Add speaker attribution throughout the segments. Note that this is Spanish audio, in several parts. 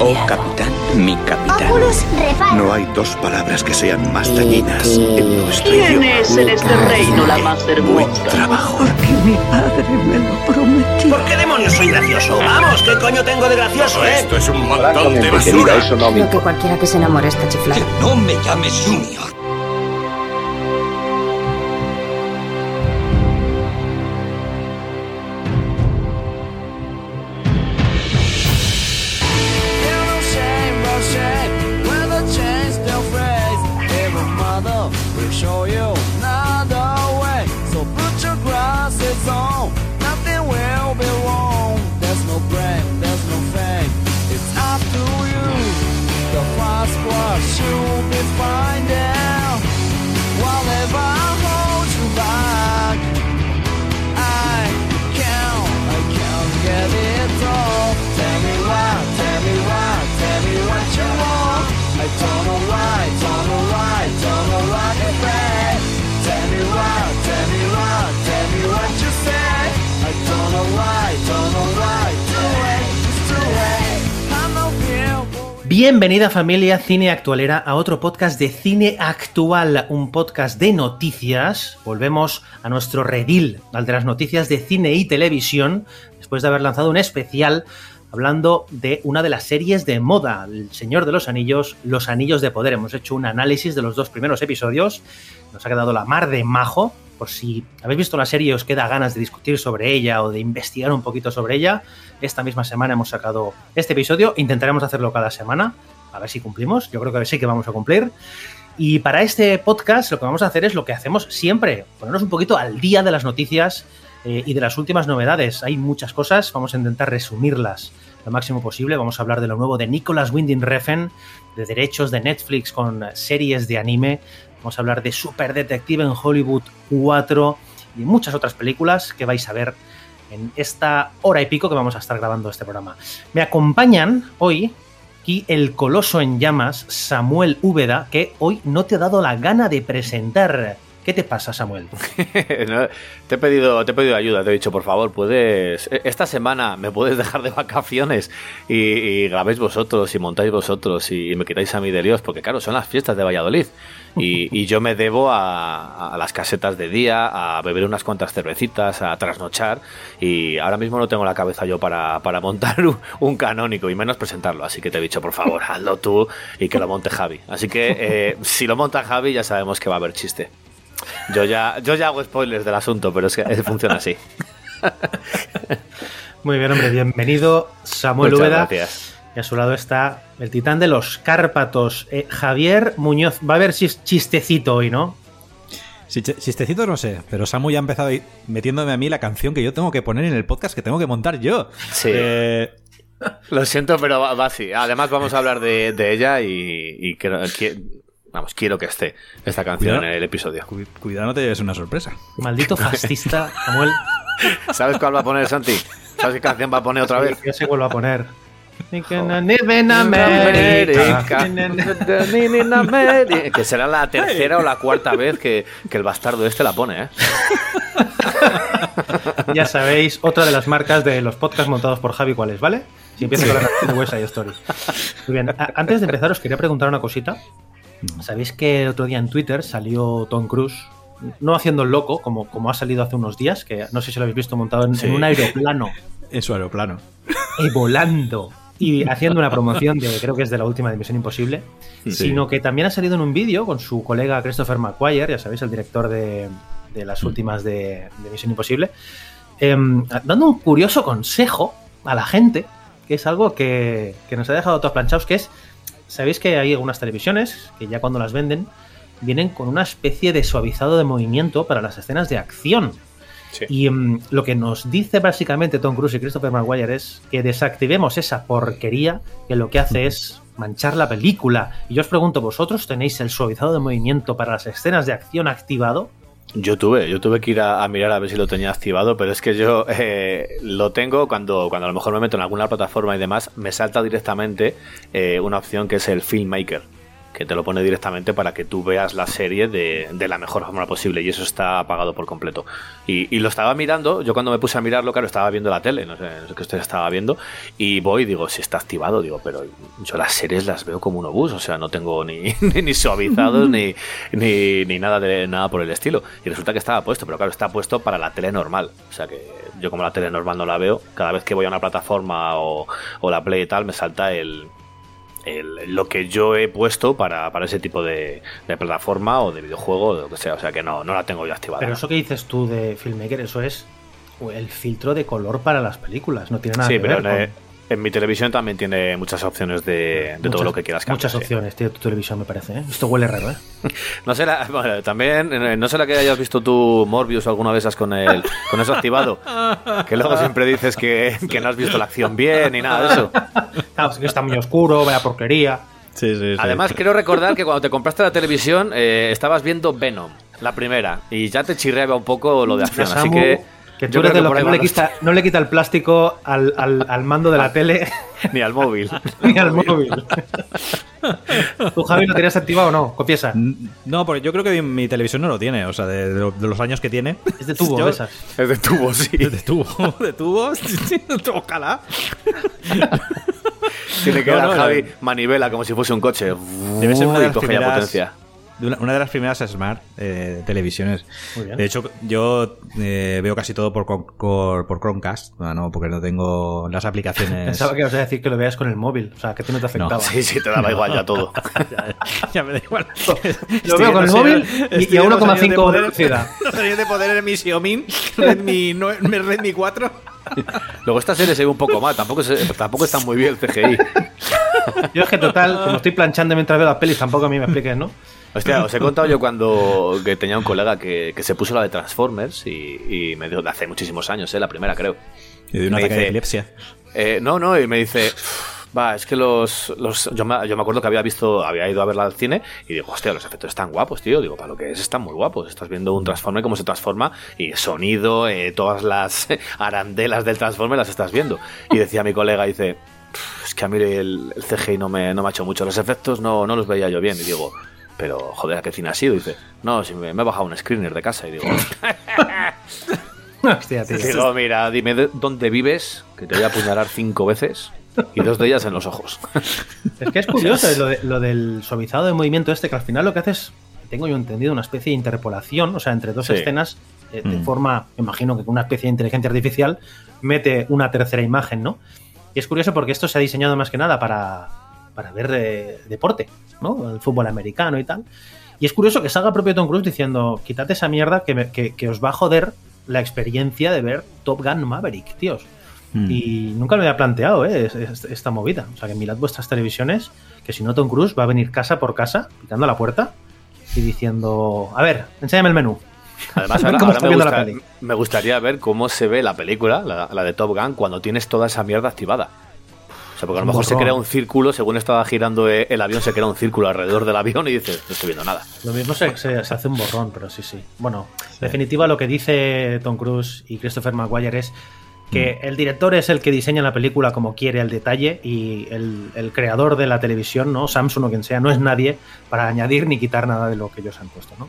Speaker 1: Oh, capitán, mi capitán.
Speaker 2: No hay dos palabras que sean más dañinas en nuestro
Speaker 3: ¿Quién es en este reino la más
Speaker 2: Buen
Speaker 3: hermosa?
Speaker 2: trabajo.
Speaker 4: ¿Por qué demonios soy gracioso? Vamos, ¿qué coño tengo de gracioso, eh?
Speaker 2: Esto es un montón de basura.
Speaker 5: Creo que cualquiera que se enamore está chiflado.
Speaker 4: No me llames Junior.
Speaker 6: Bienvenida familia Cine Actualera a otro podcast de Cine Actual, un podcast de noticias. Volvemos a nuestro redil, al de las noticias de cine y televisión, después de haber lanzado un especial hablando de una de las series de moda, El Señor de los Anillos, Los Anillos de Poder. Hemos hecho un análisis de los dos primeros episodios, nos ha quedado la mar de majo. Por si habéis visto la serie y os queda ganas de discutir sobre ella o de investigar un poquito sobre ella, esta misma semana hemos sacado este episodio. Intentaremos hacerlo cada semana, a ver si cumplimos. Yo creo que sí que vamos a cumplir. Y para este podcast lo que vamos a hacer es lo que hacemos siempre, ponernos un poquito al día de las noticias eh, y de las últimas novedades. Hay muchas cosas, vamos a intentar resumirlas lo máximo posible. Vamos a hablar de lo nuevo de Nicolas Winding Refn, de derechos de Netflix con series de anime. Vamos a hablar de Super Detective en Hollywood 4 y muchas otras películas que vais a ver en esta hora y pico que vamos a estar grabando este programa. Me acompañan hoy aquí el coloso en llamas, Samuel Úbeda, que hoy no te ha dado la gana de presentar. ¿Qué te pasa, Samuel?
Speaker 7: Te, he pedido, te he pedido ayuda, te he dicho, por favor, puedes. Esta semana me puedes dejar de vacaciones y, y grabéis vosotros y montáis vosotros y, me quitáis a mí de líos, porque claro, son las fiestas de Valladolid. Y, y yo me debo a, a, las casetas de día, a beber unas cuantas cervecitas, a trasnochar. Y ahora mismo no tengo la cabeza yo para, para montar un, un, canónico y menos presentarlo. Así que te he dicho, por favor, hazlo tú y que lo monte Javi. Así que eh, si lo monta Javi, ya sabemos que va a haber chiste. Yo ya, yo ya hago spoilers del asunto, pero es que funciona así.
Speaker 6: Muy bien, hombre, bienvenido Samuel
Speaker 7: Muchas
Speaker 6: Úbeda.
Speaker 7: gracias.
Speaker 6: Y a su lado está el titán de los Cárpatos, eh, Javier Muñoz. Va a haber chis- chistecito hoy, ¿no?
Speaker 8: Chistecito no sé, pero Samu ya ha empezado ahí metiéndome a mí la canción que yo tengo que poner en el podcast que tengo que montar yo.
Speaker 7: Sí.
Speaker 8: Eh,
Speaker 7: Lo siento, pero va, va así. Además, vamos a hablar de, de ella y, vamos, quiero que esté esta canción
Speaker 8: Cuidado.
Speaker 7: en el episodio.
Speaker 8: cu- cuidado, no te lleves una sorpresa.
Speaker 6: Maldito fascista, Samuel.
Speaker 7: ¿Sabes cuál va a poner Santi? ¿Sabes qué canción va a poner otra vez?
Speaker 6: Yo sé cuál va a poner.
Speaker 7: Que será la tercera o la cuarta vez que, que el bastardo este la pone, ¿eh?
Speaker 6: Ya sabéis, otra de las marcas de los podcasts montados por Javi, ¿cuál es, ¿vale? Si empieza con la canción de West Side Story. Muy bien, antes de empezar os quería preguntar una cosita. ¿Sabéis que el otro día en Twitter salió Tom Cruise, no haciendo el loco, como, como ha salido hace unos días, que no sé si lo habéis visto montado en,
Speaker 7: Sí.
Speaker 6: en un aeroplano
Speaker 8: En su aeroplano.
Speaker 6: y volando y haciendo una promoción de, creo que es de la última de Misión Imposible,
Speaker 8: Sí.
Speaker 6: sino que también ha salido en un vídeo con su colega Christopher McQuire, ya sabéis, el director de, de las últimas de, de Misión Imposible, em, dando un curioso consejo a la gente, que es algo que, que nos ha dejado todos planchados, que es, sabéis que hay algunas televisiones que ya cuando las venden vienen con una especie de suavizado de movimiento para las escenas de acción.
Speaker 7: Sí.
Speaker 6: Y mm, lo que nos dice básicamente Tom Cruise y Christopher Maguire es que desactivemos esa porquería que lo que hace es manchar la película. Y yo os pregunto, ¿vosotros tenéis el suavizado de movimiento para las escenas de acción activado?
Speaker 7: Yo tuve, yo tuve que ir a, a mirar a ver si lo tenía activado, pero es que yo eh, lo tengo cuando, cuando a lo mejor me meto en alguna plataforma y demás, me salta directamente eh, una opción que es el Filmmaker. Que te lo pone directamente para que tú veas la serie de, de la mejor forma posible y eso está apagado por completo. Y, y lo estaba mirando, yo cuando me puse a mirarlo, claro, estaba viendo la tele, no sé, no sé qué usted estaba viendo, y voy digo, si está activado, digo, pero yo las series las veo como un obús, o sea, no tengo ni, ni, ni suavizados ni, ni, ni nada, de, nada por el estilo. Y resulta que estaba puesto, pero claro, está puesto para la tele normal, o sea que yo como la tele normal no la veo, cada vez que voy a una plataforma o, o la Play y tal, me salta el, el- lo que yo he puesto para, para ese tipo de, de plataforma o de videojuego o de lo que sea. O sea que no, no la tengo yo activada.
Speaker 6: Pero eso que dices tú de Filmmaker, eso es el filtro de color para las películas. No tiene nada
Speaker 7: sí,
Speaker 6: que
Speaker 7: pero
Speaker 6: ver con
Speaker 7: en mi televisión también tiene muchas opciones de, de todo
Speaker 6: muchas-
Speaker 7: lo que quieras cambiar.
Speaker 6: Muchas
Speaker 7: sí.
Speaker 6: opciones tiene tu televisión, me parece. ¿eh? Esto huele raro, ¿eh?
Speaker 7: No sé, la, bueno, también, eh, no sé la que hayas visto tú Morbius alguna vez con el, con eso activado. Que luego siempre dices que, que no has visto la acción bien ni nada de eso.
Speaker 6: Claro, es que está muy oscuro, vaya porquería.
Speaker 8: Sí, sí, sí.
Speaker 7: Además, quiero recordar que cuando te compraste la televisión eh, estabas viendo Venom, la primera, y ya te chirreaba un poco lo de acción. Así que,
Speaker 6: que
Speaker 7: yo
Speaker 6: tú eres
Speaker 7: creo
Speaker 6: de lo
Speaker 7: por
Speaker 6: que
Speaker 7: ahí
Speaker 6: no le, quita, no le quita el plástico al, al- al mando de la tele
Speaker 7: ni al móvil.
Speaker 6: ni al móvil. ¿Tú, Javi, lo tenías activado o no? Confiesa.
Speaker 8: No, porque yo creo que mi, televisión no lo tiene, o sea, de, de lo- de los años que tiene.
Speaker 6: Es de tubo,
Speaker 8: Yo-
Speaker 6: esas.
Speaker 7: Es de tubo, sí.
Speaker 8: De tubo, de tubo. Ojalá.
Speaker 7: Tiene que
Speaker 8: No,
Speaker 7: dar
Speaker 8: no,
Speaker 7: Javi
Speaker 8: no.
Speaker 7: manivela como si fuese un coche.
Speaker 8: Debe ser una de las
Speaker 7: potencia.
Speaker 8: De una, una de las primeras smart eh, televisiones.
Speaker 6: Muy bien.
Speaker 8: De hecho, yo eh, veo casi todo por, por, por Chromecast, no, no, porque no tengo las aplicaciones.
Speaker 6: Pensaba que ibas a decir que lo veas con el móvil. O sea, que a ti no te afectaba.
Speaker 7: Sí, sí, te daba igual ya todo.
Speaker 8: ya me da igual.
Speaker 6: Lo veo con el móvil y- y a 1,5 de velocidad.
Speaker 8: Los de poder en mi Xiaomi, Redmi, no- mi Redmi 4.
Speaker 7: Luego esta serie se ve un poco mal, tampoco, se- tampoco está muy bien el CGI.
Speaker 6: Yo es que total, como estoy planchando mientras veo las pelis, tampoco a mí me expliques, ¿no?
Speaker 7: Hostia, os he contado yo cuando que tenía un colega que, que se puso la de Transformers y, y me de hace muchísimos años, ¿eh? la primera creo.
Speaker 8: Y de un
Speaker 7: Me
Speaker 8: ataque de
Speaker 7: dice-
Speaker 8: epilepsia.
Speaker 7: Eh, no, no, y me dice, va, es que los, los yo, me, yo me acuerdo que había visto, había ido a verla al cine y digo, hostia, los efectos están guapos, tío. Digo, para lo que es, están muy guapos. Estás viendo un Transformer cómo se transforma y sonido, eh, todas las arandelas del Transformer las estás viendo. Y decía mi colega, dice, "Pff, es que a mí el, el CGI no me, no me ha hecho mucho. Los efectos no, no los veía yo bien. Y digo, pero joder, ¿a qué cine ha sido? Y dice, no, si me, me he bajado un screener de casa. Y digo,
Speaker 6: Hostia, tío.
Speaker 7: Digo, mira, dime de- dónde vives, que te voy a apuñalar cinco veces y dos de ellas en los ojos.
Speaker 6: Es que es curioso lo, de- lo del suavizado de movimiento este, que al final lo que hace es, tengo yo entendido, una especie de interpolación, o sea, entre dos
Speaker 7: Sí.
Speaker 6: escenas, eh, de
Speaker 8: Mm.
Speaker 6: forma, imagino que con una especie de inteligencia artificial, mete una tercera imagen, ¿no? Y es curioso porque esto se ha diseñado más que nada para, para ver eh, deporte, ¿no? El fútbol americano y tal. Y es curioso que salga propio Tom Cruise diciendo, quítate esa mierda que, me- que- que os va a joder la experiencia de ver Top Gun Maverick, tíos.
Speaker 8: Mm.
Speaker 6: Y nunca me había planteado ¿eh? es- es- esta movida. O sea, que mirad vuestras televisiones, que si no Tom Cruise va a venir casa por casa, picando a la puerta y diciendo, a ver, enséñame el menú.
Speaker 7: Además, ahora, ahora me, gusta- gustaría ver cómo se ve la película, la, la de Top Gun, cuando tienes toda esa mierda activada. Sea, porque a lo mejor se crea un círculo, según estaba girando eh, el avión, se crea un círculo alrededor del avión y dices, no estoy viendo nada.
Speaker 6: Lo mismo se, se- se hace un borrón, pero sí, sí. Bueno, en definitiva, lo que dice Tom Cruise y Christopher Maguire es que el director es el que diseña la película como quiere el detalle y el, el creador de la televisión, ¿no? Samsung o quien sea, no es nadie para añadir ni quitar nada de lo que ellos han puesto, ¿no?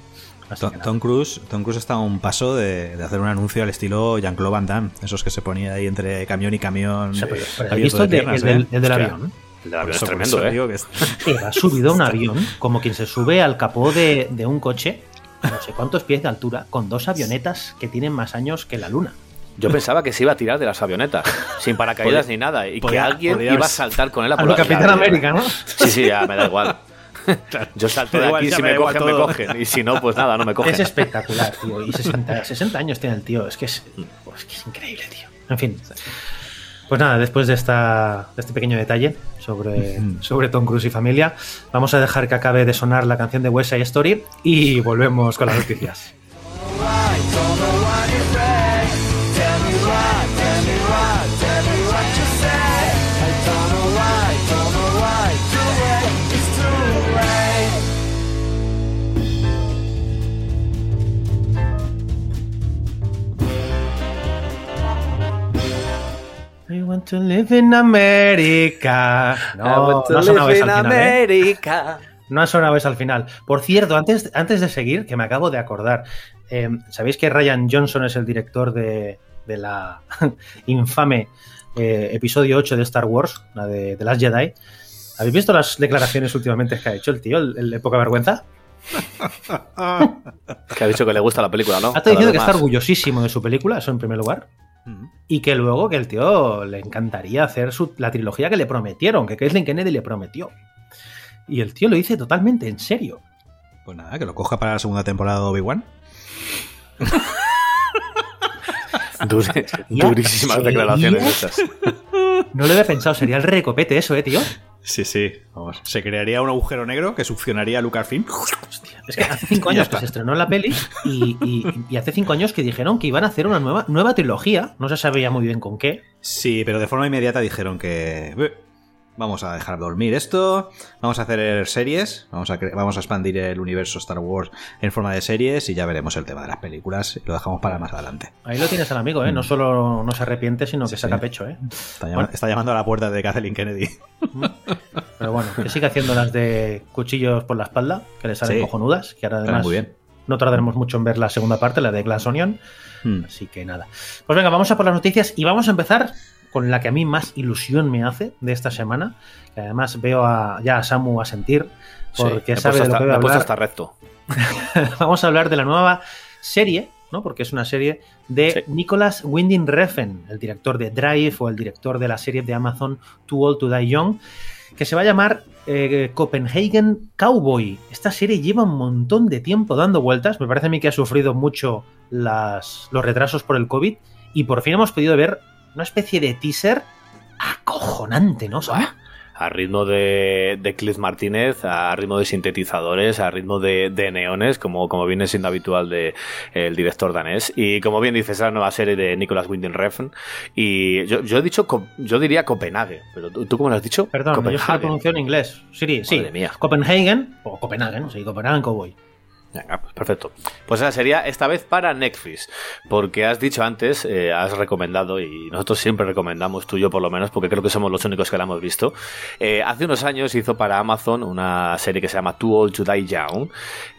Speaker 8: Tom, Cruise, Tom Cruise está a un paso de, de hacer un anuncio al estilo Jean-Claude Van Damme, esos que se ponía ahí entre camión y camión.
Speaker 6: O sea, pero- pero ¿has
Speaker 8: abierto
Speaker 6: visto
Speaker 8: de
Speaker 6: el, de-
Speaker 8: piernas,
Speaker 6: el del,
Speaker 8: ¿eh?
Speaker 6: el del avión?
Speaker 7: El del avión es
Speaker 8: eso-
Speaker 7: tremendo,
Speaker 8: eso
Speaker 7: ¿eh?
Speaker 8: digo que es-
Speaker 6: Que va subido a un avión como quien se sube al capó de, de un coche, a no sé cuántos pies de altura, con dos avionetas que tienen más años que la luna.
Speaker 7: Yo pensaba que se iba a tirar de las avionetas, sin paracaídas ni nada, y que alguien iba a saltar con él a por la-
Speaker 6: Capitán
Speaker 7: la-
Speaker 6: América, ¿no?
Speaker 7: Sí, sí, ya me da igual. Yo salto de aquí, si
Speaker 8: me
Speaker 7: cogen, me cogen, y si no, pues nada, no me cogen.
Speaker 6: Es espectacular, tío. Y 60, 60 años tiene el tío. Es que es, pues, es que es increíble, tío. En fin. Pues nada, después de, esta, de este pequeño detalle sobre, sobre Tom Cruise y familia, vamos a dejar que acabe de sonar la canción de West Side Story y volvemos con las noticias. Want to live in America. No, no esa al final, ¿eh?
Speaker 7: América.
Speaker 6: no ha sonado eso al final. Por cierto, antes, antes de seguir, que me acabo de acordar, eh, ¿sabéis que Ryan Johnson es el director de, de la infame eh, episodio 8 de Star Wars, la de, de Last Jedi? ¿Habéis visto las declaraciones últimamente que ha hecho el tío, el, el de poca vergüenza?
Speaker 7: Que ha dicho que le gusta la película, ¿no?
Speaker 6: Ha diciendo que está orgullosísimo de su película, eso en primer lugar. Y que luego que el tío le encantaría hacer su- la trilogía que le prometieron, que Kathleen Kennedy le prometió. Y el tío lo dice totalmente en serio.
Speaker 8: Pues nada, que lo coja para la segunda temporada de Obi-Wan.
Speaker 7: Durísimas declaraciones esas.
Speaker 6: No lo había pensado, sería el recopete eso, eh, tío.
Speaker 8: Sí, sí. Vamos. Se crearía un agujero negro que succionaría a Lucasfilm.
Speaker 6: Es que hace cinco años que se estrenó la peli y, y- y hace cinco años que dijeron que iban a hacer una nueva, nueva trilogía. No se sabía muy bien con qué.
Speaker 8: Sí, pero de forma inmediata dijeron que "Beh, vamos a dejar dormir esto, vamos a hacer series, vamos a, vamos a expandir el universo Star Wars en forma de series y ya veremos el tema de las películas lo dejamos para más adelante.
Speaker 6: Ahí lo tienes al amigo, ¿eh? No solo no se arrepiente, sino que
Speaker 8: Sí,
Speaker 6: saca
Speaker 8: sí.
Speaker 6: pecho, ¿eh?
Speaker 8: Está, llama-
Speaker 6: Bueno.
Speaker 8: está llamando a la puerta de Kathleen Kennedy.
Speaker 6: Pero bueno, que siga haciendo las de cuchillos por la espalda, que le salen
Speaker 8: Sí.
Speaker 6: cojonudas, que ahora además
Speaker 8: muy bien.
Speaker 6: no tardaremos mucho en ver la segunda parte, la de Glass Onion.
Speaker 8: Hmm.
Speaker 6: Así que nada. Pues venga, vamos a por las noticias y vamos a empezar con la que a mí más ilusión me hace de esta semana. Que además veo a, ya a Samu a sentir,
Speaker 7: Sí,
Speaker 6: porque
Speaker 7: he
Speaker 6: sabe de lo
Speaker 7: hasta-
Speaker 6: que voy a hablar.
Speaker 7: hasta recto.
Speaker 6: vamos a hablar de la nueva serie, ¿no? Porque es una serie de
Speaker 7: Sí.
Speaker 6: Nicholas Winding Refn, el director de Drive o el director de la serie de Amazon Too Old to Die Young, que se va a llamar eh, Copenhagen Cowboy. Esta serie lleva un montón de tiempo dando vueltas. Me parece a mí que ha sufrido mucho las, los retrasos por el COVID y por fin hemos podido ver una especie de teaser acojonante, ¿no? Sam?
Speaker 7: A ritmo de, de Cliff Martínez, a ritmo de sintetizadores, a ritmo de, de neones, como, como viene siendo habitual de el director danés. Y como bien dices, es la nueva serie de Nicolas Winding Refn. Y yo, yo he dicho, yo diría Copenhague, pero ¿tú, tú cómo lo has dicho?
Speaker 6: Perdón, yo pronuncio en inglés. Sí, sí.
Speaker 7: Madre mía.
Speaker 6: Copenhagen, o Copenhagen, sí, Copenhagen Cowboy.
Speaker 7: Venga, pues perfecto. Pues esa sería esta vez para Netflix, porque has dicho antes, eh, has recomendado, y nosotros siempre recomendamos, tú y yo por lo menos, porque creo que somos los únicos que la hemos visto. Eh, hace unos años hizo para Amazon una serie que se llama Too Old to Die Young,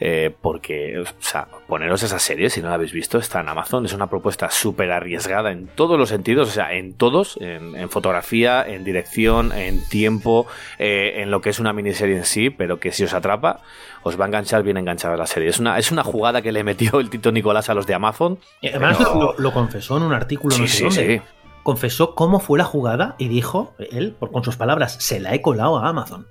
Speaker 7: eh, porque, o sea, poneros esa serie, si no la habéis visto, está en Amazon, es una propuesta súper arriesgada en todos los sentidos, o sea, en todos, en, en fotografía, en dirección, en tiempo, eh, en lo que es una miniserie en sí, pero que si os atrapa, os va a enganchar bien enganchada la serie. Es una, es una jugada que le metió el Tito Nicolás a los de Amazon.
Speaker 6: Y además
Speaker 7: Pero-
Speaker 6: lo, lo confesó en un artículo, no sé
Speaker 7: sí,
Speaker 6: dónde.
Speaker 7: sí.
Speaker 6: Confesó cómo fue la jugada y dijo, él, por, con sus palabras, se la he colado a Amazon.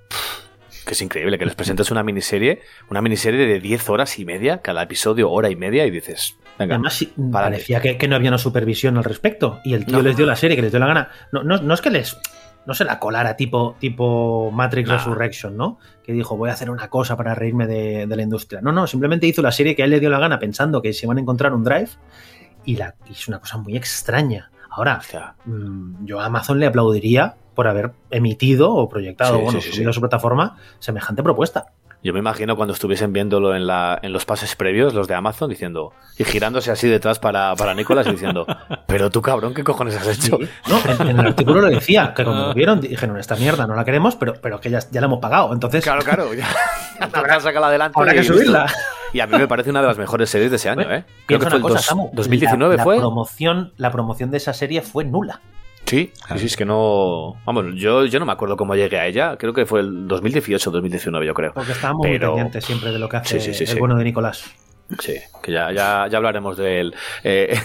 Speaker 7: Que es increíble que les presentes una miniserie, una miniserie de 10 horas y media, cada episodio hora y media, y dices, venga,
Speaker 6: Además,
Speaker 7: para
Speaker 6: parecía que, que no había una supervisión al respecto. Y el tío
Speaker 7: No.
Speaker 6: les dio la serie, que les dio la gana. No, no, no es que les. No se la colara tipo, tipo Matrix. Resurrection, ¿no? Que dijo, voy a hacer una cosa para reírme de, de la industria. No, no, simplemente hizo la serie que a él le dio la gana pensando que se iban a encontrar un drive. Y, la, y es una cosa muy extraña. Ahora, mm, yo a Amazon le aplaudiría por haber emitido o proyectado,
Speaker 7: Sí,
Speaker 6: bueno,
Speaker 7: sí,
Speaker 6: subido a su plataforma semejante propuesta.
Speaker 7: Yo me imagino cuando estuviesen viéndolo en, la, en los pases previos, los de Amazon, diciendo, y girándose así detrás para, para Nicolás y diciendo, pero tú cabrón, ¿qué cojones has hecho?
Speaker 6: No, en, en el artículo lo decía, que cuando lo vieron dijeron, esta mierda no la queremos, pero, pero que ya, ya la hemos pagado. Entonces,
Speaker 7: Claro, claro, ya, habrá sacado adelante.
Speaker 6: habrá que
Speaker 7: y-
Speaker 6: subirla.
Speaker 7: Y a mí me parece una de las mejores series de ese año, ¿eh? Creo que fue
Speaker 6: una
Speaker 7: el
Speaker 6: cosa,
Speaker 7: dos-
Speaker 6: Samu,
Speaker 7: 2019,
Speaker 6: la, la
Speaker 7: ¿fue?
Speaker 6: Promoción, la promoción de esa serie fue nula.
Speaker 7: Sí, sí, sí, es que no. Vamos, yo, yo no me acuerdo cómo llegué a ella. Creo que fue el 2018 2019, yo creo.
Speaker 6: Porque estábamos
Speaker 7: Pero-
Speaker 6: muy pendientes siempre de lo que hace
Speaker 7: Sí, sí, sí,
Speaker 6: el bueno de Nicolás.
Speaker 7: Sí, que ya, ya, ya hablaremos de él eh,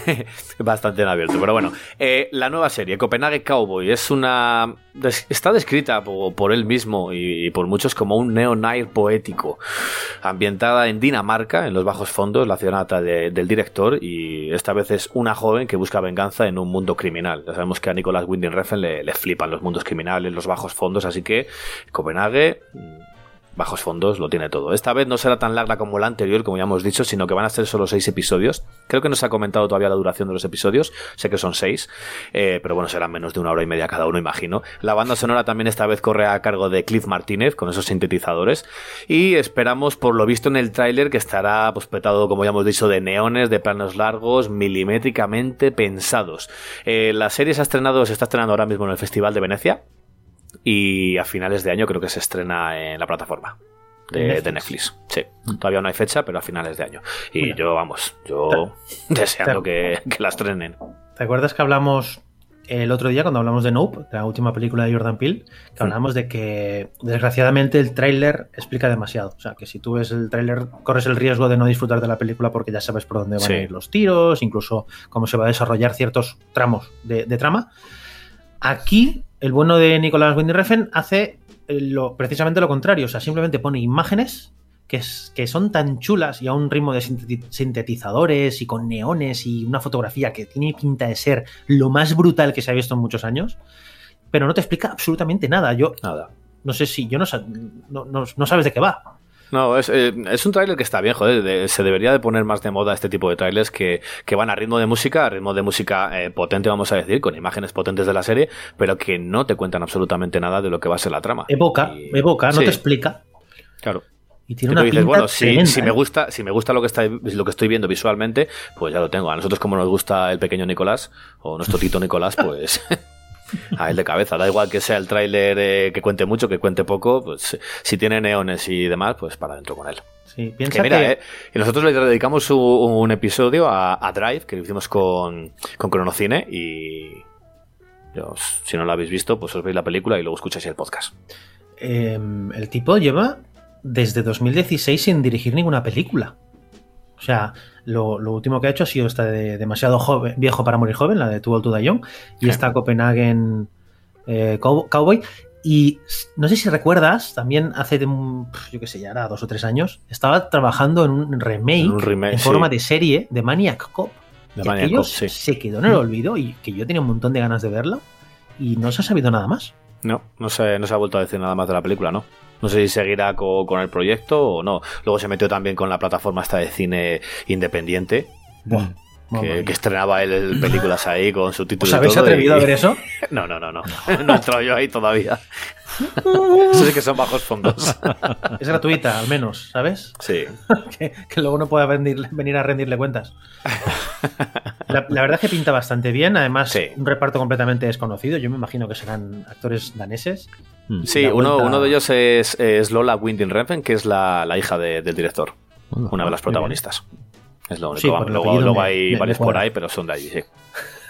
Speaker 7: bastante en abierto. Pero bueno, eh, la nueva serie, Copenhague Cowboy, es una. está descrita por, él mismo y, por muchos como un neo-nair poético, ambientada en Dinamarca, en los bajos fondos, la ciudad de- del director, y esta vez es una joven que busca venganza en un mundo criminal. Ya sabemos que a Nicolas Winding Refn le, le flipan los mundos criminales, los bajos fondos, así que Copenhague. Bajos fondos lo tiene todo. Esta vez no será tan larga como la anterior, como ya hemos dicho, sino que van a ser solo seis episodios. Creo que no se ha comentado todavía la duración de los episodios. Sé que son seis, eh, pero bueno, serán menos de una hora y media cada uno, imagino. La banda sonora también esta vez corre a cargo de Cliff Martínez con esos sintetizadores. Y esperamos, por lo visto en el tráiler, que estará pues, petado, como ya hemos dicho, de neones, de planos largos, milimétricamente pensados. Eh, la serie se ha estrenado, se está estrenando ahora mismo en el Festival de Venecia y a finales de año creo que se estrena en la plataforma. de,
Speaker 6: Netflix.
Speaker 7: de Netflix. Sí, todavía no hay fecha, pero a finales de año. Y
Speaker 6: Mira.
Speaker 7: yo, vamos, yo deseando que, que la estrenen.
Speaker 6: ¿Te acuerdas que hablamos el otro día cuando hablamos de Nope, la última película de Jordan Peele? Que hablamos de que desgraciadamente el tráiler explica demasiado. O sea, que si tú ves el tráiler corres el riesgo de no disfrutar de la película porque ya sabes por dónde van
Speaker 7: Sí.
Speaker 6: a ir los tiros, incluso cómo se va a desarrollar ciertos tramos de, de trama. Aquí, el bueno de Nicolás Winding Refn hace eh, lo, precisamente lo contrario. O sea, simplemente pone imágenes que, es- que son tan chulas y a un ritmo de sinteti- sintetizadores y con neones y una fotografía que tiene pinta de ser lo más brutal que se ha visto en muchos años, pero no te explica absolutamente nada. Yo
Speaker 7: Nada.
Speaker 6: no sé si yo no, no- no sabes de qué va.
Speaker 7: No, es, eh, es un tráiler que está bien, joder. de- se debería de poner más de moda este tipo de trailers que, que van a ritmo de música, a ritmo de música eh, potente, vamos a decir, con imágenes potentes de la serie, pero que no te cuentan absolutamente nada de lo que va a ser la trama.
Speaker 6: Evoca,
Speaker 7: Y-
Speaker 6: evoca, no
Speaker 7: sí,
Speaker 6: te explica.
Speaker 7: Claro.
Speaker 6: Y tiene una
Speaker 7: dices,
Speaker 6: pinta
Speaker 7: bueno, si,
Speaker 6: tremenda,
Speaker 7: si me
Speaker 6: ¿eh?
Speaker 7: gusta, si me gusta lo que está, lo que estoy viendo visualmente, pues ya lo tengo. A nosotros como nos gusta el pequeño Nicolás, o nuestro tito Nicolás, pues a él de cabeza. Da igual que sea el tráiler eh, que cuente mucho, que cuente poco, pues si tiene neones y demás, pues para adentro con él.
Speaker 6: Sí, piensa
Speaker 7: Que mira,
Speaker 6: que-
Speaker 7: eh, y nosotros le dedicamos un, un episodio a, a Drive, que lo hicimos con, con Cronocine, y yo, si no lo habéis visto, pues os veis la película y luego escucháis el podcast.
Speaker 6: eh, el tipo lleva desde 2016 sin dirigir ninguna película. O sea, lo, lo último que ha hecho ha sido esta de demasiado joven, viejo para morir joven, la de Too Old to Die Young, y
Speaker 7: Sí.
Speaker 6: esta Copenhagen eh, Cow- Cowboy. Y no sé si recuerdas, también hace, yo qué sé, ya era dos o tres años, estaba trabajando en un remake
Speaker 7: En un remake,
Speaker 6: en
Speaker 7: sí.
Speaker 6: forma de serie de Maniac Cop.
Speaker 7: De
Speaker 6: Y
Speaker 7: Maniac Cop, sí.
Speaker 6: se quedó en el olvido y que yo tenía un montón de ganas de verlo y no se ha sabido nada más.
Speaker 7: No, no se, no se ha vuelto a decir nada más de la película, ¿no? No sé si seguirá co- con, el proyecto o no. Luego se metió también con la plataforma esta de cine independiente,
Speaker 6: Buah,
Speaker 7: que, estrenaba él películas ahí con su título
Speaker 6: ¿Os habéis atrevido
Speaker 7: y-
Speaker 6: a ver eso?
Speaker 7: No, no, no, no. No he entrado yo ahí todavía. Eso sí que son bajos fondos.
Speaker 6: Es gratuita, al menos, ¿sabes?
Speaker 7: Sí.
Speaker 6: que, que luego no pueda venir, venir a rendirle cuentas. La, la verdad es que pinta bastante bien, además
Speaker 7: Sí.
Speaker 6: un reparto completamente desconocido, yo me imagino que serán actores daneses.
Speaker 8: Mm.
Speaker 7: Sí, uno, uno de ellos es, es Lola Winding Refn, que es la, la hija de- del director, una de las protagonistas. Es lo único.
Speaker 6: Sí,
Speaker 7: luego luego
Speaker 6: me-
Speaker 7: hay
Speaker 6: me- me
Speaker 7: varios por ahí, pero son de allí, sí.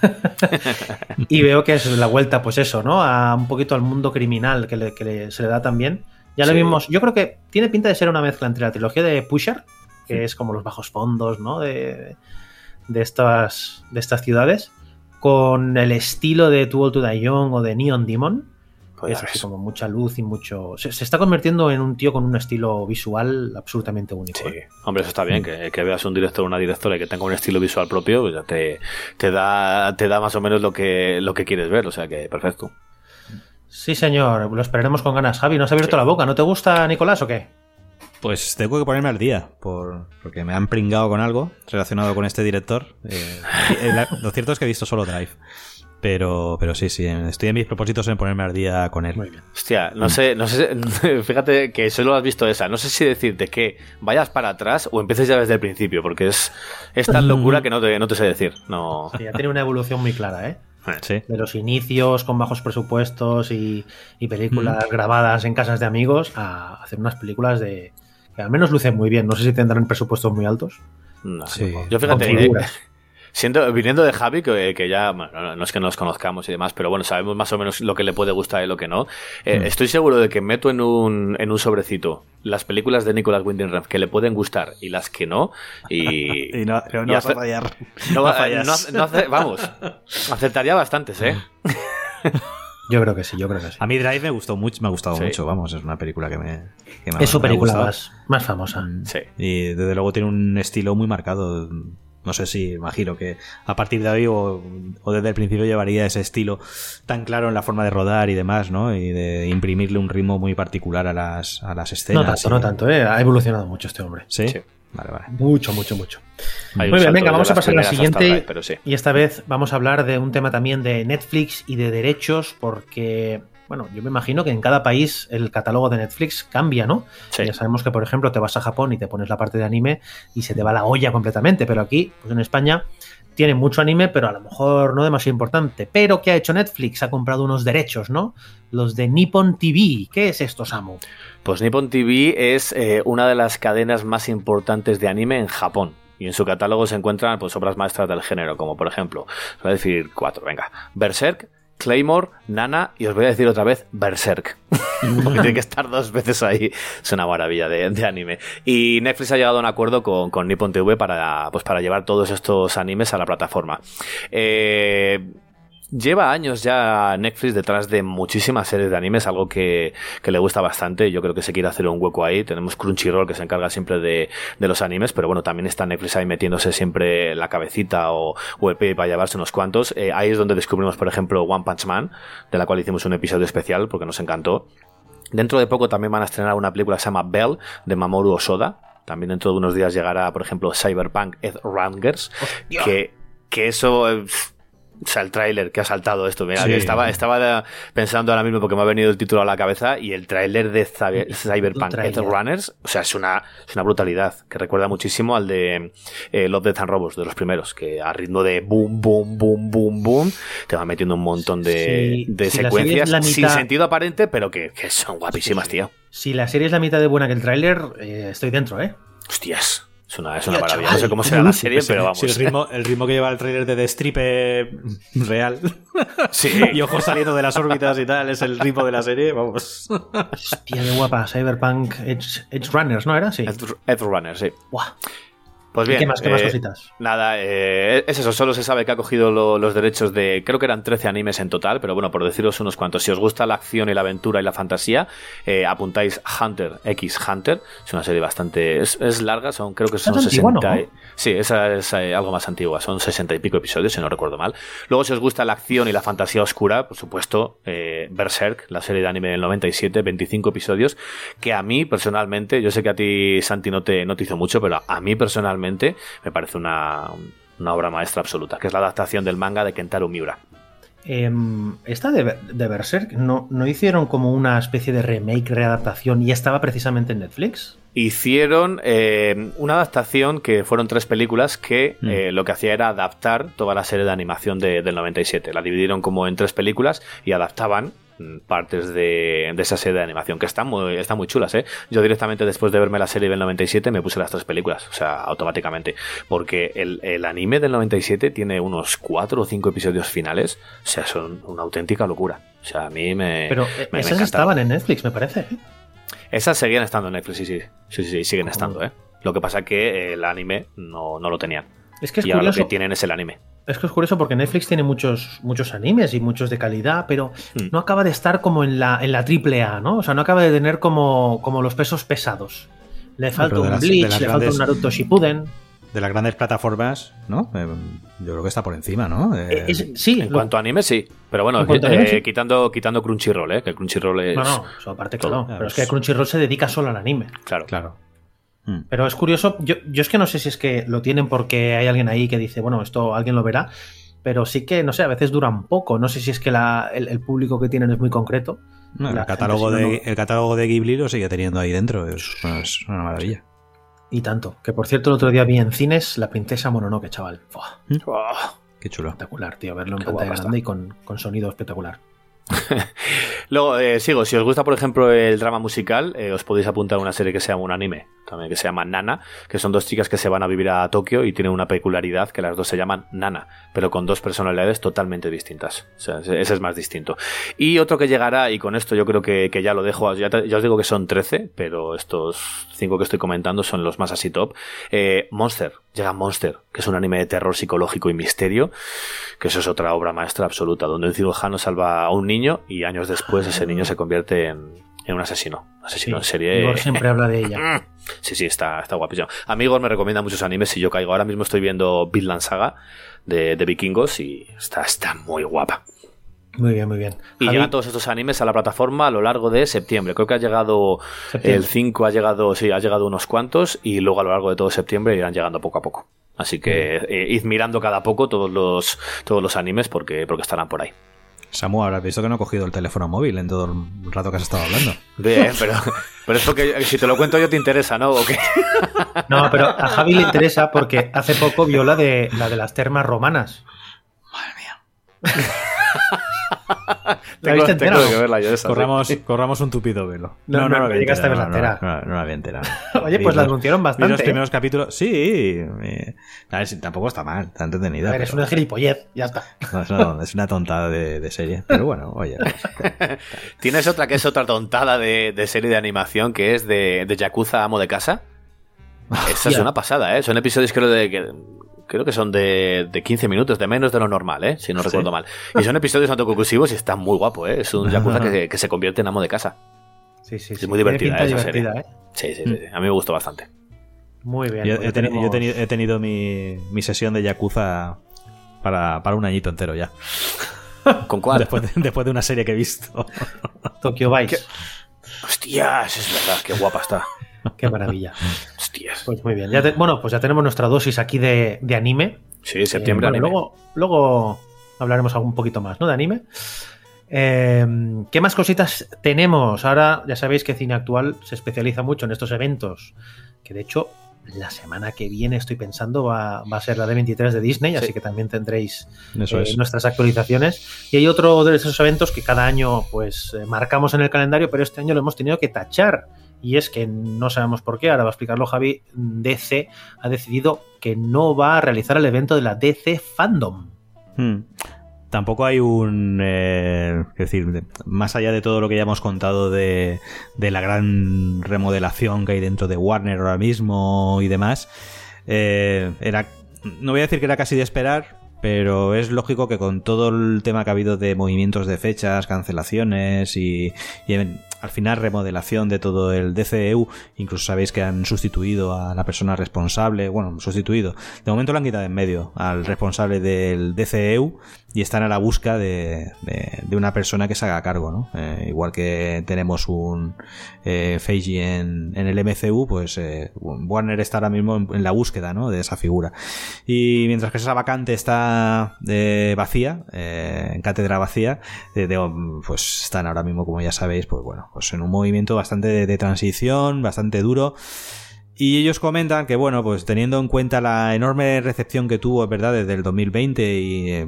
Speaker 6: Y veo que es la vuelta, pues eso, ¿no? A un poquito al mundo criminal que, le- que le- se le da también. Ya lo vimos, yo creo que tiene pinta de ser una mezcla entre la trilogía de Pusher, que es como los bajos fondos, ¿no? De, de, estas, de estas ciudades, con el estilo de Too Old to Die Young o de Neon Demon, es así como mucha luz y mucho... Se, se está convirtiendo en un tío con un estilo visual absolutamente único.
Speaker 7: Sí,
Speaker 6: ¿eh?
Speaker 7: hombre, eso está bien, que, que veas un director o una directora y que tenga un estilo visual propio, pues ya te, te da, te da más o menos lo que, lo que quieres ver, o sea que perfecto.
Speaker 6: Sí, señor, lo esperaremos con ganas. Javi, ¿no has abierto la boca? ¿No te gusta Nicolás o qué?
Speaker 8: Pues tengo que ponerme al día, por, porque me han pringado con algo relacionado con este director. Eh, eh, la- lo cierto es que he visto solo Drive. Pero, pero sí, sí, estoy en mis propósitos en ponerme al día con él.
Speaker 7: Hostia, no sé, no sé, fíjate que solo has visto esa, no sé si decirte que vayas para atrás o empieces ya desde el principio, porque es, es tan locura que no te, no te sé decir. No.
Speaker 6: Sí, ya tiene una evolución muy clara, ¿eh?
Speaker 8: Sí.
Speaker 6: De los inicios con bajos presupuestos y, y películas grabadas en casas de amigos a hacer unas películas de que al menos lucen muy bien. No sé si tendrán presupuestos muy altos.
Speaker 7: No.
Speaker 8: Sí.
Speaker 7: Yo fíjate, siendo, viniendo de Javi, que, que ya, bueno, no- no es que nos conozcamos y demás, pero bueno, sabemos más o menos lo que le puede gustar y lo que no. Eh, Estoy seguro de que meto en un, en un sobrecito las películas de Nicolas Winding Refn que le pueden gustar y las que no. Y,
Speaker 8: Y no, pero no
Speaker 7: y
Speaker 8: vas a fallar.
Speaker 7: no,
Speaker 8: No fallas.
Speaker 7: no hace- no vamos, acertaría bastantes, ¿eh?
Speaker 6: Yo creo que sí, yo creo que sí.
Speaker 8: A mí Drive me gustó mucho, me ha gustado
Speaker 7: Sí.
Speaker 8: mucho, vamos, es una película que me, que me
Speaker 6: Es su
Speaker 8: me ha
Speaker 6: película más, más famosa.
Speaker 7: Sí.
Speaker 8: Y desde luego tiene un estilo muy marcado. No sé si imagino que a partir de hoy o, o desde el principio llevaría ese estilo tan claro en la forma de rodar y demás, ¿no? Y de imprimirle un ritmo muy particular a las, a las escenas.
Speaker 6: No tanto,
Speaker 8: y-
Speaker 6: no tanto, ¿eh? Ha evolucionado mucho este hombre.
Speaker 8: ¿Sí?
Speaker 7: Sí.
Speaker 8: Vale, vale.
Speaker 6: Mucho, mucho, mucho.
Speaker 7: Hay
Speaker 6: Muy bien, venga, vamos a pasar a la siguiente.
Speaker 7: Drive, pero sí.
Speaker 6: Y esta vez vamos a hablar de un tema también de Netflix y de derechos, porque, bueno, yo me imagino que en cada país el catálogo de Netflix cambia, ¿no?
Speaker 7: Sí.
Speaker 6: Ya sabemos que, por ejemplo, te vas a Japón y te pones la parte de anime y se te va la olla completamente, pero aquí, pues en España, tiene mucho anime, pero a lo mejor no demasiado importante. Pero ¿qué ha hecho Netflix? Ha comprado unos derechos, ¿no? Los de Nippon TV. ¿Qué es esto, Samu?
Speaker 7: Pues Nippon TV es eh, una de las cadenas más importantes de anime en Japón. Y en su catálogo se encuentran pues, obras maestras del género, como por ejemplo, voy a decir cuatro, venga. Berserk, Claymore, Nana y os voy a decir otra vez Berserk. Porque tiene que estar dos veces ahí. Es una maravilla de, de anime. Y Netflix ha llegado a un acuerdo con, con Nippon TV para, pues, para llevar todos estos animes a la plataforma. Eh, Lleva años ya Netflix detrás de muchísimas series de animes, algo que, que, le gusta bastante. Yo creo que se quiere hacer un hueco ahí. Tenemos Crunchyroll que se encarga siempre de, de los animes, pero bueno, también está Netflix ahí metiéndose siempre la cabecita o, o el pie para llevarse unos cuantos. Eh, ahí es donde descubrimos, por ejemplo, One Punch Man, de la cual hicimos un episodio especial porque nos encantó. Dentro de poco también van a estrenar una película que se llama Bell, de Mamoru Osoda. También dentro de unos días llegará, por ejemplo, Cyberpunk Ed Rangers, que, que eso... O sea, el tráiler que ha saltado esto. Mira, sí. estaba, estaba pensando ahora mismo porque me ha venido el título a la cabeza y el tráiler de Cyberpunk Runners, o sea, es una, es una brutalidad que recuerda muchísimo al de eh, Love, Death and Robots, de los primeros, que a ritmo de boom, boom, boom, boom, boom, te va metiendo un montón de, sí, de si secuencias mitad... sin sentido aparente, pero que, que son guapísimas,
Speaker 6: sí.
Speaker 7: tío.
Speaker 6: Si la serie es la mitad de buena que el tráiler, eh, estoy dentro, ¿eh?
Speaker 7: Hostias. Es una, es una maravilla. Chaval, no sé cómo será la serie, pero vamos.
Speaker 8: Sí, el, ritmo, el ritmo que lleva el trailer de Destripe real.
Speaker 7: Sí.
Speaker 8: y ojos saliendo de las órbitas y tal, es el ritmo de la serie, vamos.
Speaker 6: Hostia, qué guapa. Cyberpunk Edge, Edge Runners, ¿no era? Sí.
Speaker 7: Edge, Edge Runners, sí.
Speaker 6: Buah.
Speaker 7: Pues bien,
Speaker 6: ¿Qué más, qué más
Speaker 7: eh,
Speaker 6: cositas?
Speaker 7: Nada, eh, es eso, solo se sabe que ha cogido lo, los derechos de, creo que eran 13 animes en total, pero bueno, por deciros unos cuantos, si os gusta la acción y la aventura y la fantasía, eh, apuntáis Hunter X Hunter, es una serie bastante, es, es larga, son creo que son
Speaker 6: ¿Es
Speaker 7: 60,
Speaker 6: antigua, no?
Speaker 7: sí, esa es algo más antigua, son 60 y pico episodios, si no recuerdo mal. Luego, si os gusta la acción y la fantasía oscura, por supuesto, eh, Berserk, la serie de anime del 97, 25 episodios, que a mí personalmente, yo sé que a ti Santi no te, no te hizo mucho, pero a mí personalmente me parece una, una, obra maestra absoluta, que es la adaptación del manga de Kentaro Miura.
Speaker 6: Eh, esta de, de Berserk, ¿no, ¿no, hicieron como una especie de remake, readaptación y estaba precisamente en Netflix?
Speaker 7: Hicieron eh, una adaptación que fueron tres películas que mm. eh, lo que hacía era adaptar toda la serie de animación de, del 97. La dividieron como en tres películas y adaptaban partes de, de, esa serie de animación que están muy, están muy chulas, ¿eh? Yo directamente después de verme la serie del 97 me puse las tres películas, o sea, automáticamente, porque el, el anime del 97 tiene unos cuatro o cinco episodios finales, o sea, son una auténtica locura. O sea, a mí me...
Speaker 6: Pero
Speaker 7: me,
Speaker 6: esas
Speaker 7: me
Speaker 6: estaban en Netflix, me parece. ¿eh?
Speaker 7: Esas seguían estando en Netflix, sí, sí, sí, siguen estando, ¿eh? Lo que pasa es que el anime no, no lo tenían.
Speaker 6: Es que es
Speaker 7: y
Speaker 6: curioso.
Speaker 7: ahora lo que tienen es el anime.
Speaker 6: Es que es curioso porque Netflix tiene muchos, muchos animes y muchos de calidad, pero mm. no acaba de estar como en la, en la triple A, ¿no? O sea, no acaba de tener como, como los pesos pesados. Le falta un
Speaker 8: las-
Speaker 6: Bleach, le
Speaker 8: grandes-
Speaker 6: falta un Naruto Shippuden.
Speaker 8: De las grandes plataformas, ¿no? Eh, yo creo que está por encima, ¿no? Eh,
Speaker 6: Es- sí,
Speaker 7: En
Speaker 6: lo-
Speaker 7: cuanto a anime, sí. Pero bueno, eh,
Speaker 6: anime, sí.
Speaker 7: quitando, quitando Crunchyroll, ¿eh? Que Crunchyroll es...
Speaker 6: no, no, eso aparte que no. Pero es que Crunchyroll se dedica solo al anime.
Speaker 7: Claro.
Speaker 8: claro. Mm.
Speaker 6: Pero es curioso, yo, yo es que no sé si es que lo tienen porque hay alguien ahí que dice, bueno, esto alguien lo verá, pero sí que, no sé, a veces duran poco. No sé si es que la- el, el público que tienen es muy concreto.
Speaker 8: No, el, catálogo
Speaker 6: gente,
Speaker 8: de,
Speaker 6: no, no.
Speaker 8: el catálogo de Ghibli lo sigue teniendo ahí dentro. Es, es una maravilla.
Speaker 6: Y tanto. Que por cierto, el otro día vi en cines La Princesa Mononoke, chaval.
Speaker 7: Oh.
Speaker 8: Qué chulo.
Speaker 6: espectacular, tío. Verlo en
Speaker 7: Qué
Speaker 6: pantalla grande y con, con sonido espectacular.
Speaker 7: Luego, eh, sigo, si os gusta, por ejemplo, el drama musical, eh, os podéis apuntar a una serie que se llama un anime, también que se llama Nana, que son dos chicas que se van a vivir a Tokio y tienen una peculiaridad que las dos se llaman Nana, pero con dos personalidades totalmente distintas. O sea, ese es más distinto. Y otro que llegará, y con esto yo creo que, que ya lo dejo, ya, ya os digo que son 13, pero estos cinco que estoy comentando son los más así top. Eh, Monster, llega Monster, que es un anime de terror psicológico y misterio, que eso es otra obra maestra absoluta, donde un cirujano salva a un niño y años después ese niño se convierte en, en un asesino. Asesino en serie.
Speaker 6: Igor siempre habla de ella.
Speaker 7: Sí, sí, está, está guapísimo. Amigos me recomienda muchos animes y yo caigo. Ahora mismo estoy viendo Vinland Saga de, de vikingos y está, está muy guapa.
Speaker 6: Muy bien, muy bien.
Speaker 7: Y
Speaker 6: Javi,
Speaker 7: llegan todos estos animes a la plataforma a lo largo de septiembre. Creo que ha llegado
Speaker 6: Septiembre.
Speaker 7: el 5, ha llegado, sí, ha llegado unos cuantos y luego a lo largo de todo septiembre irán llegando poco a poco. Así que eh, id mirando cada poco todos los, todos los animes porque, porque estarán por ahí.
Speaker 8: Samu, habrás visto que no he cogido el teléfono móvil en todo el rato que has estado hablando.
Speaker 7: Bien, pero, pero es porque si te lo cuento yo te interesa, ¿no? ¿O qué?
Speaker 6: No, pero a Javi le interesa porque hace poco vio la de, la de las termas romanas. ¿La viste entera
Speaker 7: tengo
Speaker 6: no?
Speaker 7: que verla yo esa, sí.
Speaker 8: Corramos, corramos un tupido velo.
Speaker 6: No, no,
Speaker 8: la vi
Speaker 6: llegaste a verla
Speaker 8: no, no,
Speaker 6: entera.
Speaker 8: No, no la vi entera.
Speaker 6: Oye, pues la anunciaron
Speaker 8: vi
Speaker 6: bastante,
Speaker 8: los primeros capítulos. Sí. a ver, si tampoco está mal, está entretenida.
Speaker 6: A ver, es una gilipollez, ya está.
Speaker 8: no, es, una, tontada de, serie. Pero bueno, oye.
Speaker 7: Tienes otra que es otra tontada de, serie de animación que es de, de Yakuza Amo de Casa. Esa es una pasada, ¿eh? Son episodios creo de que creo que son de, de 15 minutos, de menos de lo normal, ¿eh? Si no recuerdo mal. Y son episodios autoconclusivos y está muy guapo, ¿eh? Es un Yakuza que, que se convierte en amo de casa.
Speaker 6: Sí, sí,
Speaker 7: Es
Speaker 6: sí.
Speaker 7: muy divertida esa serie.
Speaker 6: ¿eh?
Speaker 7: Sí, sí, sí, sí. A mí me gustó bastante.
Speaker 6: Muy bien.
Speaker 8: Yo,
Speaker 6: pues
Speaker 8: he, teni- yo he tenido mi, mi sesión de Yakuza para, para un añito entero ya.
Speaker 7: ¿Con cuál?
Speaker 8: Después de, después de una serie que he visto.
Speaker 6: Tokyo Vice.
Speaker 7: Hostias, es verdad, qué guapa está.
Speaker 6: Qué maravilla.
Speaker 7: Hostias.
Speaker 6: Pues muy bien. Ya te- bueno, pues ya tenemos nuestra dosis aquí de, de anime.
Speaker 7: Sí, septiembre
Speaker 6: Eh, bueno,
Speaker 7: anime.
Speaker 6: Luego, luego hablaremos un poquito más, ¿no? De anime. Eh, ¿Qué más cositas tenemos? Ahora ya sabéis que Cine Actual se especializa mucho en estos eventos, que de hecho la semana que viene estoy pensando va, va a ser la de 23 de Disney, así que también tendréis
Speaker 8: Eso
Speaker 6: eh,
Speaker 8: es.
Speaker 6: nuestras actualizaciones. Y hay otro de esos eventos que cada año pues eh, marcamos en el calendario, pero este año lo hemos tenido que tachar. Y es que no sabemos por qué, ahora va a explicarlo Javi, DC ha decidido que no va a realizar el evento de la DC Fandom.
Speaker 8: Hmm. Tampoco hay un. eh, es decir, de- más allá de todo lo que ya hemos contado de, de la gran remodelación que hay dentro de Warner ahora mismo y demás, eh, era. No voy a decir que era casi de esperar, pero es lógico que con todo el tema que ha habido de movimientos de fechas, cancelaciones y, al final remodelación de todo el DCEU, incluso sabéis que han sustituido a la persona responsable, bueno, sustituido, de momento lo han quitado en medio al responsable del DCEU y están a la busca de, de- de una persona que se haga cargo, ¿no? Eh, igual que tenemos un eh, en, en el MCU, pues eh, Warner está ahora mismo en, la búsqueda, ¿no? De esa figura. Y mientras que esa vacante está eh, vacía, eh, en cátedra vacía, de- pues están ahora mismo, como ya sabéis, pues bueno, pues en un movimiento bastante de, transición, bastante duro. Y ellos comentan que, bueno, pues teniendo en cuenta la enorme recepción que tuvo, verdad, desde el 2020 y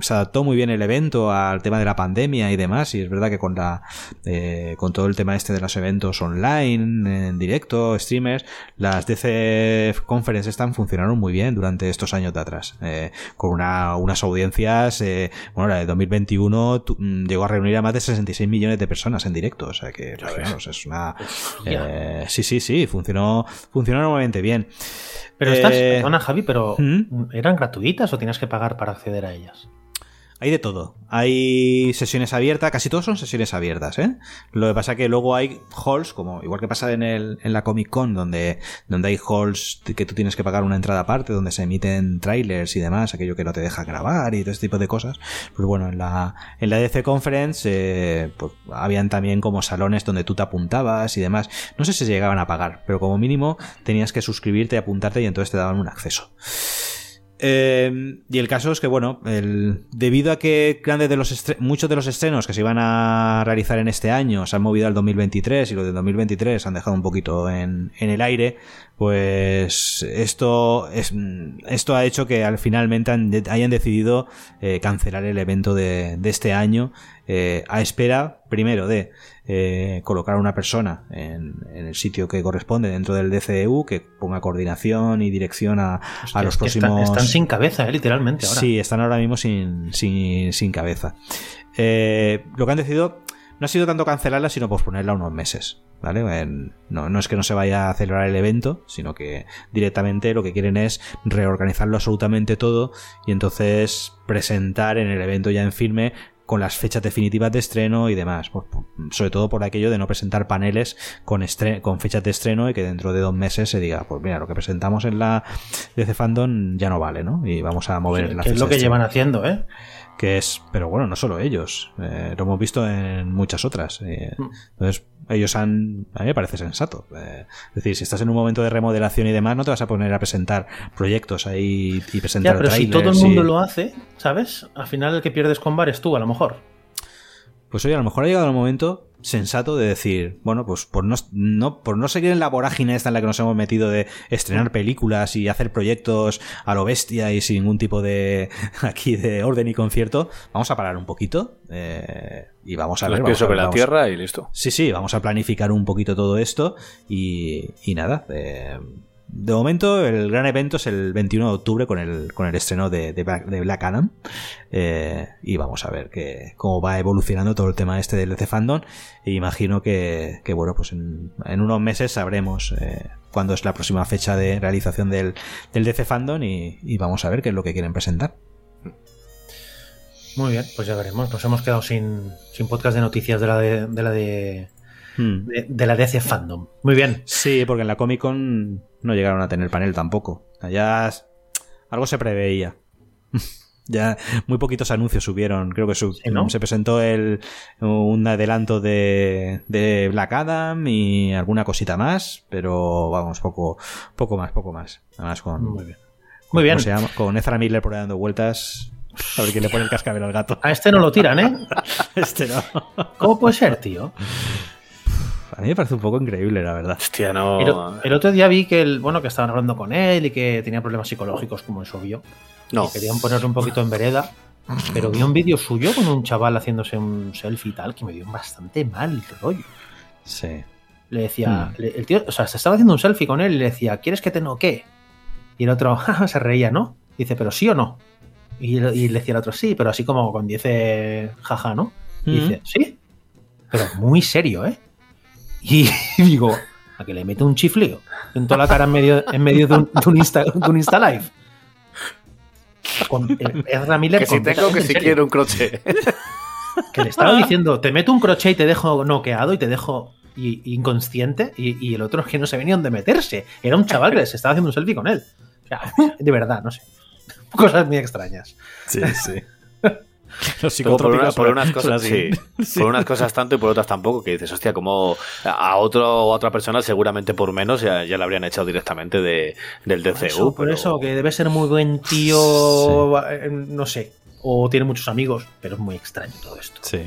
Speaker 8: se adaptó muy bien el evento al tema de la pandemia y demás, y es verdad que con la eh, con todo el tema este de los eventos online, en directo, streamers, las DC Conference están funcionaron muy bien durante estos años de atrás, eh, con una, unas audiencias, eh, bueno, la de 2021 tu- mm, llegó a reunir a más de 66 millones de personas en directo, o sea que, imaginaos, es una... eh, sí, sí, sí, funcionó, funcionó normalmente bien.
Speaker 6: Pero estas,
Speaker 8: Eh,
Speaker 6: perdona Javi, pero
Speaker 8: ¿Mm?
Speaker 6: ¿eran gratuitas o tienes que pagar para acceder a ellas?
Speaker 8: Hay de todo. Hay sesiones abiertas, casi todos son sesiones abiertas, ¿eh? Lo que pasa que luego hay halls, como igual que pasa en, el, en la Comic Con, donde, donde hay halls que tú tienes que pagar una entrada aparte, donde se emiten trailers y demás, aquello que no te deja grabar y todo este tipo de cosas. Pues bueno, en la, en la DC Conference, eh, pues habían también como salones donde tú te apuntabas y demás. No sé si llegaban a pagar, pero como mínimo tenías que suscribirte, apuntarte y entonces te daban un acceso. Eh, y el caso es que, bueno, el, debido a que grandes de los muchos de los estrenos que se iban a realizar en este año se han movido al 2023 y los del 2023 se han dejado un poquito en, en el aire, pues esto, es, esto ha hecho que al finalmente hayan decidido eh, cancelar el evento de, de este año eh, a espera, primero, de eh, colocar a una persona en, en el sitio que corresponde dentro del DCEU que ponga coordinación y dirección a, los
Speaker 6: están-
Speaker 8: próximos...
Speaker 6: están, sin cabeza, eh, literalmente. Ahora.
Speaker 8: Sí, están ahora mismo sin, sin, sin cabeza. Eh, lo que han decidido no ha sido tanto cancelarla, sino posponerla unos meses. ¿Vale? No, no es que no se vaya a celebrar el evento, sino que directamente lo que quieren es reorganizarlo absolutamente todo y entonces presentar en el evento ya en firme con las fechas definitivas de estreno y demás. Pues, sobre todo por aquello de no presentar paneles con, con fechas de estreno y que dentro de dos meses se diga, pues mira, lo que presentamos en la DC Fandom ya no vale, ¿no? Y vamos a mover
Speaker 6: Sí,
Speaker 8: la
Speaker 6: que es
Speaker 8: fecha
Speaker 6: lo que llevan haciendo, ¿eh?
Speaker 8: Que es, pero bueno, no solo ellos, eh, lo hemos visto en muchas otras. eh,
Speaker 6: Mm.
Speaker 8: entonces, ellos han, a mí me parece sensato. eh, es decir, si estás en un momento de remodelación y demás, no te vas a poner a presentar proyectos ahí y presentar
Speaker 6: Ya, pero si todo el mundo
Speaker 8: y-
Speaker 6: lo hace, ¿sabes? Al final el que pierdes con bar es tú, a lo mejor.
Speaker 8: Pues oye, a lo mejor ha llegado el momento sensato de decir, bueno, pues por no, no, por no seguir en la vorágine esta en la que nos hemos metido de estrenar películas y hacer proyectos a lo bestia y sin ningún tipo de aquí de orden y concierto, vamos a parar un poquito eh, y vamos a
Speaker 7: Los
Speaker 8: ver. vamos a-
Speaker 7: sobre la
Speaker 8: vamos-
Speaker 7: tierra y listo.
Speaker 8: Sí, sí, vamos a planificar un poquito todo esto y, y nada. eh, de momento, el gran evento es el 21 de octubre con el, con el estreno de, Black, de Black Adam. eh, y vamos a ver que, cómo va evolucionando todo el tema este del DC Fandom. E imagino que, bueno, pues en, unos meses sabremos eh, cuándo es la próxima fecha de realización del, del DC Fandom y, vamos a ver qué es lo que quieren presentar.
Speaker 6: Muy bien, pues ya veremos. Nos hemos quedado sin, sin podcast de noticias de la de la de,
Speaker 8: Hmm.
Speaker 6: de, de la DC Fandom. Muy bien.
Speaker 8: Sí, porque en la Comic Con no llegaron a tener panel tampoco. S- algo se preveía. ya muy poquitos anuncios subieron. Creo que su-
Speaker 6: Sí, ¿no?
Speaker 8: se presentó el, un adelanto de, de Black Adam y alguna cosita más, pero vamos, poco, poco más, poco más. Además con,
Speaker 6: Muy bien. Muy bien.
Speaker 8: ¿cómo se llama? con Ezra Miller por ahí dando vueltas. A ver quién le pone el cascabel al gato.
Speaker 6: A este no lo tiran, ¿eh?
Speaker 8: Este no.
Speaker 6: ¿Cómo puede ser, tío?
Speaker 8: A mí me parece un poco increíble, la verdad.
Speaker 7: Hostia, no.
Speaker 6: El, el otro día vi que, el, bueno, que estaban hablando con él y que tenía problemas psicológicos, como es obvio.
Speaker 7: no.
Speaker 6: Y querían ponerlo un poquito en vereda. Pero vi un vídeo suyo con un chaval haciéndose un selfie y tal, que me dio bastante mal rollo.
Speaker 8: Sí.
Speaker 6: Le decía,
Speaker 8: Hmm.
Speaker 6: le- el tío, o sea, se estaba haciendo un selfie con él y le decía, ¿quieres que te noquee? Y el otro, jaja, se reía, ¿no? Dice, ¿pero sí o no? Y, el- y le decía el otro, sí, pero así como con 10 jaja, ¿no? Y
Speaker 8: Ujú.
Speaker 6: dice, sí, pero muy serio, ¿eh? Y digo, a que le mete un chifleo en toda la cara en medio, en medio de, un, de un Insta, de un Insta Live. Con eh, Ezra Miller
Speaker 7: Que si tengo, que si quiero un crochet.
Speaker 6: Que le estaba diciendo, te meto un crochet y te dejo noqueado y te dejo inconsciente. Y, y el otro es que no se venía dónde meterse. Era un chaval que se estaba haciendo un selfie con él. O sea, de verdad, no sé. Cosas muy extrañas.
Speaker 8: Sí, sí. Los
Speaker 7: por, una- unas cosas
Speaker 8: así.
Speaker 7: sí, por unas cosas tanto y por otras tampoco que dices hostia como a otro a otra persona seguramente por menos ya, ya le habrían echado directamente de, del DCU
Speaker 6: Por eso, por
Speaker 7: pero-
Speaker 6: eso, que debe ser muy buen tío, eh, no sé. O tiene muchos amigos, pero es muy extraño todo esto.
Speaker 8: Sí.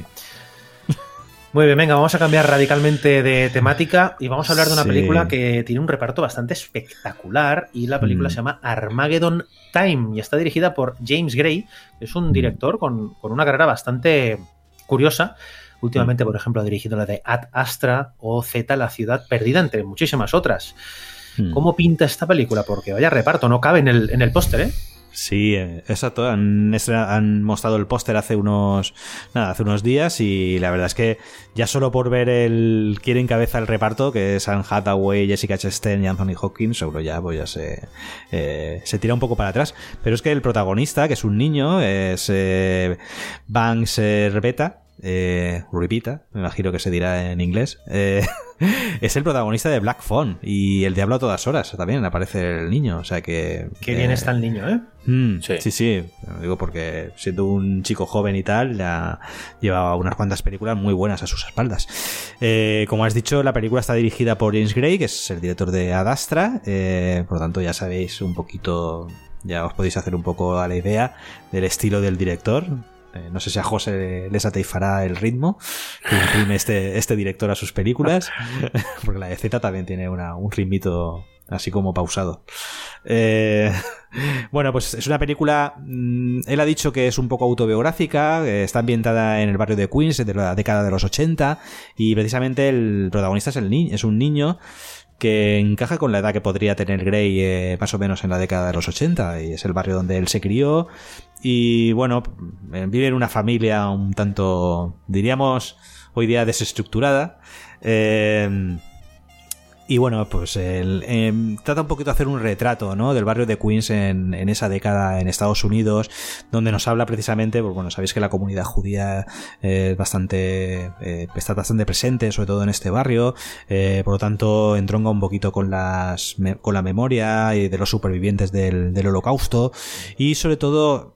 Speaker 6: Muy bien, venga, vamos a cambiar radicalmente de temática y vamos a hablar de una
Speaker 8: Sí.
Speaker 6: película que tiene un reparto bastante espectacular y la película
Speaker 8: Mm.
Speaker 6: se llama Armageddon Time y está dirigida por James Gray, que es un director con, con una carrera bastante curiosa. Últimamente, por ejemplo, ha dirigido la de Ad Astra o Z, la ciudad perdida, entre muchísimas otras. ¿Cómo pinta esta película? Porque vaya reparto, no cabe en el, en el póster, ¿eh?
Speaker 8: Sí, eh, exacto. Han, mostrado el póster hace unos nada, hace unos días y la verdad es que ya solo por ver el quién encabeza el reparto, que es Anne Hathaway, Jessica Chastain y Anthony Hopkins, seguro ya, pues ya se, eh, se tira un poco para atrás. Pero es que el protagonista, que es un niño, es eh, Banks Rebeta, eh, Ripita, me imagino que se dirá en inglés, eh, es el protagonista de Black Phone y El Diablo a todas horas, también aparece el niño, o sea que...
Speaker 6: Qué bien
Speaker 8: eh,
Speaker 6: está el niño, ¿eh?
Speaker 8: Mm,
Speaker 7: Sí.
Speaker 8: sí. sí, Lo digo porque siendo un chico joven y tal, ya llevaba unas cuantas películas muy buenas a sus espaldas. Eh, como has dicho, la película está dirigida por James Gray, que es el director de Ad Astra, eh, por lo tanto ya sabéis un poquito, ya os podéis hacer un poco a la idea del estilo del director. Eh, no sé si a José le satisfará el ritmo que imprime este, este director a sus películas, porque la de Z también tiene una, un ritmito así como pausado. Eh, bueno, pues es una película. mm, Él ha dicho que es un poco autobiográfica, está ambientada en el barrio de Queens de la década de los 80 y precisamente el protagonista es, el ni- es un niño que encaja con la edad que podría tener Grey eh, más o menos en la década de los 80 y es el barrio donde él se crió y bueno, eh, vive en una familia un tanto, diríamos, hoy día desestructurada. Eh, y bueno, pues el, em, trata un poquito de hacer un retrato ¿no? del barrio de Queens en, en esa década en Estados Unidos, donde nos habla precisamente, pues bueno, sabéis que la comunidad judía eh, es bastante, eh, está bastante presente, sobre todo en este barrio, eh, por lo tanto entronca un poquito con, las, con la memoria y de los supervivientes del, del holocausto y sobre todo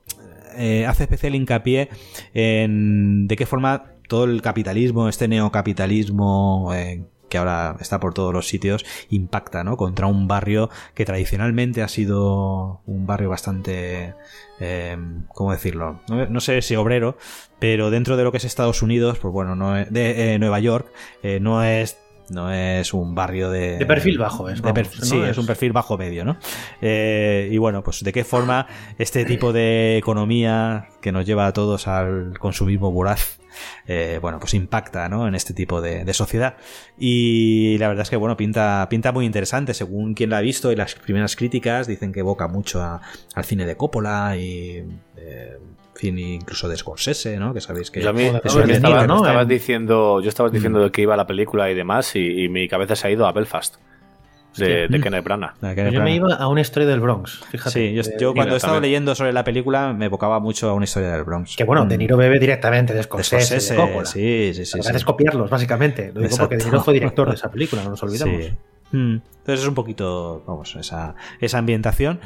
Speaker 8: eh, hace especial hincapié en de qué forma todo el capitalismo, este neocapitalismo eh, que ahora está por todos los sitios, impacta, ¿no? Contra un barrio que tradicionalmente ha sido un barrio bastante, eh, ¿cómo decirlo? No, no sé si obrero, pero dentro de lo que es Estados Unidos, pues bueno, no es- de eh, Nueva York, eh, no es no es un barrio de...
Speaker 6: De perfil bajo, es, vamos, ¿no?
Speaker 8: sí, es
Speaker 6: Es-
Speaker 8: un perfil bajo medio, ¿no? Eh, y bueno, pues de qué forma este tipo de economía que nos lleva a todos al consumismo voraz, eh, bueno, pues impacta, ¿no? En este tipo de, de sociedad. Y la verdad es que, bueno, pinta, pinta muy interesante, según quien la ha visto y las primeras críticas dicen que evoca mucho a- al cine de Coppola y... eh, incluso de Scorsese, ¿no? Que sabéis que
Speaker 7: Yo a mí,
Speaker 6: Joder,
Speaker 8: es
Speaker 7: yo
Speaker 8: un
Speaker 7: me
Speaker 6: venido,
Speaker 7: estabas, diciendo, yo estabas diciendo de que iba la película y demás, y, y mi cabeza se ha ido a Belfast, de, de Kenneth Branagh.
Speaker 6: Yo me iba a una historia del Bronx, fíjate.
Speaker 8: Sí, yo,
Speaker 6: De-
Speaker 8: yo cuando he estado leyendo sobre la película me evocaba mucho a una historia del Bronx.
Speaker 6: Que bueno, De Niro bebe directamente de
Speaker 8: De
Speaker 6: Scorsese,
Speaker 8: Scorsese,
Speaker 6: de Coppola.
Speaker 8: sí, sí, sí.
Speaker 6: Lo que
Speaker 8: sí.
Speaker 6: copiarlos, básicamente. Lo digo
Speaker 8: Exacto.
Speaker 6: porque De Niro fue director de esa película, no nos olvidemos.
Speaker 8: Sí. Mm. Entonces es un poquito, vamos, esa, esa ambientación.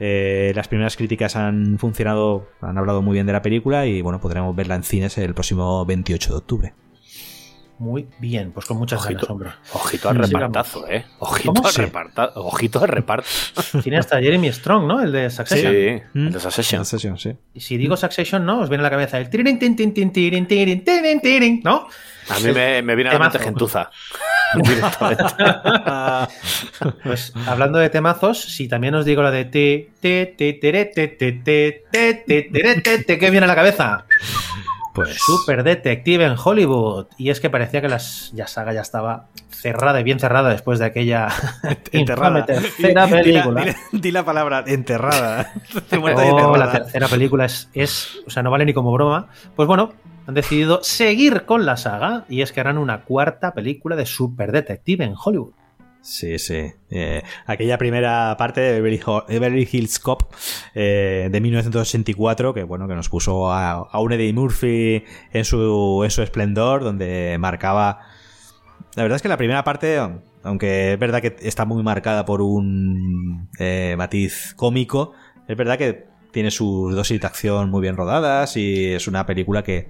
Speaker 8: Eh, las primeras críticas han funcionado, han hablado muy bien de la película y bueno, podremos verla en cines el próximo 28 de octubre.
Speaker 6: Muy bien, pues con muchas ganas,
Speaker 7: Ojito,
Speaker 6: hombre.
Speaker 7: ojito al
Speaker 6: Sí,
Speaker 7: repartazo, ¿eh? Ojito al
Speaker 6: Sí.
Speaker 7: reparta- ojito al reparto.
Speaker 6: Tiene hasta Jeremy Strong, ¿no? El de
Speaker 7: Sí,
Speaker 6: Succession.
Speaker 8: Mm.
Speaker 7: el de Succession.
Speaker 8: Sí.
Speaker 6: Y si digo Succession, ¿no? Os viene a la cabeza el tirin, tin, tin, tin, tirin, tirin, tirin, tirin, ¿no?
Speaker 7: A mí me, me viene a la mente gentuza. Directamente.
Speaker 6: Pues hablando de temazos, si también os digo la de te, te, te, te, te, te, te, te, tere, te, te, ¿qué viene a la cabeza?
Speaker 8: Pues
Speaker 6: Super Detective en Hollywood. Y es que parecía que la saga ya estaba cerrada y bien cerrada después de aquella infame tercera película.
Speaker 8: Di, la, di la palabra enterrada.
Speaker 6: Oh, la
Speaker 8: enterrada.
Speaker 6: tercera película es, es, o sea, no vale ni como broma. Pues bueno, han decidido seguir con la saga y es que harán una cuarta película de Super Detective en Hollywood.
Speaker 8: Sí, sí. Eh, aquella primera parte de Beverly, Hills Cop eh, de 1984, que bueno, que nos puso a, a un Eddie Murphy en su, en su esplendor, donde marcaba. La verdad es que la primera parte, aunque es verdad que está muy marcada por un eh, matiz cómico, es verdad que tiene sus dosis de acción muy bien rodadas y es una película que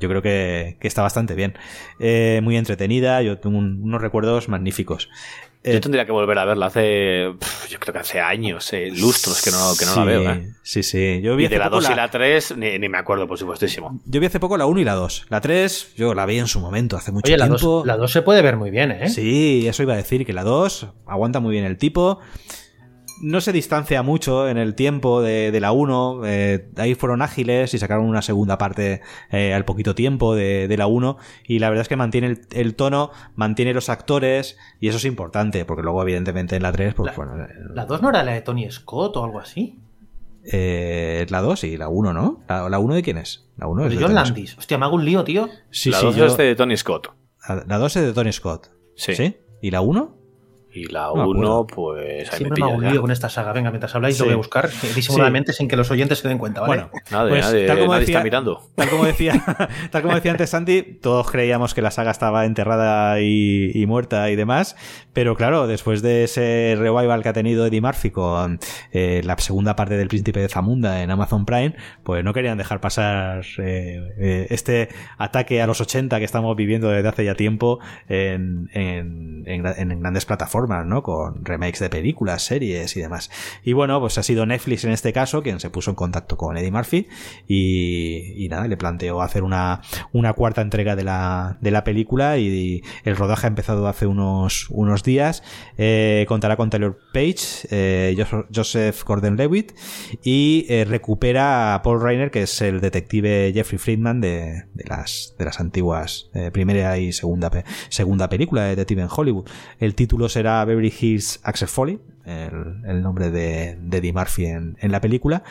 Speaker 8: yo creo que, que está bastante bien. Eh, muy entretenida, yo tengo un- unos recuerdos magníficos. Eh,
Speaker 7: Yo tendría que volver a verla hace. Yo creo que hace años, eh, lustros que no, que no la
Speaker 8: sí,
Speaker 7: veo. ¿eh?
Speaker 8: Sí, sí. Yo vi
Speaker 7: Y
Speaker 8: hace
Speaker 7: de la
Speaker 8: poco
Speaker 7: 2 y la 3 ni, ni me acuerdo, por supuestísimo.
Speaker 8: Yo vi hace poco la 1 y la 2. La 3 yo la vi en su momento, hace mucho
Speaker 6: Oye, la
Speaker 8: tiempo.
Speaker 6: 2 la dos se puede ver muy bien, ¿eh?
Speaker 8: Sí, eso iba a decir, que la 2 aguanta muy bien el tipo. No se distancia mucho en el tiempo de, de la 1. eh, ahí fueron ágiles y sacaron una segunda parte eh, al poquito tiempo de, de la 1. Y la verdad es que mantiene el, el tono, mantiene los actores. Y eso es importante, porque luego, evidentemente, en la 3, pues
Speaker 6: La-
Speaker 8: bueno. eh,
Speaker 6: ¿La 2 no era la de Tony Scott o algo así?
Speaker 8: eh, la 2 y la 1, ¿no? ¿La, la 1 de quién es? La 1 es
Speaker 6: de John
Speaker 8: Tony
Speaker 6: Landis. Hostia, me hago un lío, tío.
Speaker 8: Sí,
Speaker 7: la
Speaker 8: sí,
Speaker 7: 2
Speaker 8: yo-
Speaker 7: es de Tony Scott.
Speaker 8: la- La 2 es de Tony Scott.
Speaker 7: Sí.
Speaker 8: ¿Y la 1?
Speaker 7: Y la
Speaker 8: No me
Speaker 7: 1, pues ahí
Speaker 6: Siempre
Speaker 7: me
Speaker 6: me
Speaker 7: ya.
Speaker 6: lío con esta saga. Venga, mientras habláis
Speaker 8: Sí.
Speaker 6: lo voy a buscar disimuladamente sin que los oyentes se den cuenta, ¿vale?
Speaker 8: Bueno,
Speaker 7: Nadie,
Speaker 8: Pues,
Speaker 7: nadie,
Speaker 8: tal como
Speaker 7: nadie
Speaker 8: decía-
Speaker 7: está mirando.
Speaker 8: Tal como decía, tal como decía antes Santi, todos creíamos que la saga estaba enterrada y, y muerta y demás, pero claro, después de ese revival que ha tenido Eddie Murphy con eh, la segunda parte del Príncipe de Zamunda en Amazon Prime, pues no querían dejar pasar eh, eh, este ataque a los 80 que estamos viviendo desde hace ya tiempo en, en- en en grandes plataformas, ¿no? Con remakes de películas, series y demás. Y bueno, pues ha sido Netflix en este caso quien se puso en contacto con Eddie Murphy y, nada, le planteó hacer una, cuarta entrega de la, película y, el rodaje ha empezado hace unos, días. Eh, contará con Taylor Page, eh, Jos- Joseph Gordon-Levitt y eh, recupera a Paul Reiner, que es el detective Jeffrey Friedman de, las, de las antiguas primera y segunda, segunda película de Detective en Hollywood. El título será Beverly Hills Axel Foley, el, nombre de, de Eddie Murphy en la película.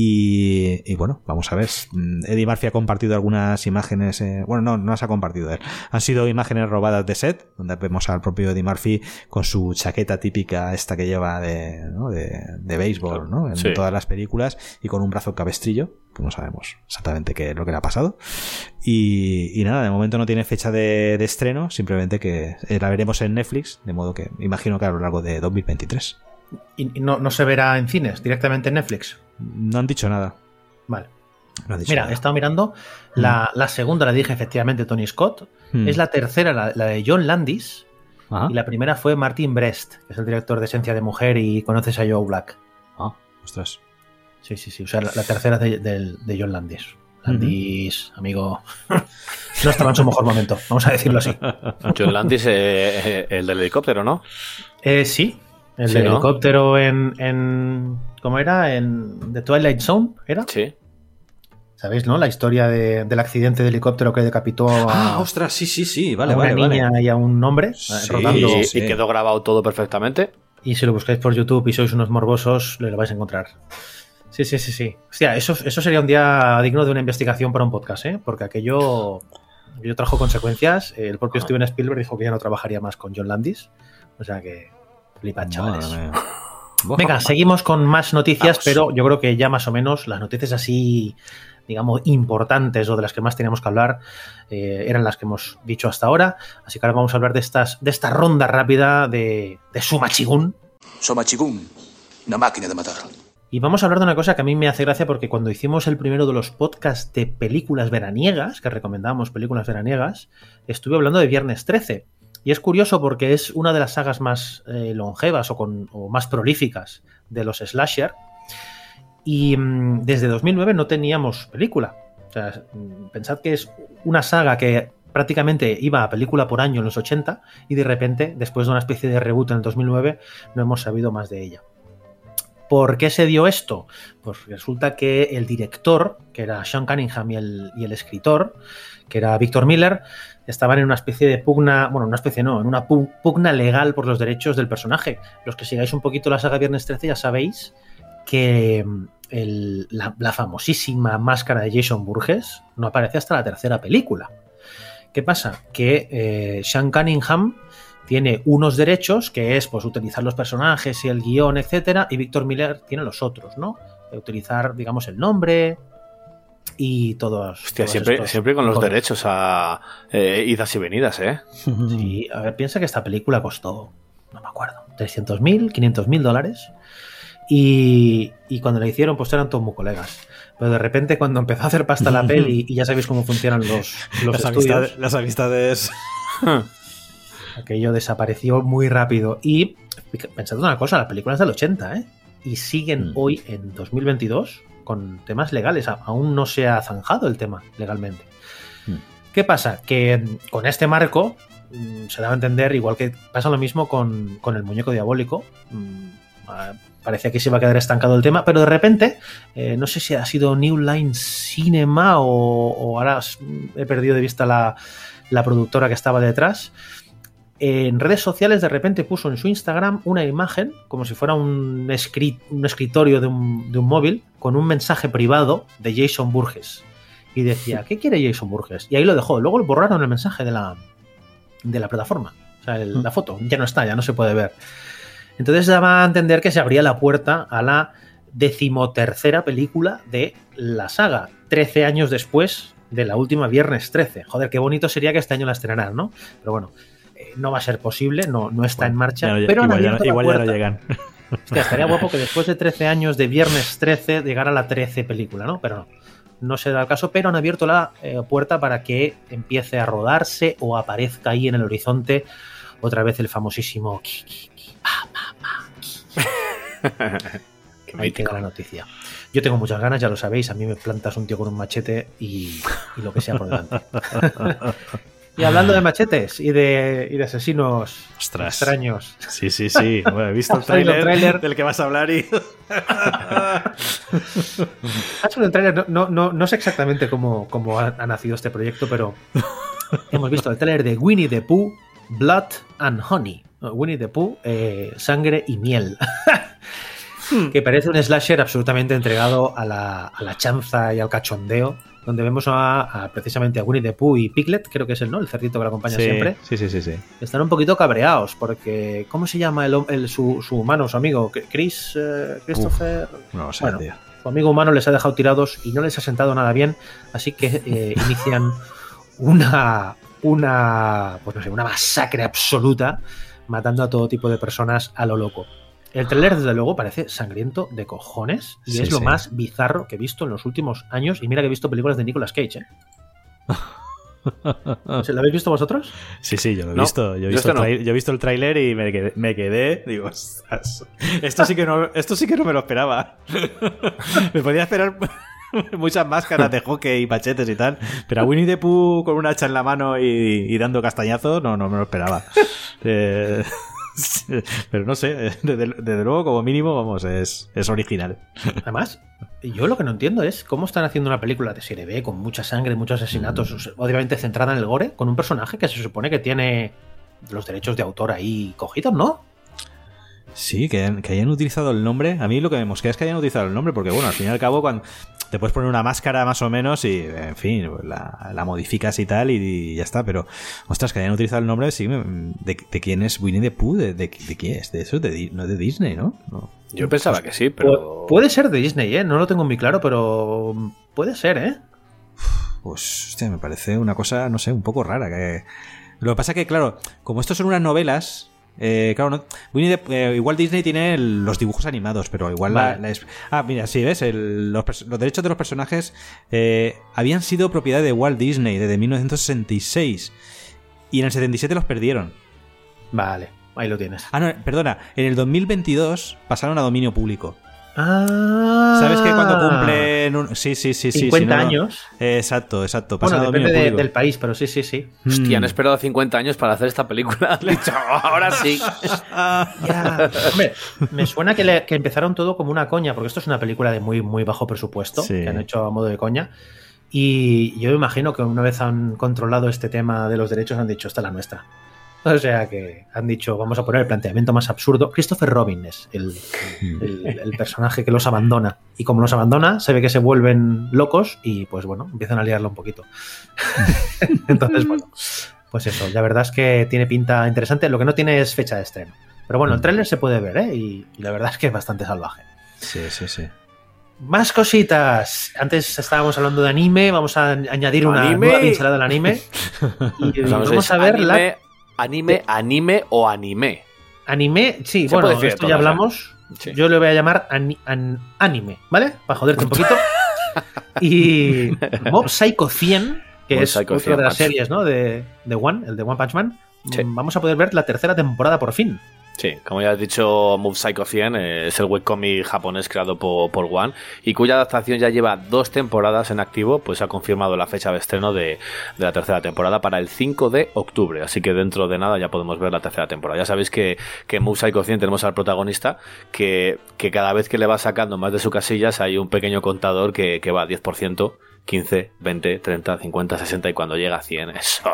Speaker 8: Y, y bueno, vamos a ver. Mm, Eddie Murphy ha compartido algunas imágenes. eh, bueno, no, no las ha compartido él. Han sido imágenes robadas de set, donde vemos al propio Eddie Murphy con su chaqueta típica, esta que lleva de, ¿no? de, de béisbol, ¿no? En
Speaker 7: Sí.
Speaker 8: todas las películas, y con un brazo cabestrillo, que no sabemos exactamente qué es lo que le ha pasado. Y, y nada, de momento no tiene fecha de, de estreno, simplemente que eh, la veremos en Netflix, de modo que imagino que a lo largo de 2023.
Speaker 6: Y, y no, no se verá en cines, directamente en Netflix.
Speaker 8: No han dicho nada.
Speaker 6: Vale.
Speaker 8: no han dicho
Speaker 6: Mira, he estado mirando. La, la segunda la dije efectivamente Tony Scott.
Speaker 8: Hmm.
Speaker 6: Es la tercera, la, la de John Landis.
Speaker 8: Ajá.
Speaker 6: y la primera fue Martin Brest, que es el director de Esencia de Mujer y conoces a Joe Black.
Speaker 8: Ah, ostras.
Speaker 6: Sí, sí, sí. O sea, la, la tercera de, de- de John Landis. Landis, amigo, no estaba en su mejor momento, vamos a decirlo así.
Speaker 7: John Landis, eh, eh, el del helicóptero, ¿no?
Speaker 6: Eh, sí, el
Speaker 7: Sí,
Speaker 6: del
Speaker 7: ¿no?
Speaker 6: helicóptero en, en. ¿Cómo era? En The Twilight Zone, ¿era?
Speaker 7: Sí.
Speaker 6: ¿Sabéis, no? La historia de- del accidente de helicóptero que decapitó a,
Speaker 8: Ah, ostras, sí, sí, sí. Vale,
Speaker 6: a una
Speaker 8: vale,
Speaker 6: niña
Speaker 8: vale.
Speaker 6: y a un hombre eh,
Speaker 8: Sí.
Speaker 6: rodando.
Speaker 7: Y,
Speaker 8: sí.
Speaker 7: y quedó grabado todo perfectamente.
Speaker 6: Y si lo buscáis por YouTube y sois unos morbosos, lo vais a encontrar. Sí, sí, sí, sí. Hostia, eso, eso sería un día digno de una investigación para un podcast, ¿eh? Porque aquello, aquello trajo consecuencias. El propio Steven Spielberg dijo que ya no trabajaría más con John Landis. O sea que flipa, chavales.
Speaker 8: Madre mía.
Speaker 6: Venga, seguimos con más noticias,
Speaker 8: Vamos.
Speaker 6: pero yo creo que ya más o menos las noticias así, digamos, importantes o de las que más teníamos que hablar eh, eran las que hemos dicho hasta ahora. Así que ahora vamos a hablar de, estas, de esta ronda rápida de, de Suma Chigun.
Speaker 9: Soma Chigun, una máquina de matar.
Speaker 6: Y vamos a hablar de una cosa que a mí me hace gracia porque cuando hicimos el primero de los podcasts de películas veraniegas, que recomendábamos películas veraniegas, estuve hablando de Viernes 13. Y es curioso porque es una de las sagas más eh, longevas o, más prolíficas de los slasher. Y mm, desde 2009 no teníamos película. O sea, mm, pensad que es una saga que prácticamente iba a película por año en los 80 y de repente, después de una especie de reboot en el 2009, no hemos sabido más de ella. ¿Por qué se dio esto? Pues resulta que el director, que era Sean Cunningham, y el, escritor, que era Victor Miller, estaban en una especie de pugna, bueno, una especie no, en una pu- pugna legal por los derechos del personaje. Los que sigáis un poquito la saga Viernes 13 ya sabéis que mm, la famosísima máscara de Jason Burgess no aparece hasta la tercera película. ¿Qué pasa? Que eh, Sean Cunningham tiene unos derechos, que es pues utilizar los personajes y el guion, etcétera, y Víctor Miller tiene los otros, ¿no? De utilizar, digamos, el nombre y todos.
Speaker 7: Hostia,
Speaker 6: todos
Speaker 7: siempre,
Speaker 6: estos
Speaker 7: siempre con los derechos a eh, idas y venidas, ¿eh?
Speaker 6: Sí, a ver, piensa que esta película costó, no me acuerdo, 300.000, 500.000 dólares. Y, y cuando la hicieron, pues eran todos muy colegas. Pero de repente, cuando empezó a hacer pasta la peli, y ya sabéis cómo funcionan los, los
Speaker 8: Las,
Speaker 6: estudios,
Speaker 8: amistades, las amistades.
Speaker 6: aquello desapareció muy rápido. Y pensad una cosa, la película es del 80, ¿eh? Y siguen
Speaker 8: Mm.
Speaker 6: hoy, en 2022, con temas legales. Aún no se ha zanjado el tema legalmente.
Speaker 8: Mm.
Speaker 6: ¿Qué pasa? Que mm, con este marco se daba a entender, igual que pasa lo mismo con, con el muñeco diabólico. ah, Parecía que se iba a quedar estancado el tema, pero de repente, eh, no sé si ha sido New Line Cinema o, o ahora he perdido de vista la, la productora que estaba detrás. En redes sociales de repente puso en su Instagram una imagen, como si fuera un, escri- un escritorio de un, de un móvil, con un mensaje privado de Jason Burgess. Y decía, ¿qué quiere Jason Burgess? Y ahí lo dejó. Luego lo borraron el mensaje de la, de la plataforma. O sea, el- la foto ya no está, ya no se puede ver. Entonces daba a entender que se abría la puerta a la decimotercera película de la saga, 13 años después de la última Viernes 13. Joder, qué bonito sería que este año la estrenaran, ¿no? Pero bueno, eh, no va a ser posible, no, no está en marcha.
Speaker 8: Ya
Speaker 6: pero
Speaker 8: igual ya igual ya no llegan.
Speaker 6: Hostia, estaría guapo que después de 13 años de Viernes 13 llegara la 13 película, ¿no? Pero no. No se da el caso, pero han abierto la eh, puerta para que empiece a rodarse o aparezca ahí en el horizonte otra vez el famosísimo ki, ki, ki, pa, pa, pa,
Speaker 7: Qué
Speaker 6: Ahí queda la noticia. Yo tengo muchas ganas, ya lo sabéis. A mí me plantas un tío con un machete y, y lo que sea por delante. y hablando de machetes y de, y de asesinos
Speaker 8: Ostras.
Speaker 6: extraños.
Speaker 8: Sí, sí, sí. Bueno, he visto el tráiler
Speaker 6: tráiler.
Speaker 8: del que vas a hablar y.
Speaker 6: Ha sido el tráiler, no, no, no, sé exactamente cómo, cómo ha, ha nacido este proyecto, pero hemos visto el tráiler de Winnie the Pooh, Blood and Honey. Winnie the Pooh, eh, sangre y miel. que parece un slasher absolutamente entregado a la, a la chanza y al cachondeo, donde vemos a, a precisamente a Winnie the Pooh y Piglet, creo que es el, ¿no? el cerdito que lo acompaña
Speaker 8: Sí,
Speaker 6: siempre.
Speaker 8: sí, sí, sí, sí.
Speaker 6: Están un poquito cabreados porque, ¿cómo se llama el, el- su, su humano, su amigo? Chris, eh, Christopher...
Speaker 8: No sé,
Speaker 6: Bueno,
Speaker 8: tío.
Speaker 6: su amigo humano les ha dejado tirados y no les ha sentado nada bien, así que eh, inician una, una, pues no sé, una masacre absoluta, matando a todo tipo de personas a lo loco. El trailer, desde luego, parece sangriento de cojones y
Speaker 8: Sí,
Speaker 6: es lo
Speaker 8: sí.
Speaker 6: más bizarro que he visto en los últimos años. Y mira que he visto películas de Nicolas Cage, ¿eh? ¿Lo habéis visto vosotros?
Speaker 8: Sí, sí, yo lo he
Speaker 7: No,
Speaker 8: visto. Yo he visto,
Speaker 7: no.
Speaker 8: el trai- yo he visto el tráiler y me quedé, me quedé, digo, "Ostras, esto sí que no, esto sí que no me lo esperaba. me podía esperar muchas máscaras de hockey y machetes y tal, pero a Winnie the Pooh con una hacha en la mano y, y dando castañazos, no, no me lo esperaba. Eh, pero no sé, desde, desde luego, como mínimo, vamos, es, es original.
Speaker 6: Además, yo lo que no entiendo es cómo están haciendo una película de serie B con mucha sangre, muchos asesinatos, sea, obviamente centrada en el gore, con un personaje que se supone que tiene los derechos de autor ahí cogidos, ¿no?
Speaker 8: Sí, que, hayan- que hayan utilizado el nombre. A mí lo que me mosquea es que hayan utilizado el nombre, porque bueno, al fin y al cabo, cuando te puedes poner una máscara más o menos y, en fin, pues la, la modificas y tal y, ya está. Pero, ostras, que hayan utilizado el nombre, sí, me- ¿de, de quién es Winnie the Pooh? ¿De, de, de quién es? De eso, de, no es de Disney, ¿no? No.
Speaker 7: Yo pensaba que sí,
Speaker 6: Pu-
Speaker 7: pero.
Speaker 6: Puede ser de Disney, ¿eh? No lo tengo muy claro, pero puede ser, ¿eh?
Speaker 8: Pues, hostia, me parece una cosa, no sé, un poco rara. Que... Lo que pasa que, claro, como estos son unas novelas, eh, claro, no, Winnie the- eh, igual Disney tiene el- los dibujos animados, pero igual la-
Speaker 6: Vale.
Speaker 8: la es- Ah, mira, sí, ¿ves? El- los, los derechos de los personajes eh, habían sido propiedad de Walt Disney desde 1966 y en el 77 los perdieron.
Speaker 6: Vale, ahí lo tienes.
Speaker 8: Ah, no, perdona, en el 2022 pasaron a dominio público.
Speaker 6: Ah,
Speaker 8: ¿Sabes que cuando cumplen... un- Sí, sí, sí, sí.
Speaker 6: 50
Speaker 8: si no,
Speaker 6: años.
Speaker 8: Eh, exacto, exacto.
Speaker 6: Bueno, depende de- del país, pero sí, sí, sí.
Speaker 7: Hostia, han esperado 50 años para hacer esta película. Ahora sí.
Speaker 6: Ya. Hombre, me suena que, le- que empezaron todo como una coña, porque esto es una película de muy, muy bajo presupuesto,
Speaker 8: Sí.
Speaker 6: que han hecho a modo de coña. Y yo me imagino que una vez han controlado este tema de los derechos, han dicho, esta es la nuestra. O sea que han dicho, vamos a poner el planteamiento más absurdo. Christopher Robin es el, el- el personaje que los abandona. Y como los abandona, se ve que se vuelven locos y pues bueno, empiezan a liarlo un poquito. Entonces, bueno, pues eso, la verdad es que tiene pinta interesante. Lo que no tiene es fecha de estreno. Pero bueno, el tráiler se puede ver, ¿eh? Y, y la verdad es que es bastante salvaje.
Speaker 8: Sí, sí, sí.
Speaker 6: Más cositas. Antes estábamos hablando de anime, vamos a añadir una
Speaker 7: Anime.
Speaker 6: nueva pincelada al anime. Y
Speaker 7: Vamos,
Speaker 6: a ver la
Speaker 7: anime, anime, o anime.
Speaker 6: anime. Sí,
Speaker 7: Se
Speaker 6: bueno,
Speaker 7: puede decir
Speaker 6: esto ya hablamos.
Speaker 7: Sí.
Speaker 6: Yo le voy a llamar ani- an- anime, ¿vale? Para joderte un poquito. y Mob Psycho 100, que
Speaker 7: Mob
Speaker 6: es
Speaker 7: Psycho
Speaker 6: otra
Speaker 7: 100,
Speaker 6: de las
Speaker 7: macho.
Speaker 6: series, ¿no? De, de One, el de One Punch Man.
Speaker 7: Sí.
Speaker 6: Vamos a poder ver la tercera temporada por fin.
Speaker 7: Sí, como ya has dicho, Move Psycho 100 eh, es el webcomic japonés creado por, por One y cuya adaptación ya lleva dos temporadas en activo, pues ha confirmado la fecha de estreno de, de la tercera temporada para el 5 de octubre, así que dentro de nada ya podemos ver la tercera temporada. Ya sabéis que, que en Move Psycho 100 tenemos al protagonista que, que cada vez que le va sacando más de sus casillas hay un pequeño contador que, que va a 10%, 15, 20, 30, 50, 60 y cuando llega a 100, eso,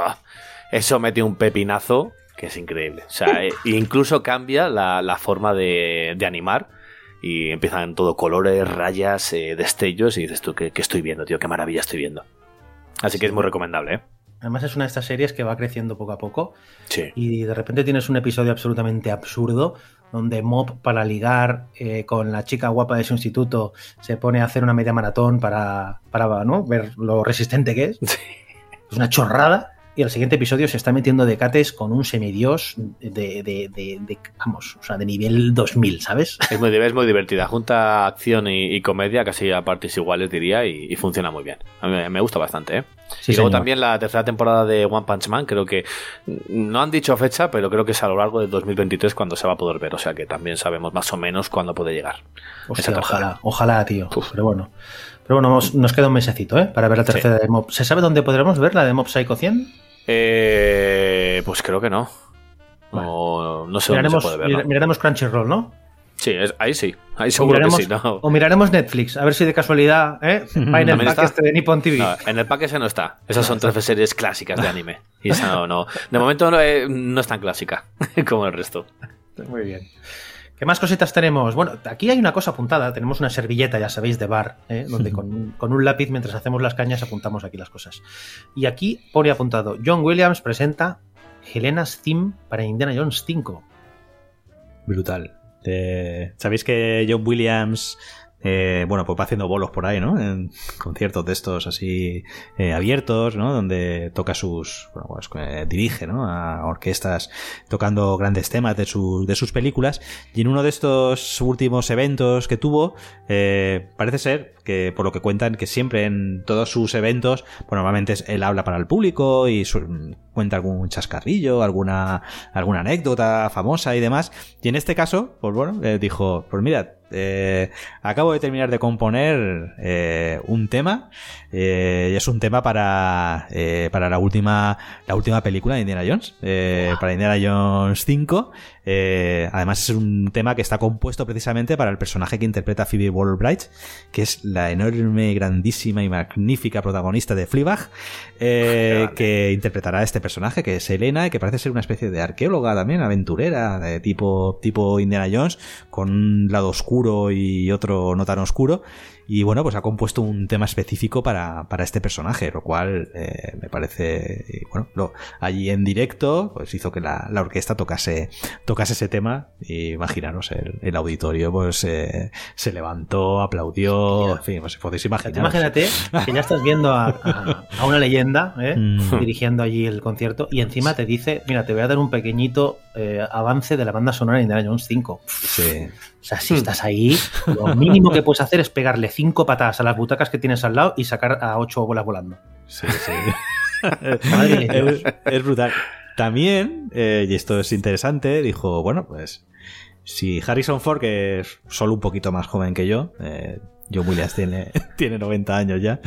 Speaker 7: eso mete un pepinazo que es increíble. O sea, eh, incluso cambia la, la forma de, de animar y empiezan todo colores, rayas, eh, destellos y dices tú, ¿qué, qué estoy viendo, tío? ¿Qué maravilla estoy viendo? Así que es muy recomendable, ¿eh?
Speaker 6: Además es una de estas series que va creciendo poco a poco
Speaker 7: Sí.
Speaker 6: y de repente tienes un episodio absolutamente absurdo donde Mob para ligar eh, con la chica guapa de su instituto se pone a hacer una media maratón para, para ¿no? ver lo resistente que es. Es una chorrada. Y el siguiente episodio se está metiendo de cates con un semidios de, de, de- de- vamos, o sea, de nivel 2000, ¿sabes?
Speaker 7: Es muy, es muy divertida. Junta acción y, y comedia casi a partes iguales, diría, y, y funciona muy bien. A mí me- gusta bastante, ¿eh?
Speaker 6: Sí,
Speaker 7: y luego
Speaker 6: señor.
Speaker 7: también la tercera temporada de One Punch Man, creo que no han dicho fecha, pero creo que es a lo largo de 2023 cuando se va a poder ver. O sea que también sabemos más o menos cuándo puede llegar.
Speaker 6: Hostia, ojalá, ojalá, tío.
Speaker 7: Uf.
Speaker 6: Pero bueno. Pero bueno, nos, nos queda un mesecito, ¿eh? Para ver la tercera de Mob. ¿Se sabe dónde podremos ver la de Mob Psycho 100?
Speaker 7: Eh, pues creo que no. No, no sé dónde
Speaker 6: Miraremos,
Speaker 7: se puede ver.
Speaker 6: miraremos Crunchyroll, ¿no?
Speaker 7: Sí, es- ahí sí. Ahí seguro que sí. No,
Speaker 6: o miraremos Netflix, a ver si de casualidad ¿eh? va en el
Speaker 7: ¿También
Speaker 6: pack
Speaker 7: está?
Speaker 6: este de Nippon TV.
Speaker 7: No, en el pack ese no está. Esas son tres series clásicas de anime. Y esa no, no. De momento no, eh, no es tan clásica como el resto.
Speaker 6: Muy bien. ¿Qué más cositas tenemos? Bueno, aquí hay una cosa apuntada. Tenemos una servilleta, ya sabéis, de bar, ¿eh? donde con, con un lápiz, mientras hacemos las cañas, apuntamos aquí las cosas. Y aquí pone apuntado: John Williams presenta Helena's Theme para Indiana Jones 5.
Speaker 8: Brutal. Eh, Sabéis que John Williams eh, bueno, pues va haciendo bolos por ahí, ¿no? En conciertos de estos así eh, abiertos, ¿no? Donde toca sus, bueno, pues eh, dirige, ¿no? A orquestas tocando grandes temas de, sus de sus películas. Y en uno de estos últimos eventos que tuvo, eh, parece ser que por lo que cuentan que siempre en todos sus eventos, pues normalmente él habla para el público y cuenta algún chascarrillo, alguna, alguna anécdota famosa y demás. Y en este caso, pues bueno, eh, dijo, pues mirad, eh, acabo de terminar de componer eh, un tema eh, y es un tema para, eh, para la última la última película de Indiana Jones, eh, para Indiana Jones 5. Eh, además es un tema que está compuesto precisamente para el personaje que interpreta Phoebe Waller-Bridge, que es la enorme, grandísima y magnífica protagonista de Fleabag, eh, que interpretará a este personaje que es Elena y que parece ser una especie de arqueóloga también, aventurera, de tipo tipo Indiana Jones, con un lado oscuro y otro no tan oscuro. Y bueno, pues ha compuesto un tema específico para, para este personaje, lo cual eh, me parece, y bueno, lo, allí en directo, pues hizo que la, la orquesta tocase, tocase ese tema. Y imaginaros, el, el auditorio pues eh, se levantó, aplaudió, en fin, pues podéis imaginar.
Speaker 6: Imagínate que ya estás viendo a, a- a una leyenda ¿eh?
Speaker 8: Mm.
Speaker 6: dirigiendo allí el concierto y encima te dice, mira, te voy a dar un pequeñito eh, avance de la banda sonora de Indiana Jones 5.
Speaker 8: Sí.
Speaker 6: O sea, si estás ahí, lo mínimo que puedes hacer es pegarle cinco patadas a las butacas que tienes al lado y sacar a ocho bolas volando.
Speaker 8: Sí, sí.
Speaker 6: Madre
Speaker 8: es, es brutal. También, eh, y esto es interesante, dijo, bueno, pues si Harrison Ford, que es solo un poquito más joven que yo, eh, John Williams tiene, tiene 90 años ya,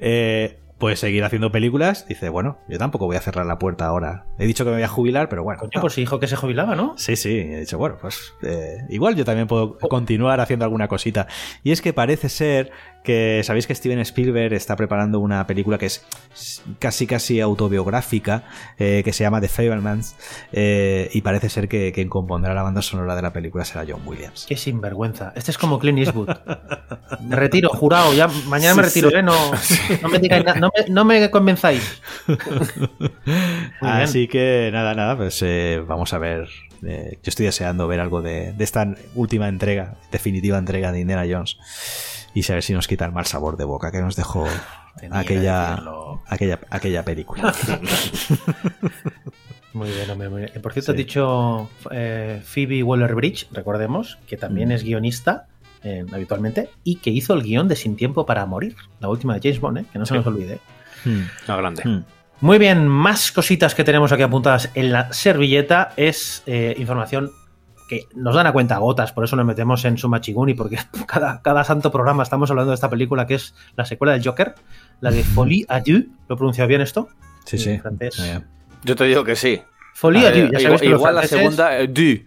Speaker 8: eh, puede seguir haciendo películas, dice, bueno, yo tampoco voy a cerrar la puerta ahora. He dicho que me voy a jubilar, pero bueno.
Speaker 6: Coño,
Speaker 8: no.
Speaker 6: pues si dijo que se jubilaba, ¿no?
Speaker 8: Sí, sí, he dicho, bueno, pues eh, igual yo también puedo continuar haciendo alguna cosita. Y es que parece ser que, sabéis que Steven Spielberg está preparando una película que es casi casi autobiográfica, eh, que se llama The Fablemans, eh, y parece ser que quien compondrá la banda sonora de la película será John Williams.
Speaker 6: Qué sinvergüenza. Este es como Clint Eastwood. Me retiro, jurado. Ya mañana me retiro,
Speaker 8: sí.
Speaker 6: ¿eh? No, no me digáis nada, no me, no me convenzáis.
Speaker 8: Así que nada, nada, pues eh, vamos a ver. yo estoy deseando ver algo de, de esta última entrega, definitiva entrega de Indiana Jones. Y saber si nos quita el mal sabor de boca que nos dejó aquella, aquella, aquella película.
Speaker 6: Muy bien, hombre, muy bien. Por cierto, has
Speaker 8: Sí.
Speaker 6: dicho eh, Phoebe Waller-Bridge, recordemos, que también
Speaker 8: Mm.
Speaker 6: es guionista eh, habitualmente y que hizo el guion de Sin Tiempo para Morir, la última de James Bond, ¿eh? que no se
Speaker 7: Sí.
Speaker 6: nos olvide.
Speaker 8: Hmm,
Speaker 7: Una grande.
Speaker 8: hmm.
Speaker 6: Muy bien, más cositas que tenemos aquí apuntadas en la servilleta es eh, información que nos dan a cuenta gotas, por eso nos metemos en Sumachiguni, porque cada, cada santo programa estamos hablando de esta película que es la secuela del Joker, la de Folie à deux. ¿Lo he pronunciado bien esto?
Speaker 8: Sí,
Speaker 6: En
Speaker 8: sí.
Speaker 6: francés.
Speaker 8: Eh,
Speaker 7: Yo te digo que sí.
Speaker 6: Folie
Speaker 7: A
Speaker 6: à deux,
Speaker 7: ver,
Speaker 6: ya
Speaker 7: igual
Speaker 6: sabéis que los
Speaker 7: igual la segunda, eh, du.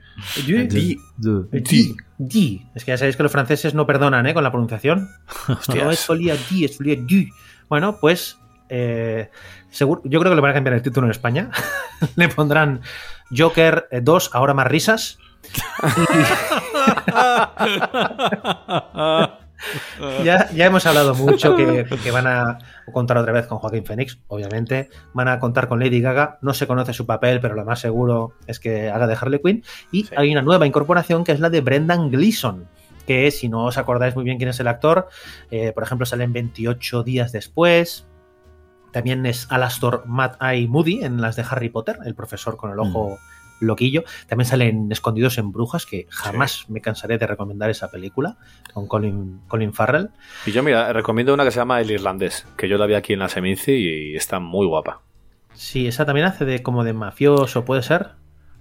Speaker 6: Du-
Speaker 8: di- du-
Speaker 6: Di. Di. Es que ya sabéis que los franceses no perdonan ¿eh? con la pronunciación.
Speaker 7: Hostias.
Speaker 6: No es folie à di, es folie à du. Bueno, pues eh, seguro, yo creo que le van a cambiar el título en España. le pondrán Joker 2, ahora más risas. Ya, ya hemos hablado mucho que, que van a contar otra vez con Joaquín Phoenix, obviamente. Van a contar con Lady Gaga. No se conoce su papel, pero lo más seguro es que haga de Harley Quinn. Y
Speaker 7: Sí.
Speaker 6: hay una nueva incorporación que es la de Brendan Gleeson. Que si no os acordáis muy bien quién es el actor, eh, por ejemplo, sale en 28 días después. También es Alastor Matt Eye Moody en las de Harry Potter, el profesor con el ojo loquillo. También salen Escondidos en Brujas, que jamás me cansaré de recomendar esa película, con Colin, Colin Farrell.
Speaker 7: Y yo, mira, recomiendo una que se llama El Irlandés, que yo la vi aquí en la Seminci y está muy guapa.
Speaker 6: Sí, esa también hace de como de mafioso, ¿puede ser?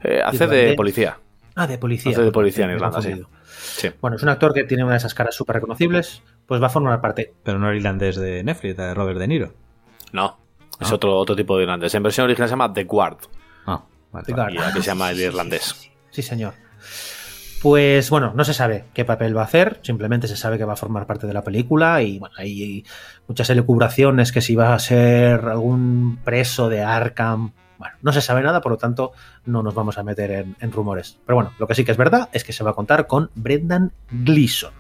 Speaker 7: Eh, hace
Speaker 6: Irlandés.
Speaker 7: de policía.
Speaker 6: Ah, de policía.
Speaker 7: Hace de policía en Irlanda. Sí.
Speaker 6: Bueno, es un actor que tiene una de esas caras súper reconocibles, pues va a formar parte.
Speaker 8: Pero no el irlandés de Netflix, de Robert De Niro.
Speaker 7: No, es
Speaker 8: Ah.
Speaker 7: otro, otro tipo de irlandés. En versión original se llama The Guard
Speaker 8: Ah, vale,
Speaker 6: The
Speaker 8: vale.
Speaker 6: Guard.
Speaker 7: y aquí se llama El Irlandés.
Speaker 6: Sí, señor. Pues bueno, no se sabe qué papel va a hacer, simplemente se sabe que va a formar parte de la película y bueno, hay muchas elucubraciones que si va a ser algún preso de Arkham. Bueno, no se sabe nada, por lo tanto no nos vamos a meter en, en rumores. Pero bueno, lo que sí que es verdad es que se va a contar con Brendan Gleeson.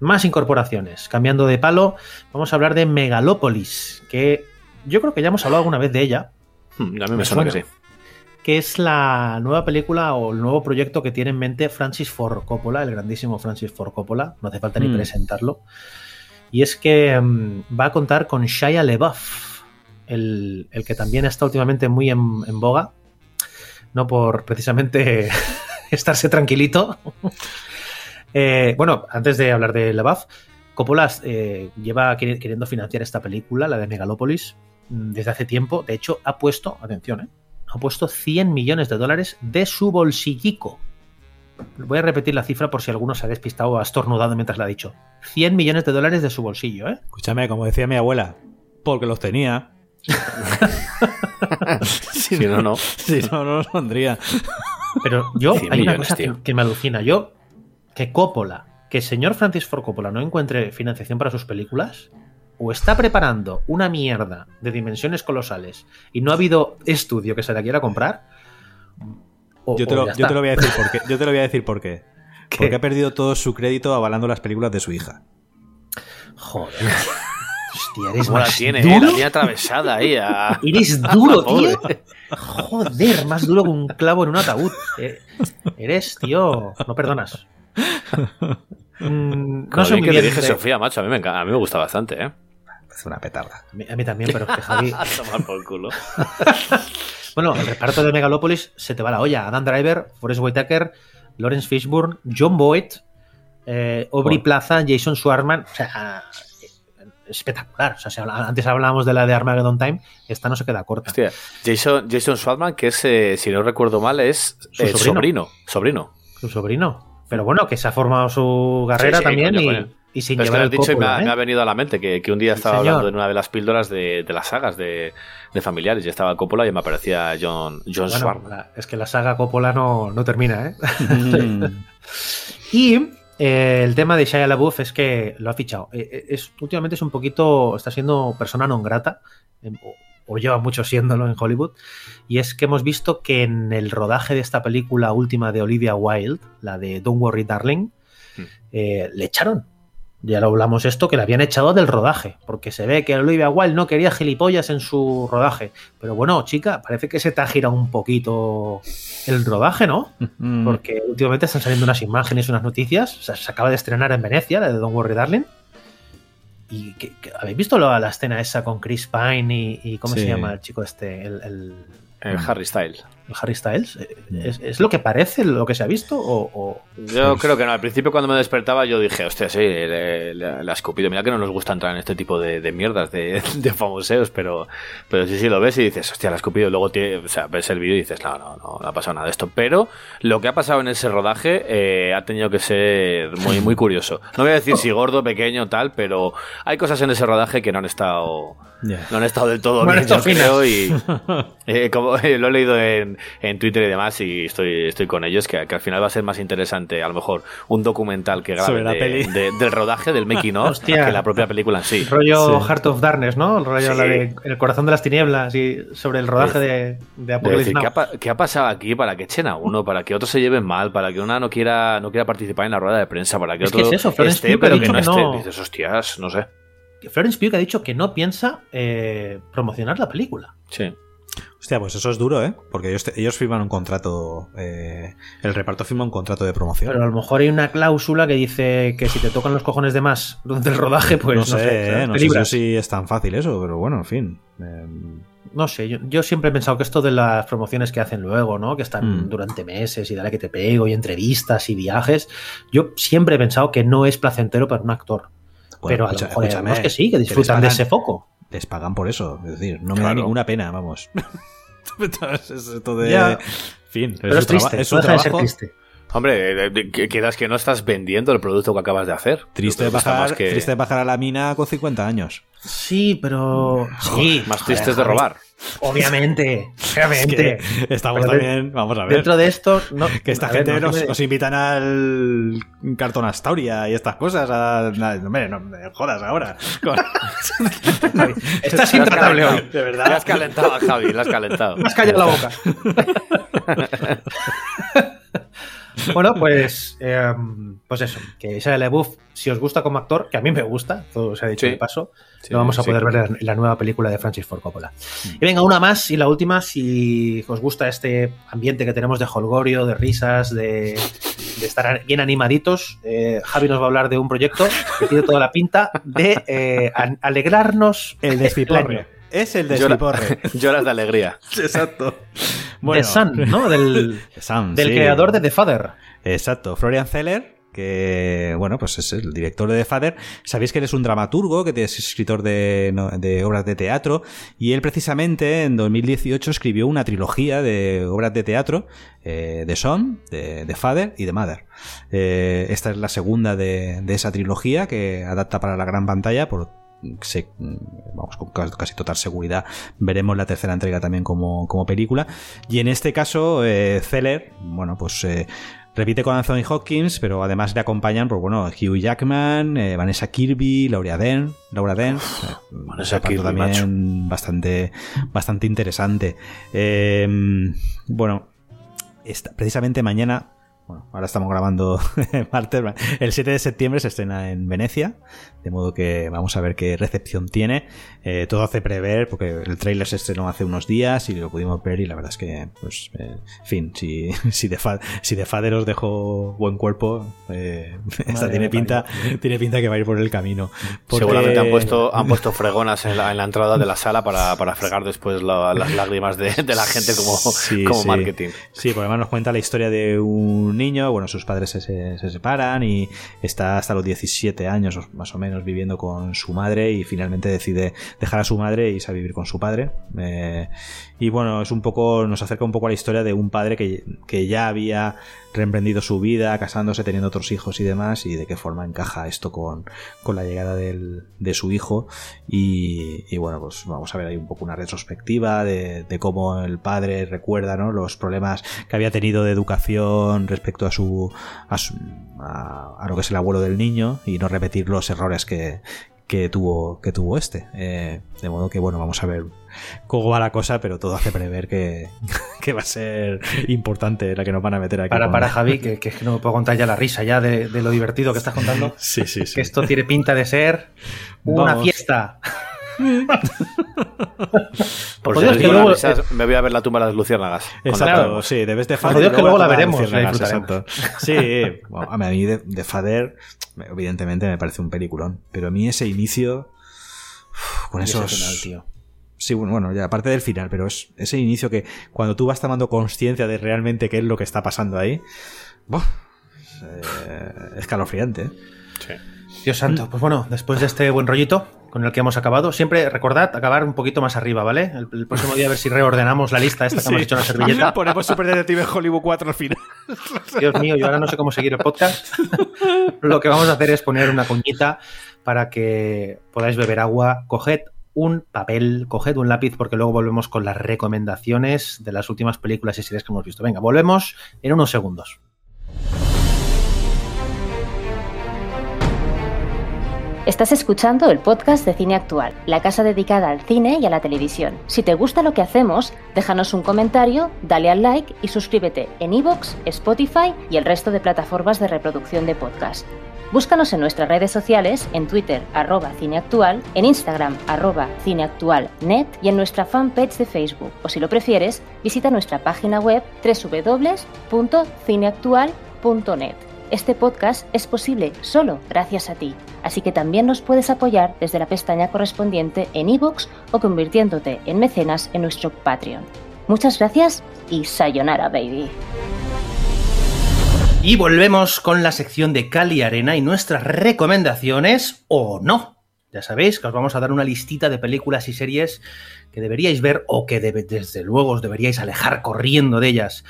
Speaker 6: Más incorporaciones. Cambiando de palo, vamos a hablar de Megalópolis, que yo creo que ya hemos hablado alguna vez de ella,
Speaker 7: Hmm, A mí me,
Speaker 6: Me
Speaker 7: suena que sí.
Speaker 6: Que es la nueva película o el nuevo proyecto que tiene en mente Francis Ford Coppola, el grandísimo Francis Ford Coppola, no hace falta ni
Speaker 8: Mm.
Speaker 6: presentarlo. Y es que mm, va a contar con Shia LaBeouf, el, el que también está últimamente muy en, en boga, no por precisamente estarse tranquilito. Eh, bueno, antes de hablar de LaBeouf, Coppola eh, lleva queri- queriendo financiar esta película, la de Megalopolis, mm, desde hace tiempo. De hecho, ha puesto, atención, eh, ha puesto 100 millones de dólares de su bolsillico. Voy a repetir la cifra por si alguno se ha despistado o ha estornudado mientras la ha dicho. 100 millones de dólares de su bolsillo, ¿eh?
Speaker 8: Escúchame, como decía mi abuela, porque los tenía.
Speaker 7: Si no, no.
Speaker 8: Si no, no los pondría.
Speaker 6: Pero yo,
Speaker 7: 100
Speaker 6: hay una
Speaker 7: millones,
Speaker 6: cosa que, que me alucina. Yo, que Coppola, que el señor Francis Ford Coppola no encuentre financiación para sus películas, o está preparando una mierda de dimensiones colosales y no ha habido estudio que se la quiera comprar, o,
Speaker 8: Yo te, lo,
Speaker 6: ya
Speaker 8: yo te
Speaker 6: está.
Speaker 8: lo voy a decir por qué. Yo te lo voy a decir por qué.
Speaker 6: ¿Qué?
Speaker 8: Porque ha perdido todo su crédito avalando las películas de su hija.
Speaker 6: Joder. Hostia, eres
Speaker 7: ¿Cómo la
Speaker 6: más
Speaker 7: tiene?
Speaker 6: duro.
Speaker 7: eh? La tiene atravesada ahí. a-
Speaker 6: Eres duro, tío. Joder, más duro que un clavo en un ataúd. Eh, eres, tío. No perdonas. Mm, no sé
Speaker 7: bien
Speaker 6: muy
Speaker 7: que
Speaker 6: bien.
Speaker 7: dirige
Speaker 6: de-
Speaker 7: Sofía, macho. A mí me, encanta- a mí me gusta bastante, ¿eh?
Speaker 8: Es una petarda.
Speaker 6: A mí, a mí también, pero que Javi.
Speaker 7: A tomar por culo.
Speaker 6: Bueno, el reparto de Megalopolis se te va la olla. Adam Driver, Forrest Whitaker, Lawrence Fishburne, John Boyd, eh, Aubrey. Plaza, Jason Schwartzman. O sea, espectacular. O sea, si habla- antes hablábamos de la de Armageddon Time, esta no se queda corta.
Speaker 7: Hostia, Jason, Jason Schwartzman, que es, eh, si no recuerdo mal, es
Speaker 6: Su
Speaker 7: eh,
Speaker 6: sobrino.
Speaker 7: sobrino. Sobrino.
Speaker 6: Su sobrino. Pero bueno, que se ha formado su carrera
Speaker 7: Sí, sí,
Speaker 6: también
Speaker 7: coño,
Speaker 6: y,
Speaker 7: coño.
Speaker 6: Y sin
Speaker 7: es que lo
Speaker 6: el
Speaker 7: has dicho y me ha, me ha
Speaker 6: ¿eh?
Speaker 7: venido a la mente que, que un día estaba hablando en una de las píldoras de, de las sagas de, de familiares y estaba Coppola y me aparecía John, John
Speaker 6: Bueno, es que la saga Coppola no, no termina, ¿eh? Y eh, el tema de Shia LaBeouf es que lo ha fichado. Eh, eh, Es, últimamente es un poquito, está siendo persona non grata, em, o, o lleva mucho siéndolo en Hollywood, y es que hemos visto que en el rodaje de esta película última de Olivia Wilde, la de Don't Worry Darling,
Speaker 7: Hmm.
Speaker 6: eh, le echaron. Ya lo hablamos esto, que le habían echado del rodaje, porque se ve que Olivia Wilde no quería gilipollas en su rodaje. Pero bueno, chica, parece que se te ha girado un poquito el rodaje, ¿no?
Speaker 8: Mm.
Speaker 6: Porque últimamente están saliendo unas imágenes, unas noticias. O sea, se acaba de estrenar en Venecia, la de Don't Worry Darling. ¿Y que, que- habéis visto la, la escena esa con Chris Pine y, y cómo se llama el chico este? El, el-
Speaker 7: El Harry Styles.
Speaker 6: El Harry Styles. Eh, ¿Es, es lo que parece, lo que se ha visto? O, o-
Speaker 7: Yo creo que no. Al principio, cuando me despertaba, yo dije, hostia, sí, le ha escupido. Mira que no nos gusta entrar en este tipo de, de mierdas de, de famoseos, pero, pero sí, sí lo ves y dices, hostia, le ha escupido. Luego tiene- o sea, ves el vídeo y dices, no, no, no, no ha pasado nada de esto. Pero lo que ha pasado en ese rodaje eh, ha tenido que ser muy, muy curioso. No voy a decir si gordo, pequeño, tal, pero hay cosas en ese rodaje que no han estado. No han estado del todo bien, yo creo, y eh, como eh, lo he leído en, en Twitter y demás, y estoy, estoy con ellos, que, que al final va a ser más interesante, a lo mejor, un documental que grabe
Speaker 8: Sobre la
Speaker 7: de-
Speaker 8: peli.
Speaker 7: de- del rodaje, del making of,
Speaker 6: Hostia.
Speaker 7: que la propia película en sí.
Speaker 6: rollo
Speaker 8: Sí.
Speaker 6: Heart of Darkness, ¿no? El rollo
Speaker 7: Sí.
Speaker 6: la de El corazón de las tinieblas y sobre el rodaje de, de Apocalypse Now.
Speaker 7: ¿qué ha, pa- qué ha pasado aquí para que echen a uno, para que otros se lleven mal, para que una no quiera, no quiera participar en la rueda de prensa, para que
Speaker 6: Es que
Speaker 7: otro
Speaker 6: es eso,
Speaker 7: esté, pero que no
Speaker 6: que
Speaker 7: esté?
Speaker 6: no-
Speaker 7: Dices, hostias, no sé.
Speaker 6: Florence Pugh ha dicho que no piensa eh, promocionar la película.
Speaker 7: Sí.
Speaker 8: Hostia, pues eso es duro, ¿eh? Porque ellos, ellos firman un contrato. eh, el reparto firma un contrato de promoción.
Speaker 6: Pero a lo mejor hay una cláusula que dice que si te tocan los cojones de más durante el rodaje, pues
Speaker 8: no
Speaker 6: no,
Speaker 8: sé, ¿eh? no sé si es tan fácil eso, pero bueno, en fin. Eh,
Speaker 6: No sé, yo, yo siempre he pensado que esto de las promociones que hacen luego, ¿no? Que están
Speaker 8: Mm.
Speaker 6: durante meses y dale que te pego y entrevistas y viajes. Yo siempre he pensado que no es placentero para un actor.
Speaker 8: bueno,
Speaker 6: pero a lo mejor algunos que sí, que disfrutan de ese foco.
Speaker 8: Les pagan por eso. Es decir, no me da ninguna pena, vamos. Es esto de.
Speaker 6: Ya.
Speaker 8: Fin,
Speaker 6: Pero es triste,
Speaker 8: es
Speaker 6: de ser
Speaker 8: trabajo.
Speaker 6: triste.
Speaker 7: Hombre, eh, que quedas que no estás vendiendo el producto que acabas de hacer.
Speaker 8: Triste bajar,
Speaker 7: que-
Speaker 8: triste bajar a la mina con 50 años.
Speaker 6: Sí, pero. Sí,
Speaker 7: Más tristes de robar.
Speaker 6: Obviamente, obviamente.
Speaker 8: Que estamos
Speaker 6: Pero de-
Speaker 8: también, vamos a ver.
Speaker 6: Dentro de esto, no,
Speaker 8: que esta
Speaker 6: ver,
Speaker 8: gente
Speaker 6: no,
Speaker 8: nos,
Speaker 6: me-
Speaker 8: nos invitan al cartón Astoria y estas cosas. A, no me jodas ahora.
Speaker 6: Estás intratable hoy.
Speaker 8: de
Speaker 7: La
Speaker 8: verdad.
Speaker 7: has calentado, Javi, la has calentado.
Speaker 6: Me has callado la boca. Bueno, pues, eh, pues eso, que Shia LaBeouf, si os gusta como actor, que a mí me gusta, todo se ha dicho
Speaker 7: Sí.
Speaker 6: de paso,
Speaker 7: Sí,
Speaker 6: lo vamos a
Speaker 7: sí.
Speaker 6: poder ver en la nueva película de Francis Ford Coppola. Y venga, una más y la última, si os gusta este ambiente que tenemos de holgorio, de risas, de, de estar bien animaditos, eh, Javi nos va a hablar de un proyecto que tiene toda la pinta de eh, alegrarnos
Speaker 8: El despiporre. Es el
Speaker 7: Llora-
Speaker 8: despiporre.
Speaker 7: Lloras de alegría.
Speaker 8: Exacto.
Speaker 6: The Sun, ¿no? Del,
Speaker 8: Sun,
Speaker 6: del
Speaker 8: sí.
Speaker 6: creador de The Father.
Speaker 8: Exacto, Florian Zeller, que bueno, pues es el director de The Father. Sabéis que él es un dramaturgo, que es escritor de, de obras de teatro, y él precisamente en 2018 escribió una trilogía de obras de teatro, eh, de Son, de, de Father y de Mother. Eh, esta es la segunda de, de esa trilogía que adapta para la gran pantalla por se- vamos con ca- casi total seguridad veremos la tercera entrega también como, como película y en este caso eh, Zeller bueno pues eh, repite con Anthony Hopkins pero además le acompañan pues bueno Hugh Jackman eh, Vanessa Kirby Laura Dern Laura Dern eh,
Speaker 7: Vanessa Kirby,
Speaker 8: también bastante bastante interesante Eh, bueno esta- precisamente mañana bueno, ahora estamos grabando martes. El 7 de septiembre se estrena en Venecia, de modo que vamos a ver qué recepción tiene. Eh, todo hace prever, porque el tráiler se estrenó hace unos días y lo pudimos ver y la verdad es que, pues, eh, en fin, si, si, de fa- si de Fader os dejó buen cuerpo, eh, esta
Speaker 6: Madre
Speaker 8: tiene pinta, tiene pinta que va a ir por el camino. Porque-
Speaker 7: Seguramente han puesto, han puesto fregonas en la, en la entrada de la sala para, para fregar después la- las lágrimas de, de la gente como,
Speaker 8: Sí,
Speaker 7: como
Speaker 8: sí.
Speaker 7: marketing.
Speaker 8: Sí, porque además nos cuenta la historia de un niño, bueno, sus padres se, se- se separan y está hasta los 17 años más o menos viviendo con su madre y finalmente decide dejar a su madre e irse a vivir con su padre. Eh, y bueno, es un poco, nos acerca un poco a la historia de un padre que, que ya había reemprendido su vida, casándose, teniendo otros hijos y demás, y de qué forma encaja esto con, con la llegada del- de su hijo. Y, y bueno, pues vamos a ver ahí un poco una retrospectiva de, de cómo el padre recuerda ¿no? los problemas que había tenido de educación respecto a su, a, su- a- a lo que es el abuelo del niño y no repetir los errores que, que tuvo que tuvo este Eh, de modo que bueno vamos a ver cómo va la cosa pero todo hace prever que, que va a ser importante la que nos van a meter aquí
Speaker 6: Para,
Speaker 8: con-
Speaker 6: para Javi, que, que es que no me puedo contar ya la risa ya de, de lo divertido que estás contando.
Speaker 8: sí sí sí
Speaker 6: Que esto tiene pinta de ser una
Speaker 8: Vamos.
Speaker 6: fiesta.
Speaker 7: Por
Speaker 6: Por
Speaker 7: si
Speaker 6: Dios,
Speaker 7: os
Speaker 6: que
Speaker 7: digo
Speaker 6: luego-
Speaker 7: risas, me voy a ver la tumba de las luciérnagas.
Speaker 8: Exacto, sí, debes de
Speaker 6: Por Dios, que luego la veremos, la.
Speaker 8: Sí, bueno, a mí de, de Fader, evidentemente me parece un peliculón, pero a mí ese inicio, uf, con
Speaker 6: Y ese
Speaker 8: esos...
Speaker 6: final, tío.
Speaker 8: Sí, bueno, bueno, ya aparte del final, pero es ese inicio que cuando tú vas tomando conciencia de realmente qué es lo que está pasando ahí, ¡buah! es, eh, escalofriante. ¿eh?
Speaker 6: Dios santo, pues bueno, después de este buen rollito con el que hemos acabado, siempre recordad acabar un poquito más arriba, ¿vale? El, el próximo día a ver si reordenamos la lista esta que hemos hecho en la servilleta.
Speaker 8: Ponemos Super Detective Hollywood 4 al final.
Speaker 6: Dios mío, yo ahora no sé cómo seguir el podcast. Lo que vamos a hacer es poner una cuñita para que podáis beber agua. Coged un papel, coged un lápiz, porque luego volvemos con las recomendaciones de las últimas películas y series que hemos visto. Venga, volvemos en unos segundos.
Speaker 10: Estás escuchando el podcast de Cine Actual, la casa dedicada al cine y a la televisión. Si te gusta lo que hacemos, déjanos un comentario, dale al like y suscríbete en iVoox, Spotify y el resto de plataformas de reproducción de podcast. Búscanos en nuestras redes sociales, en Twitter, arroba cineactual, en Instagram, arroba cineactualnet y en nuestra fanpage de Facebook. O si lo prefieres, visita nuestra página web www.cineactual.net. Este podcast es posible solo gracias a ti, así que también nos puedes apoyar desde la pestaña correspondiente en iVoox o convirtiéndote en mecenas en nuestro Patreon. Muchas gracias y sayonara, baby.
Speaker 6: Y volvemos con la sección de Cali Arena y nuestras recomendaciones o no. Ya sabéis que os vamos a dar una listita de películas y series que deberíais ver o que desde luego os deberíais alejar corriendo de ellas.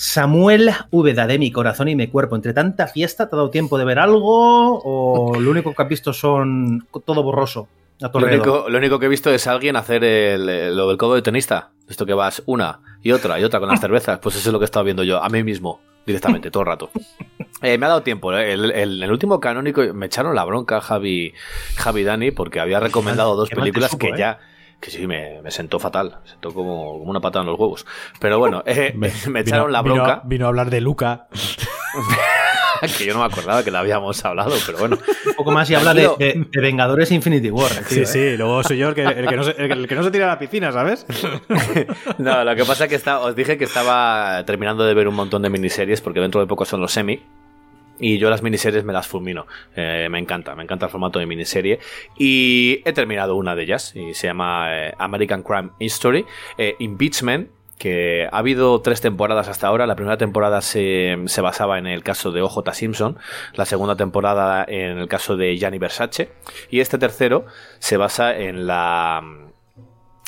Speaker 6: Samuel Úbeda de mi corazón y mi cuerpo. Entre tanta fiesta, ¿te ha dado tiempo de ver algo? ¿O lo único que has visto son todo borroso? A
Speaker 7: Lo único, lo único que he visto es a alguien hacer el- lo del codo de tenista. Esto que vas una y otra y otra con las cervezas. Pues eso es lo que he estado viendo yo, a mí mismo, directamente, todo el rato. Eh, me ha dado tiempo. ¿eh? El, el- el último canónico me echaron la bronca Javi, Javi Dani porque había recomendado dos películas
Speaker 6: supo,
Speaker 7: que
Speaker 6: ¿eh?
Speaker 7: ya. Que sí, me, me sentó fatal. Me sentó como, como una patada en los huevos. Pero bueno, eh, me echaron la
Speaker 8: Vino-
Speaker 7: bronca.
Speaker 8: Vino, a hablar de Luca.
Speaker 7: que yo no me acordaba que la habíamos hablado, pero bueno.
Speaker 6: Un poco más y habla de, de- de Vengadores Infinity War. tío,
Speaker 8: Sí,
Speaker 6: ¿eh?
Speaker 8: sí, luego soy yo el que, el que no, se, el que no se tira a la piscina, ¿sabes?
Speaker 7: No, lo que pasa es que está- os dije que estaba terminando de ver un montón de miniseries porque dentro de poco son los semi. Y yo las miniseries me las fulmino. Eh, me encanta, me encanta el formato de miniserie. Y he terminado una de ellas y se llama eh, American Crime History. Eh, Impeachment, que ha habido tres temporadas hasta ahora. La primera temporada se, se basaba en el caso de OJ Simpson, la segunda temporada en el caso de Gianni Versace y este tercero se basa en la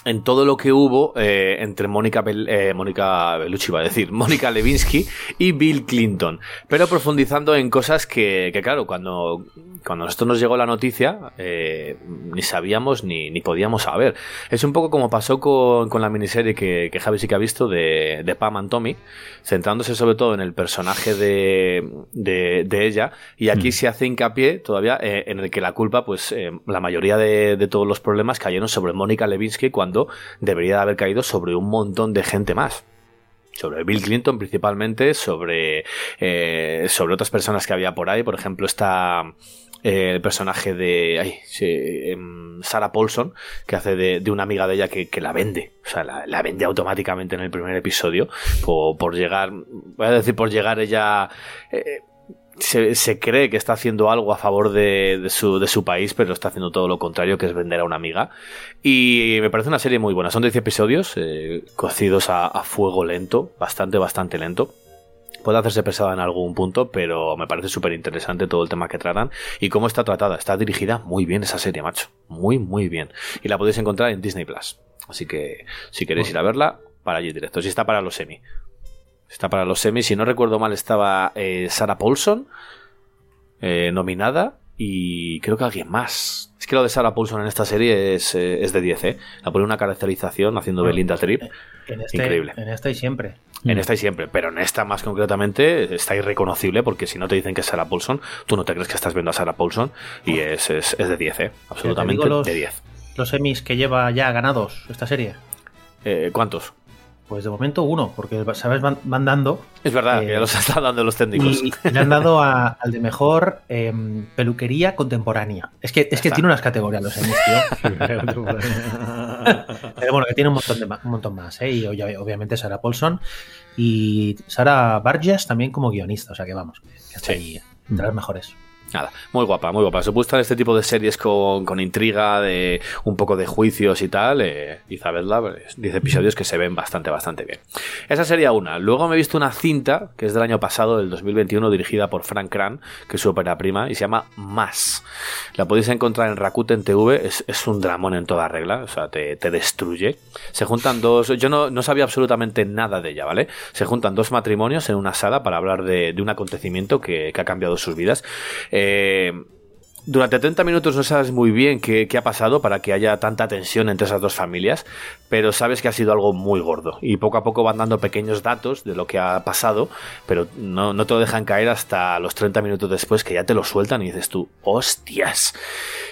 Speaker 7: en todo lo que hubo eh, entre Mónica Bel- eh, Mónica Bellucci iba a decir Mónica Levinsky y Bill Clinton. Pero profundizando en cosas que, que claro cuando cuando a nosotros nos llegó la noticia eh, ni sabíamos ni, ni podíamos saber. Es un poco como pasó con, con la miniserie que, que Javi sí que ha visto de, de Pam and Tommy centrándose sobre todo en el personaje de, de, de ella y aquí se hace hincapié todavía eh, en el que la culpa pues la mayoría de, de todos los problemas cayeron sobre Mónica Levinsky cuando debería de haber caído sobre un montón de gente más. Sobre Bill Clinton principalmente, sobre, eh, sobre otras personas que había por ahí, por ejemplo está eh, el personaje de ay, em, Sarah Paulson, que hace de, de una amiga de ella que, la vende, o sea, la, vende automáticamente en el primer episodio, por, por llegar, voy a decir por llegar ella... se, se cree que está haciendo algo a favor de, de su, de su país, pero está haciendo todo lo contrario, que es vender a una amiga. Y me parece una serie muy buena. Son 10 episodios, eh, cocidos a, a fuego lento, bastante, bastante lento. Puede hacerse pesada en algún punto, pero me parece súper interesante todo el tema que tratan y cómo está tratada. Está dirigida muy bien esa serie, macho. Muy, muy bien. Y la podéis encontrar en Disney Plus. Así que si queréis ir a verla, para allí directo. Si está para los semi. Está para los semi. Si no recuerdo mal, estaba eh, Sarah Paulson eh, nominada y creo que alguien más. Es que lo de Sarah Paulson en esta serie es, eh, es de 10, ¿eh? La pone una caracterización haciendo Belinda Trip.
Speaker 6: En este,
Speaker 7: Increíble.
Speaker 6: En esta y siempre.
Speaker 7: En esta y siempre, pero en esta más concretamente está irreconocible porque si no te dicen que es Sarah Paulson, tú no te crees que estás viendo a Sarah Paulson y es, es, es de 10, ¿eh? Absolutamente
Speaker 6: los-
Speaker 7: de 10.
Speaker 6: Los Emmys que lleva ya ganados esta serie.
Speaker 7: Eh, ¿Cuántos?
Speaker 6: Pues de momento uno, porque sabes van, van dando
Speaker 7: Es verdad,
Speaker 6: Eh,
Speaker 7: que ya los están dando los técnicos.
Speaker 6: y le han dado a- al de mejor em, peluquería contemporánea. Es que, es que tiene unas categorías los Emmys, tío. Pero bueno, que tiene un montón, de un montón más, ¿eh? Y obvia- obviamente Sarah Paulson y Sara Barges también como guionista, o sea que vamos, que está
Speaker 7: Sí.
Speaker 6: ahí entre las mejores.
Speaker 7: Nada, muy guapa, muy guapa. Os gustan este tipo de series con, con intriga, de un poco de juicios y tal, eh, Isabella, pues, 10 episodios que se ven bastante, bastante bien. Esa sería una. Luego me he visto una cinta que es del año pasado, del 2021, dirigida por Frank Kran, que es su ópera prima, y se llama Más. La podéis encontrar en Rakuten TV, es, es un dramón en toda regla, o sea, te, te destruye. Se juntan dos, yo no, no sabía absolutamente nada de ella, ¿vale? Se juntan dos matrimonios en una sala para hablar de, un acontecimiento que, que ha cambiado sus vidas. Eh, durante 30 minutos no sabes muy bien qué, ha pasado para que haya tanta tensión entre esas dos familias, pero sabes que ha sido algo muy gordo. Y poco a poco van dando pequeños datos de lo que ha pasado, pero no, no te lo dejan caer hasta los 30 minutos después que ya te lo sueltan y dices tú, hostias.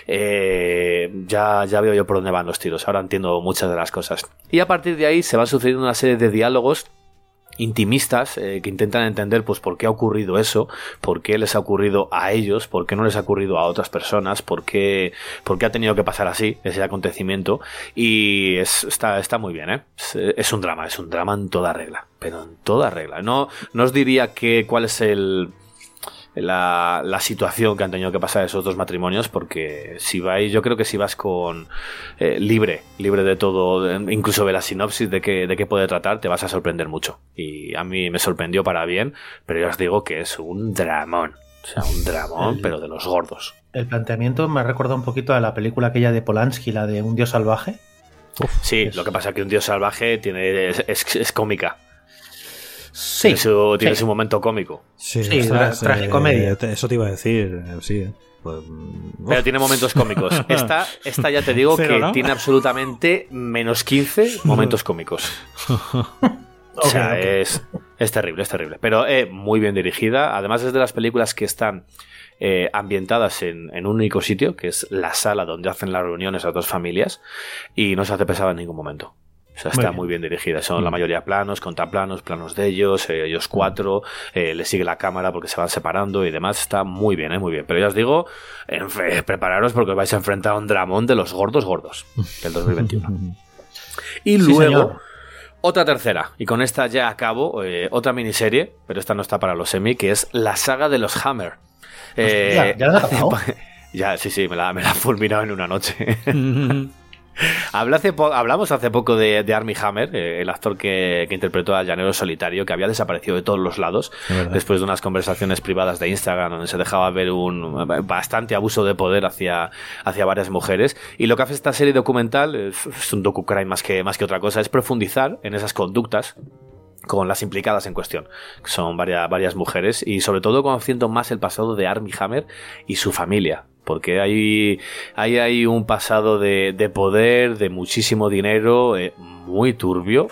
Speaker 7: Eh, ya, ya veo yo por dónde van los tiros, ahora entiendo muchas de las cosas. Y a partir de ahí se van sucediendo una serie de diálogos intimistas eh, que intentan entender pues por qué ha ocurrido eso, por qué les ha ocurrido a ellos, por qué no les ha ocurrido a otras personas, por qué, por qué ha tenido que pasar así ese acontecimiento y es- está, está muy bien, ¿eh? Es, es un drama, es un drama en toda regla, pero en toda regla. No, no os diría que cuál es el la, la situación que han tenido que pasar esos dos matrimonios porque si vais yo creo que si vas con eh, libre libre de todo incluso de la sinopsis de qué de qué puede tratar te vas a sorprender mucho. Y a mí me sorprendió para bien pero ya os digo que es un dramón. O sea un dramón
Speaker 6: El-
Speaker 7: pero de los gordos.
Speaker 6: El planteamiento me recuerda un poquito a la película aquella de Polanski, la de Un Dios Salvaje.
Speaker 7: sí
Speaker 6: es-
Speaker 7: lo que pasa es que un dios salvaje tiene es, es- es cómica
Speaker 6: Sí,
Speaker 7: tiene, su, tiene
Speaker 6: sí.
Speaker 7: su momento cómico
Speaker 8: Sí,
Speaker 6: Sí,
Speaker 8: ostras,
Speaker 6: tra- tragicomedia.
Speaker 8: eh, eso te iba a decir, eh, sí. eh. Pues, mm,
Speaker 7: Pero tiene momentos cómicos. Esta, esta ya te digo
Speaker 8: Cero,
Speaker 7: que
Speaker 8: ¿no?
Speaker 7: tiene absolutamente menos 15 momentos cómicos. O sea. Es, es terrible, es terrible. Pero eh, muy bien dirigida. Además es de las películas que están eh, ambientadas en, en un único sitio, que es la sala donde hacen las reuniones a dos familias, y no se hace pesada en ningún momento. O sea,
Speaker 6: Muy
Speaker 7: está
Speaker 6: bien.
Speaker 7: muy bien dirigida. Son la mayoría planos, contraplanos, planos de ellos, eh, ellos cuatro, eh, le sigue la cámara porque se van separando y demás. Está muy bien, ¿eh? muy bien. Pero ya os digo, prepararos porque os vais a enfrentar a un dramón de los gordos gordos del 2021. y
Speaker 6: Sí,
Speaker 7: luego,
Speaker 6: señor.
Speaker 7: otra tercera, y con esta ya acabo, eh, otra miniserie, pero esta no está para los semi, que es la saga de los Hammer. Eh,
Speaker 6: Hostia, ¿ya la has
Speaker 7: Ya, sí, sí, me la, me la he fulminado en una noche. Hace hablamos hace poco de, de Armie Hammer, eh, el actor que, que interpretó al llanero solitario, que había desaparecido de todos los lados después de unas conversaciones privadas de Instagram donde se dejaba ver un bastante abuso de poder hacia, hacia varias mujeres. Y lo que hace esta serie documental, es, es un docu-crime más que, más que otra cosa, es profundizar en esas conductas con las implicadas en cuestión, que son varias, varias mujeres, y sobre todo conociendo más el pasado de Armie Hammer y su familia, porque hay, hay, un pasado de, de poder, de muchísimo dinero, eh, muy turbio,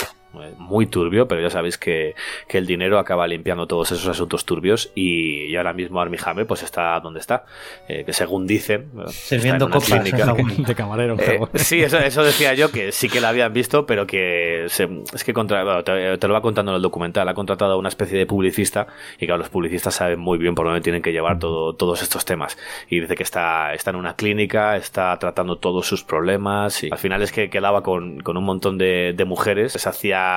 Speaker 7: muy turbio, pero ya sabéis que, que el dinero acaba limpiando todos esos asuntos turbios y, y ahora mismo Armie Hammer pues está donde está, eh, que según dicen,
Speaker 6: Sirviendo copas.
Speaker 8: De camarero.
Speaker 7: Eh, sí, eso, eso decía yo, que sí que la habían visto, pero que se- es que contra, bueno, te, te lo va contando en el documental. Ha contratado a una especie de publicista y claro, los publicistas saben muy bien por dónde tienen que llevar todo, todos estos temas. Y dice que está, está en una clínica, está tratando todos sus problemas y al final es que quedaba con, con un montón de, de mujeres. Se hacía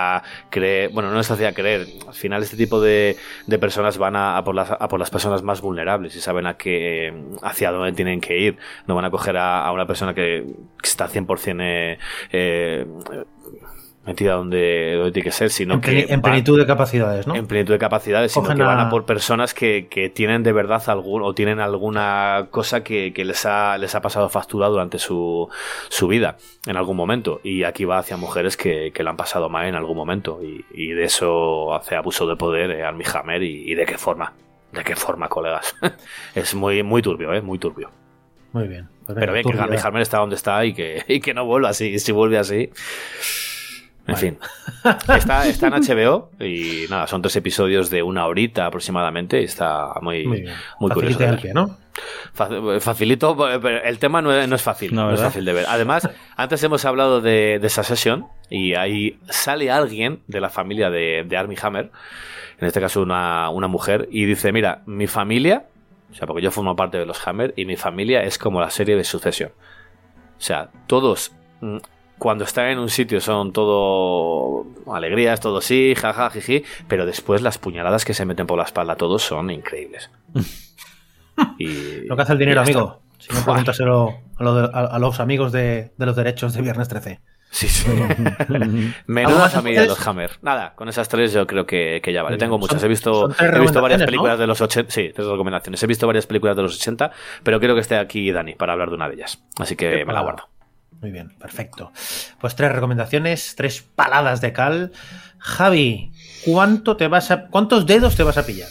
Speaker 7: creer, bueno, no se hacía creer. Al final este tipo de, de personas van a, por las, a por las personas más vulnerables y saben a qué, hacia dónde tienen que ir. No van a coger a, una persona que, que está 100% eh, eh, metida donde, donde tiene que ser, sino
Speaker 6: En,
Speaker 7: que
Speaker 6: en plenitud de capacidades, ¿no?
Speaker 7: en plenitud de capacidades, sino
Speaker 6: Cogen
Speaker 7: que van
Speaker 6: a-
Speaker 7: a por personas que, que tienen de verdad algún, o tienen alguna cosa que, que les, ha, les ha pasado factura durante su, su vida en algún momento. Y aquí va hacia mujeres que, que le han pasado mal en algún momento. Y, y de eso hace abuso de poder eh, Armie Hammer y, y de qué forma. ¿De qué forma, colegas? es muy, muy turbio, ¿eh? Muy turbio.
Speaker 6: Muy bien. Pues
Speaker 7: Pero bien, que Armie. Hammer está donde está y que, y que no vuelva así. Si vuelve así. En fin. Está, está en HBO y nada, son tres episodios de una horita aproximadamente y está muy,
Speaker 6: Muy
Speaker 7: muy curioso. De ver.
Speaker 6: ¿no?
Speaker 7: Fa- Facilito, pero el tema no es, no es fácil,
Speaker 8: No,
Speaker 7: no, es fácil de ver. Además, antes hemos hablado de, de esa sesión y ahí sale alguien de la familia de, de Armie Hammer, en este caso una, una mujer, y dice, mira, mi familia, o sea, porque yo formo parte de los Hammer, y mi familia es como la serie de sucesión. O sea, todos, mm, cuando están en un sitio son todo alegrías, todo sí, jaja, jiji, pero después las puñaladas que se meten por la espalda todos son increíbles. Y,
Speaker 6: Lo que hace el dinero, amigo. Si no, pregúntaselo a, lo de- a- a los amigos de, de los derechos de Viernes 13.
Speaker 7: Sí, sí.
Speaker 6: ¿Algo
Speaker 7: Menuda familia de los Hammer. Nada, con esas tres yo creo que, que ya vale. Tengo muchas. He visto, he visto varias películas
Speaker 6: ¿no?
Speaker 7: de los 80. Sí, tres recomendaciones. He visto varias películas de los 80, pero quiero que esté aquí Dani para hablar de una de ellas. Así que me la guardo.
Speaker 6: Muy bien, perfecto. Pues tres recomendaciones, tres paladas de cal. Javi, ¿cuánto te vas a, ¿cuántos dedos te vas a pillar?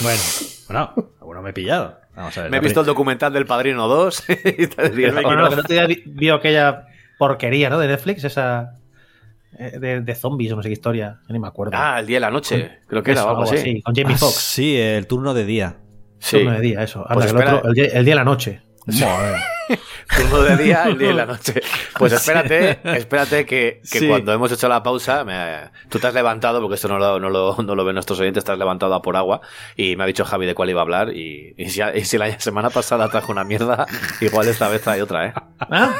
Speaker 8: Bueno, bueno, alguno me he pillado. Vamos a ver.
Speaker 7: Me he visto el documental del Padrino 2 y te
Speaker 6: Bueno,
Speaker 7: quito-
Speaker 6: que no te vi- vio aquella porquería, ¿no? De Netflix, esa eh, de, de zombies o no sé qué historia, yo ni me acuerdo.
Speaker 7: Ah, el día de la noche. Creo que era
Speaker 6: Eso,
Speaker 7: o algo así.
Speaker 6: con Jamie
Speaker 8: Ah,
Speaker 6: Foxx.
Speaker 8: Sí, el turno de día.
Speaker 7: Sí.
Speaker 6: Turno de día, eso. Anda,
Speaker 7: Pues
Speaker 6: el,
Speaker 7: espera.
Speaker 6: otro, el, día, el día y la noche. Joder.
Speaker 7: Turno de día, el día y la noche. Pues espérate, espérate que, que
Speaker 8: Sí.
Speaker 7: cuando hemos hecho la pausa, me- tú te has levantado, porque esto no lo, no, lo, no lo ven nuestros oyentes, te has levantado a por agua y me ha dicho Javi de cuál iba a hablar y, y si, y si la semana pasada trajo una mierda, igual esta vez trae otra, ¿eh?
Speaker 6: ¿Ah?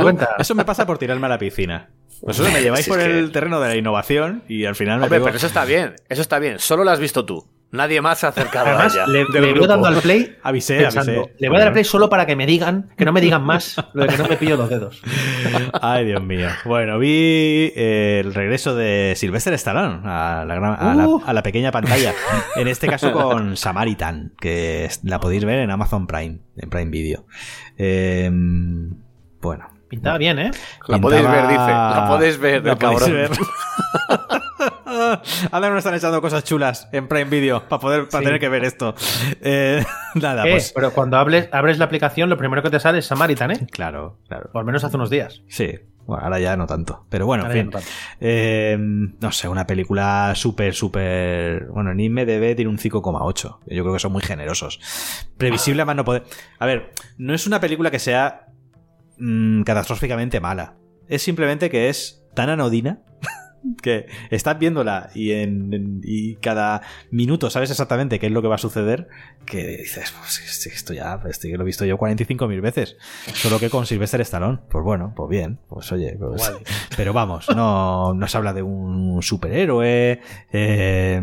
Speaker 6: Cuenta.
Speaker 8: Eso me pasa por tirarme a la piscina. Vosotros me lleváis
Speaker 7: Si
Speaker 8: por
Speaker 7: que-
Speaker 8: el terreno de la innovación y al final me
Speaker 7: Hombre,
Speaker 8: pego-
Speaker 7: pero eso está bien, eso está bien, solo lo has visto tú. Nadie más se ha acercado
Speaker 6: Además,
Speaker 7: a ella.
Speaker 6: le, le voy dando al play.
Speaker 8: Avisé,
Speaker 6: pensando,
Speaker 8: avisé.
Speaker 6: Le voy a dar al play solo para que me digan, que no me digan más lo de que no me pillo los dedos.
Speaker 8: Ay, Dios mío. Bueno, vi eh, el regreso de Sylvester Stallone a la, gran- a, la,
Speaker 6: Uh.
Speaker 8: a la pequeña pantalla. En este caso con Samaritan, que la podéis ver en Amazon Prime, en Prime Video. Eh, bueno.
Speaker 6: Pintaba bien, ¿eh?
Speaker 7: La podéis ver, dice. La podéis ver,
Speaker 8: La
Speaker 7: el
Speaker 8: podéis
Speaker 7: cabrón.
Speaker 8: Ahora nos están echando cosas chulas en Prime Video para poder para
Speaker 6: Sí.
Speaker 8: tener que ver esto. Eh, nada,
Speaker 6: ¿Qué?
Speaker 8: pues
Speaker 6: Pero cuando hables, abres la aplicación, lo primero que te sale es Samaritan, ¿eh?
Speaker 8: claro, claro.
Speaker 6: O al menos hace unos días.
Speaker 8: Sí. Bueno, ahora ya no tanto. Pero bueno, en fin.
Speaker 6: no.
Speaker 8: Eh, no sé, una película súper, súper. Bueno, en IMDB tiene un 5,8. Yo creo que son muy generosos. Previsible más no poder. A ver, no es una película que sea mm, catastróficamente mala. Es simplemente que es tan anodina que estás viéndola y, en, en- y cada minuto sabes exactamente qué es lo que va a suceder, que dices, pues es- esto ya, esto lo he visto yo 45.000 veces, solo que con Sylvester Stallone. Pues bueno, pues bien, pues oye, pues- pero vamos, no, no se habla de un superhéroe eh,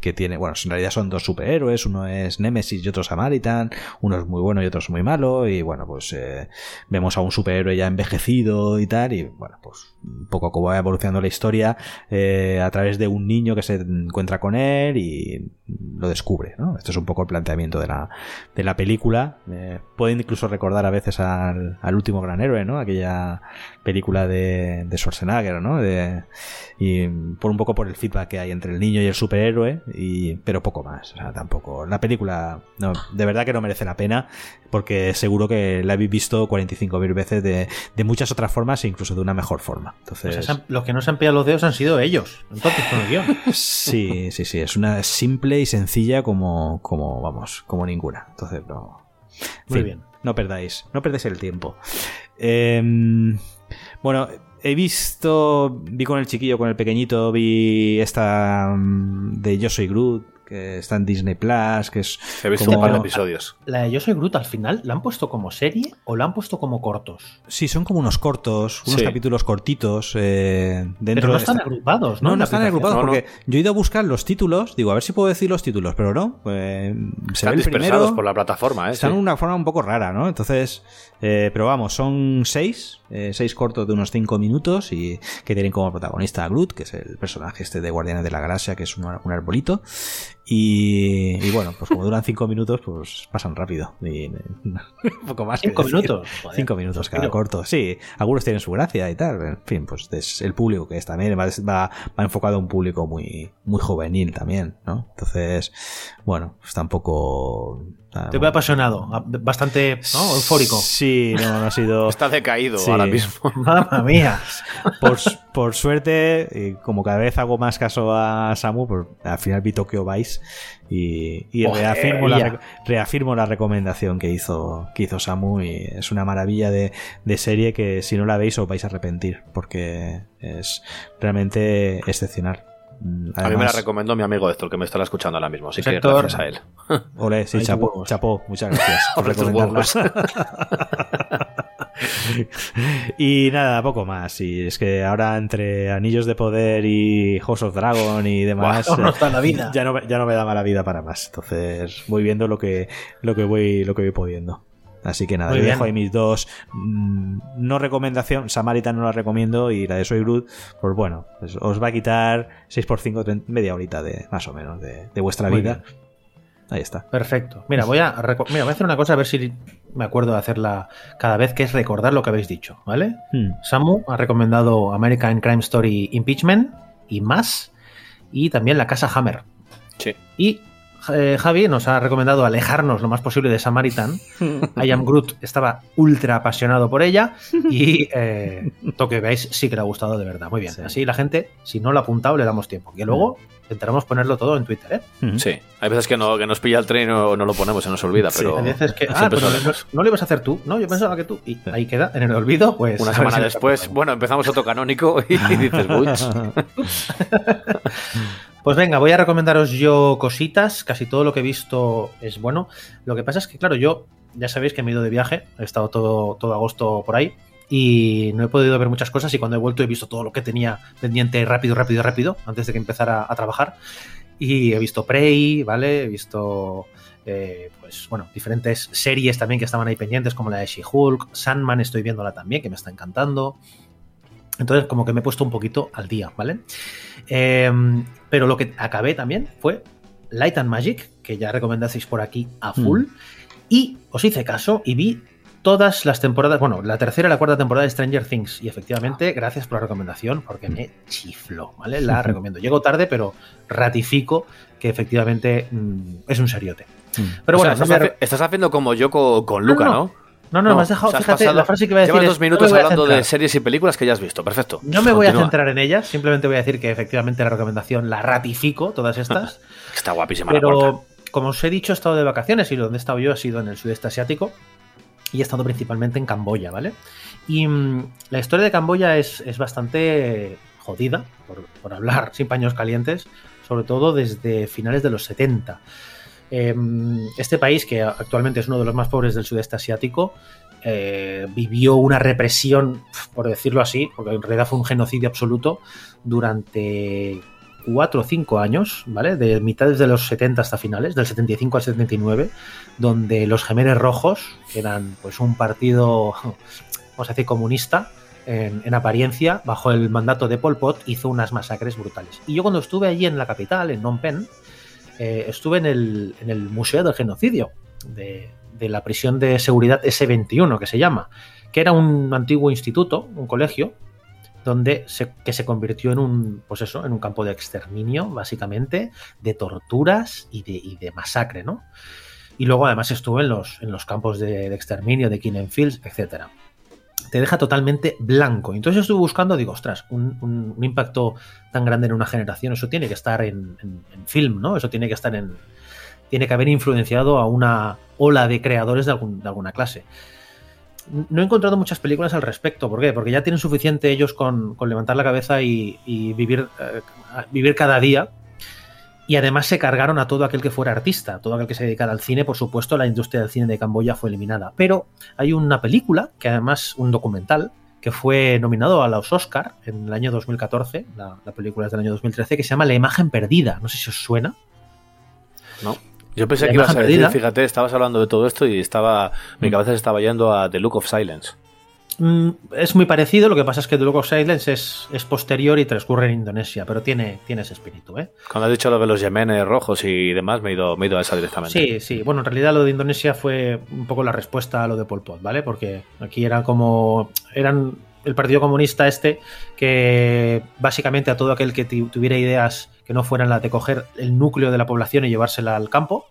Speaker 8: que tiene, bueno, en realidad son dos superhéroes, uno es Nemesis y otro Samaritan, uno es muy bueno y otro es muy malo, y bueno, pues eh, vemos a un superhéroe ya envejecido y tal, y bueno, pues un poco cómo va evolucionando la historia eh, a través de un niño que se encuentra con él y lo descubre, ¿no? Esto es un poco el planteamiento de la, de la película. Eh, pueden incluso recordar a veces al, al último gran héroe, ¿no? Aquella película de, de Schwarzenegger, ¿no? De, y por un poco por el feedback que hay entre el niño y el superhéroe, y, pero poco más. O sea, tampoco. La película, no, de verdad que no merece la pena, porque seguro que la habéis visto 45.000 veces de, de muchas otras formas e incluso de una mejor forma.
Speaker 6: O
Speaker 8: Entonces,
Speaker 6: sea, los que no se han pillado los dedos han sido ellos. Entonces, con el guion.
Speaker 8: sí, sí, sí. Es una simple y sencilla como, como vamos, como ninguna. Entonces, no.
Speaker 6: Muy
Speaker 8: fin,
Speaker 6: bien.
Speaker 8: No perdáis, no perdáis el tiempo. Em, bueno, he visto, vi con el chiquillo, con el pequeñito, vi esta mm, de Yo Soy Groot, que está en Disney Plus, que es
Speaker 7: He visto
Speaker 8: como-
Speaker 7: un par de episodios.
Speaker 6: La de Yo soy Groot al final, ¿la han puesto como serie o la han puesto como cortos?
Speaker 8: Sí, son como unos cortos, unos
Speaker 7: Sí.
Speaker 8: capítulos cortitos eh, dentro
Speaker 6: Pero no están
Speaker 8: esta-
Speaker 6: agrupados, ¿no?
Speaker 8: No, no están agrupados
Speaker 7: No, no.
Speaker 8: porque yo he ido a buscar los títulos, digo, a ver si puedo decir los títulos, pero no. pues, se
Speaker 7: Están dispersados
Speaker 8: primero,
Speaker 7: por la plataforma, ¿eh?
Speaker 8: están
Speaker 7: Sí.
Speaker 8: de una forma un poco rara, ¿no? Entonces, eh, pero vamos, son seis, eh, seis cortos de unos cinco minutos y que tienen como protagonista a Groot, que es el personaje este de Guardianes de la Galaxia, que es un, un arbolito. Y, y bueno, pues como duran cinco minutos, pues pasan rápido. Y, un poco más.
Speaker 6: Cinco minutos. Joder,
Speaker 8: Cinco minutos cada corto. Sí, algunos tienen su gracia y tal. En fin, pues es el público que es también. Va, va, va enfocado a un público muy, muy juvenil también, ¿no? Entonces, bueno, pues tampoco.
Speaker 6: Te veo apasionado, bastante ¿no? eufórico.
Speaker 8: Sí, no, no ha sido.
Speaker 7: Está decaído
Speaker 8: Sí.
Speaker 7: ahora mismo.
Speaker 6: Mamma mía.
Speaker 8: Por, por suerte, y como cada vez hago más caso a Samu, pues al final vi Tokyo Vice y, reafirmo, la, reafirmo recomendación que hizo, que hizo Samu y es una maravilla de, de serie que si no la veis os vais a arrepentir porque es realmente excepcional. Mm,
Speaker 7: a mí me la recomendó mi amigo Héctor, que me estará escuchando ahora mismo. Así que
Speaker 6: Héctor.
Speaker 7: gracias a él.
Speaker 8: Ole, sí, chapó, chapó, muchas gracias por. y nada, poco más. Y es que ahora entre Anillos de Poder y House of Dragon y demás,
Speaker 6: Buah, no está la vida.
Speaker 8: ya no, me- ya no me da mala vida para más. Entonces voy viendo lo que, lo que voy, lo que voy pudiendo. Así que nada,
Speaker 6: Muy
Speaker 8: yo
Speaker 6: bien.
Speaker 8: dejo ahí mis dos mm, no recomendación, Samaritan no la recomiendo y la de Soy Groot, pues bueno, pues os va a quitar 6 por 5 media horita de más o menos de, de vuestra
Speaker 6: Muy
Speaker 8: vida. Ahí está.
Speaker 6: Perfecto. Mira, voy a, mira, voy a hacer una cosa a ver si me acuerdo de hacerla cada vez, que es recordar lo que habéis dicho, ¿vale?
Speaker 8: Hmm.
Speaker 6: Samu ha recomendado American Crime Story Impeachment y más, y también La Casa Hammer.
Speaker 7: Sí.
Speaker 6: Y eh, Javi nos ha recomendado alejarnos lo más posible de Samaritan. I Am Groot estaba ultra apasionado por ella y eh, lo que veáis sí que le ha gustado de verdad. Muy bien.
Speaker 8: Sí.
Speaker 6: Así la gente, si no lo ha apuntado, le damos tiempo. Que luego intentaremos ponerlo todo en Twitter, ¿eh?
Speaker 8: Hmm.
Speaker 7: Sí. Hay veces que, no, que nos pilla el tren o no lo ponemos, se nos olvida,
Speaker 8: Sí,
Speaker 7: pero
Speaker 6: Hay veces que, ah, pero no, lo ibas a hacer tú, ¿no? Yo pensaba que tú. Y ahí queda, en el olvido, pues.
Speaker 7: Una semana después, bueno, empezamos otro canónico y dices, "Uy".
Speaker 6: Pues venga, voy a recomendaros yo cositas. Casi todo lo que he visto es bueno. Lo que pasa es que, claro, yo ya sabéis que me he ido de viaje. He estado todo, todo agosto por ahí. Y no he podido ver muchas cosas. Y cuando he vuelto he visto todo lo que tenía pendiente rápido, rápido, rápido. Antes de que empezara a trabajar. Y he visto Prey, ¿vale? He visto. eh, pues bueno, diferentes series también que estaban ahí pendientes, como la de She-Hulk, Sandman estoy viéndola también, que me está encantando. Entonces, como que me he puesto un poquito al día, ¿vale? Eh, pero lo que acabé también fue Light and Magic, que ya recomendasteis por aquí a full. Y os hice caso y vi todas las temporadas, bueno, la tercera y la cuarta temporada de Stranger Things. Y efectivamente, gracias por la recomendación, porque me chifló, ¿vale? La recomiendo. Llego tarde, pero ratifico que efectivamente mm, es un seriote. Pero
Speaker 7: O sea,
Speaker 6: bueno,
Speaker 7: estás,
Speaker 6: no me-
Speaker 7: estás haciendo como yo con, con Luca,
Speaker 6: No,
Speaker 7: ¿no?
Speaker 6: no, no, no, me has dejado,
Speaker 7: o sea, has
Speaker 6: fíjate, la frase que iba a decir
Speaker 7: Llevas dos minutos
Speaker 6: voy
Speaker 7: hablando de series y películas que ya has visto. Perfecto.
Speaker 6: No me voy a centrar en ellas, simplemente voy a decir que efectivamente la recomendación la ratifico, todas estas.
Speaker 7: Está guapísima la.
Speaker 6: Pero como os he dicho, he estado de vacaciones y donde he estado yo ha sido en el sudeste asiático. Y he estado principalmente en Camboya, ¿vale? Y mm, la historia de Camboya es, es bastante jodida, por, por hablar sin paños calientes, sobre todo desde finales de los 70. Em, este país, que actualmente es uno de los más pobres del sudeste asiático, eh, vivió una represión, por decirlo así, porque en realidad fue un genocidio absoluto, durante cuatro o cinco años, ¿vale? De mitades de los 70 hasta finales, del 75 al 79, donde los Gemeres Rojos, que eran pues un partido, vamos a decir, comunista, en, en, apariencia, bajo el mandato de Pol Pot, hizo unas masacres brutales. Y yo cuando estuve allí en la capital, en Phnom Penh, eh, estuve en el, en el, Museo del Genocidio, de, de, la prisión de seguridad S21, que se llama, que era un antiguo instituto, un colegio, donde se, que se convirtió en un, pues eso, en un campo de exterminio, básicamente, de torturas y de, y de masacre, ¿no? Y luego además estuve en los, en los campos de, exterminio de Killing Fields, etcétera te deja totalmente blanco. Entonces estuve buscando, digo, ostras, un, impacto tan grande en una generación, eso tiene que estar en, en, en, film, ¿no? Eso tiene que estar en. Tiene que haber influenciado a una ola de creadores de, algún, de alguna clase. No he encontrado muchas películas al respecto. ¿Por qué? Porque ya tienen suficiente ellos con, con levantar la cabeza y, vivir, eh, vivir cada día y además se cargaron a todo aquel que fuera artista, todo aquel que se dedicara al cine, por supuesto, la industria del cine de Camboya fue eliminada. Pero hay una película, que además un documental, que fue nominado a los Oscar en el año 2014, la, la película es del año 2013, que se llama La imagen perdida. No sé si os suena.
Speaker 7: No. Yo pensé que ibas a decir, fíjate, estabas hablando de todo esto y estaba mi cabeza se estaba yendo a The Look of Silence.
Speaker 6: Mm, es muy parecido, lo que pasa es que The Look of Silence es, es, posterior y transcurre en Indonesia, pero tiene, tiene ese espíritu. ¿eh?
Speaker 7: Cuando has dicho lo de los yemenes rojos y demás, me he, ido, me he ido a esa directamente.
Speaker 6: Sí, sí. Bueno, en realidad lo de Indonesia fue un poco la respuesta a lo de Pol Pot, ¿vale? Porque aquí era como. eran el Partido Comunista este que básicamente a todo aquel que tuviera ideas que no fueran las de coger el núcleo de la población y llevársela al campo,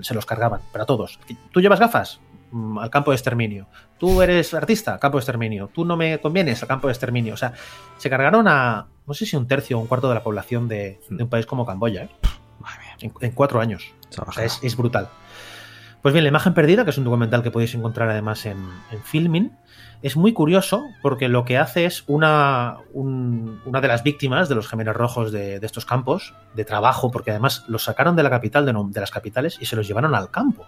Speaker 6: se los cargaban, pero a todos. ¿Tú llevas gafas? Mm, al campo de exterminio. Tú eres artista, campo de exterminio. Tú no me convienes, al campo de exterminio. O sea, se cargaron a, no sé si un tercio o un cuarto de la población de, de un país como Camboya, ¿eh? en, en, cuatro años. O sea, es, es, brutal. Pues bien, La imagen perdida, que es un documental que podéis encontrar además en, en Filmin, es muy curioso porque lo que hace es una, un, una de las víctimas de los gemelos rojos de, de, estos campos de trabajo, porque además los sacaron de la capital, de, de las capitales, y se los llevaron al campo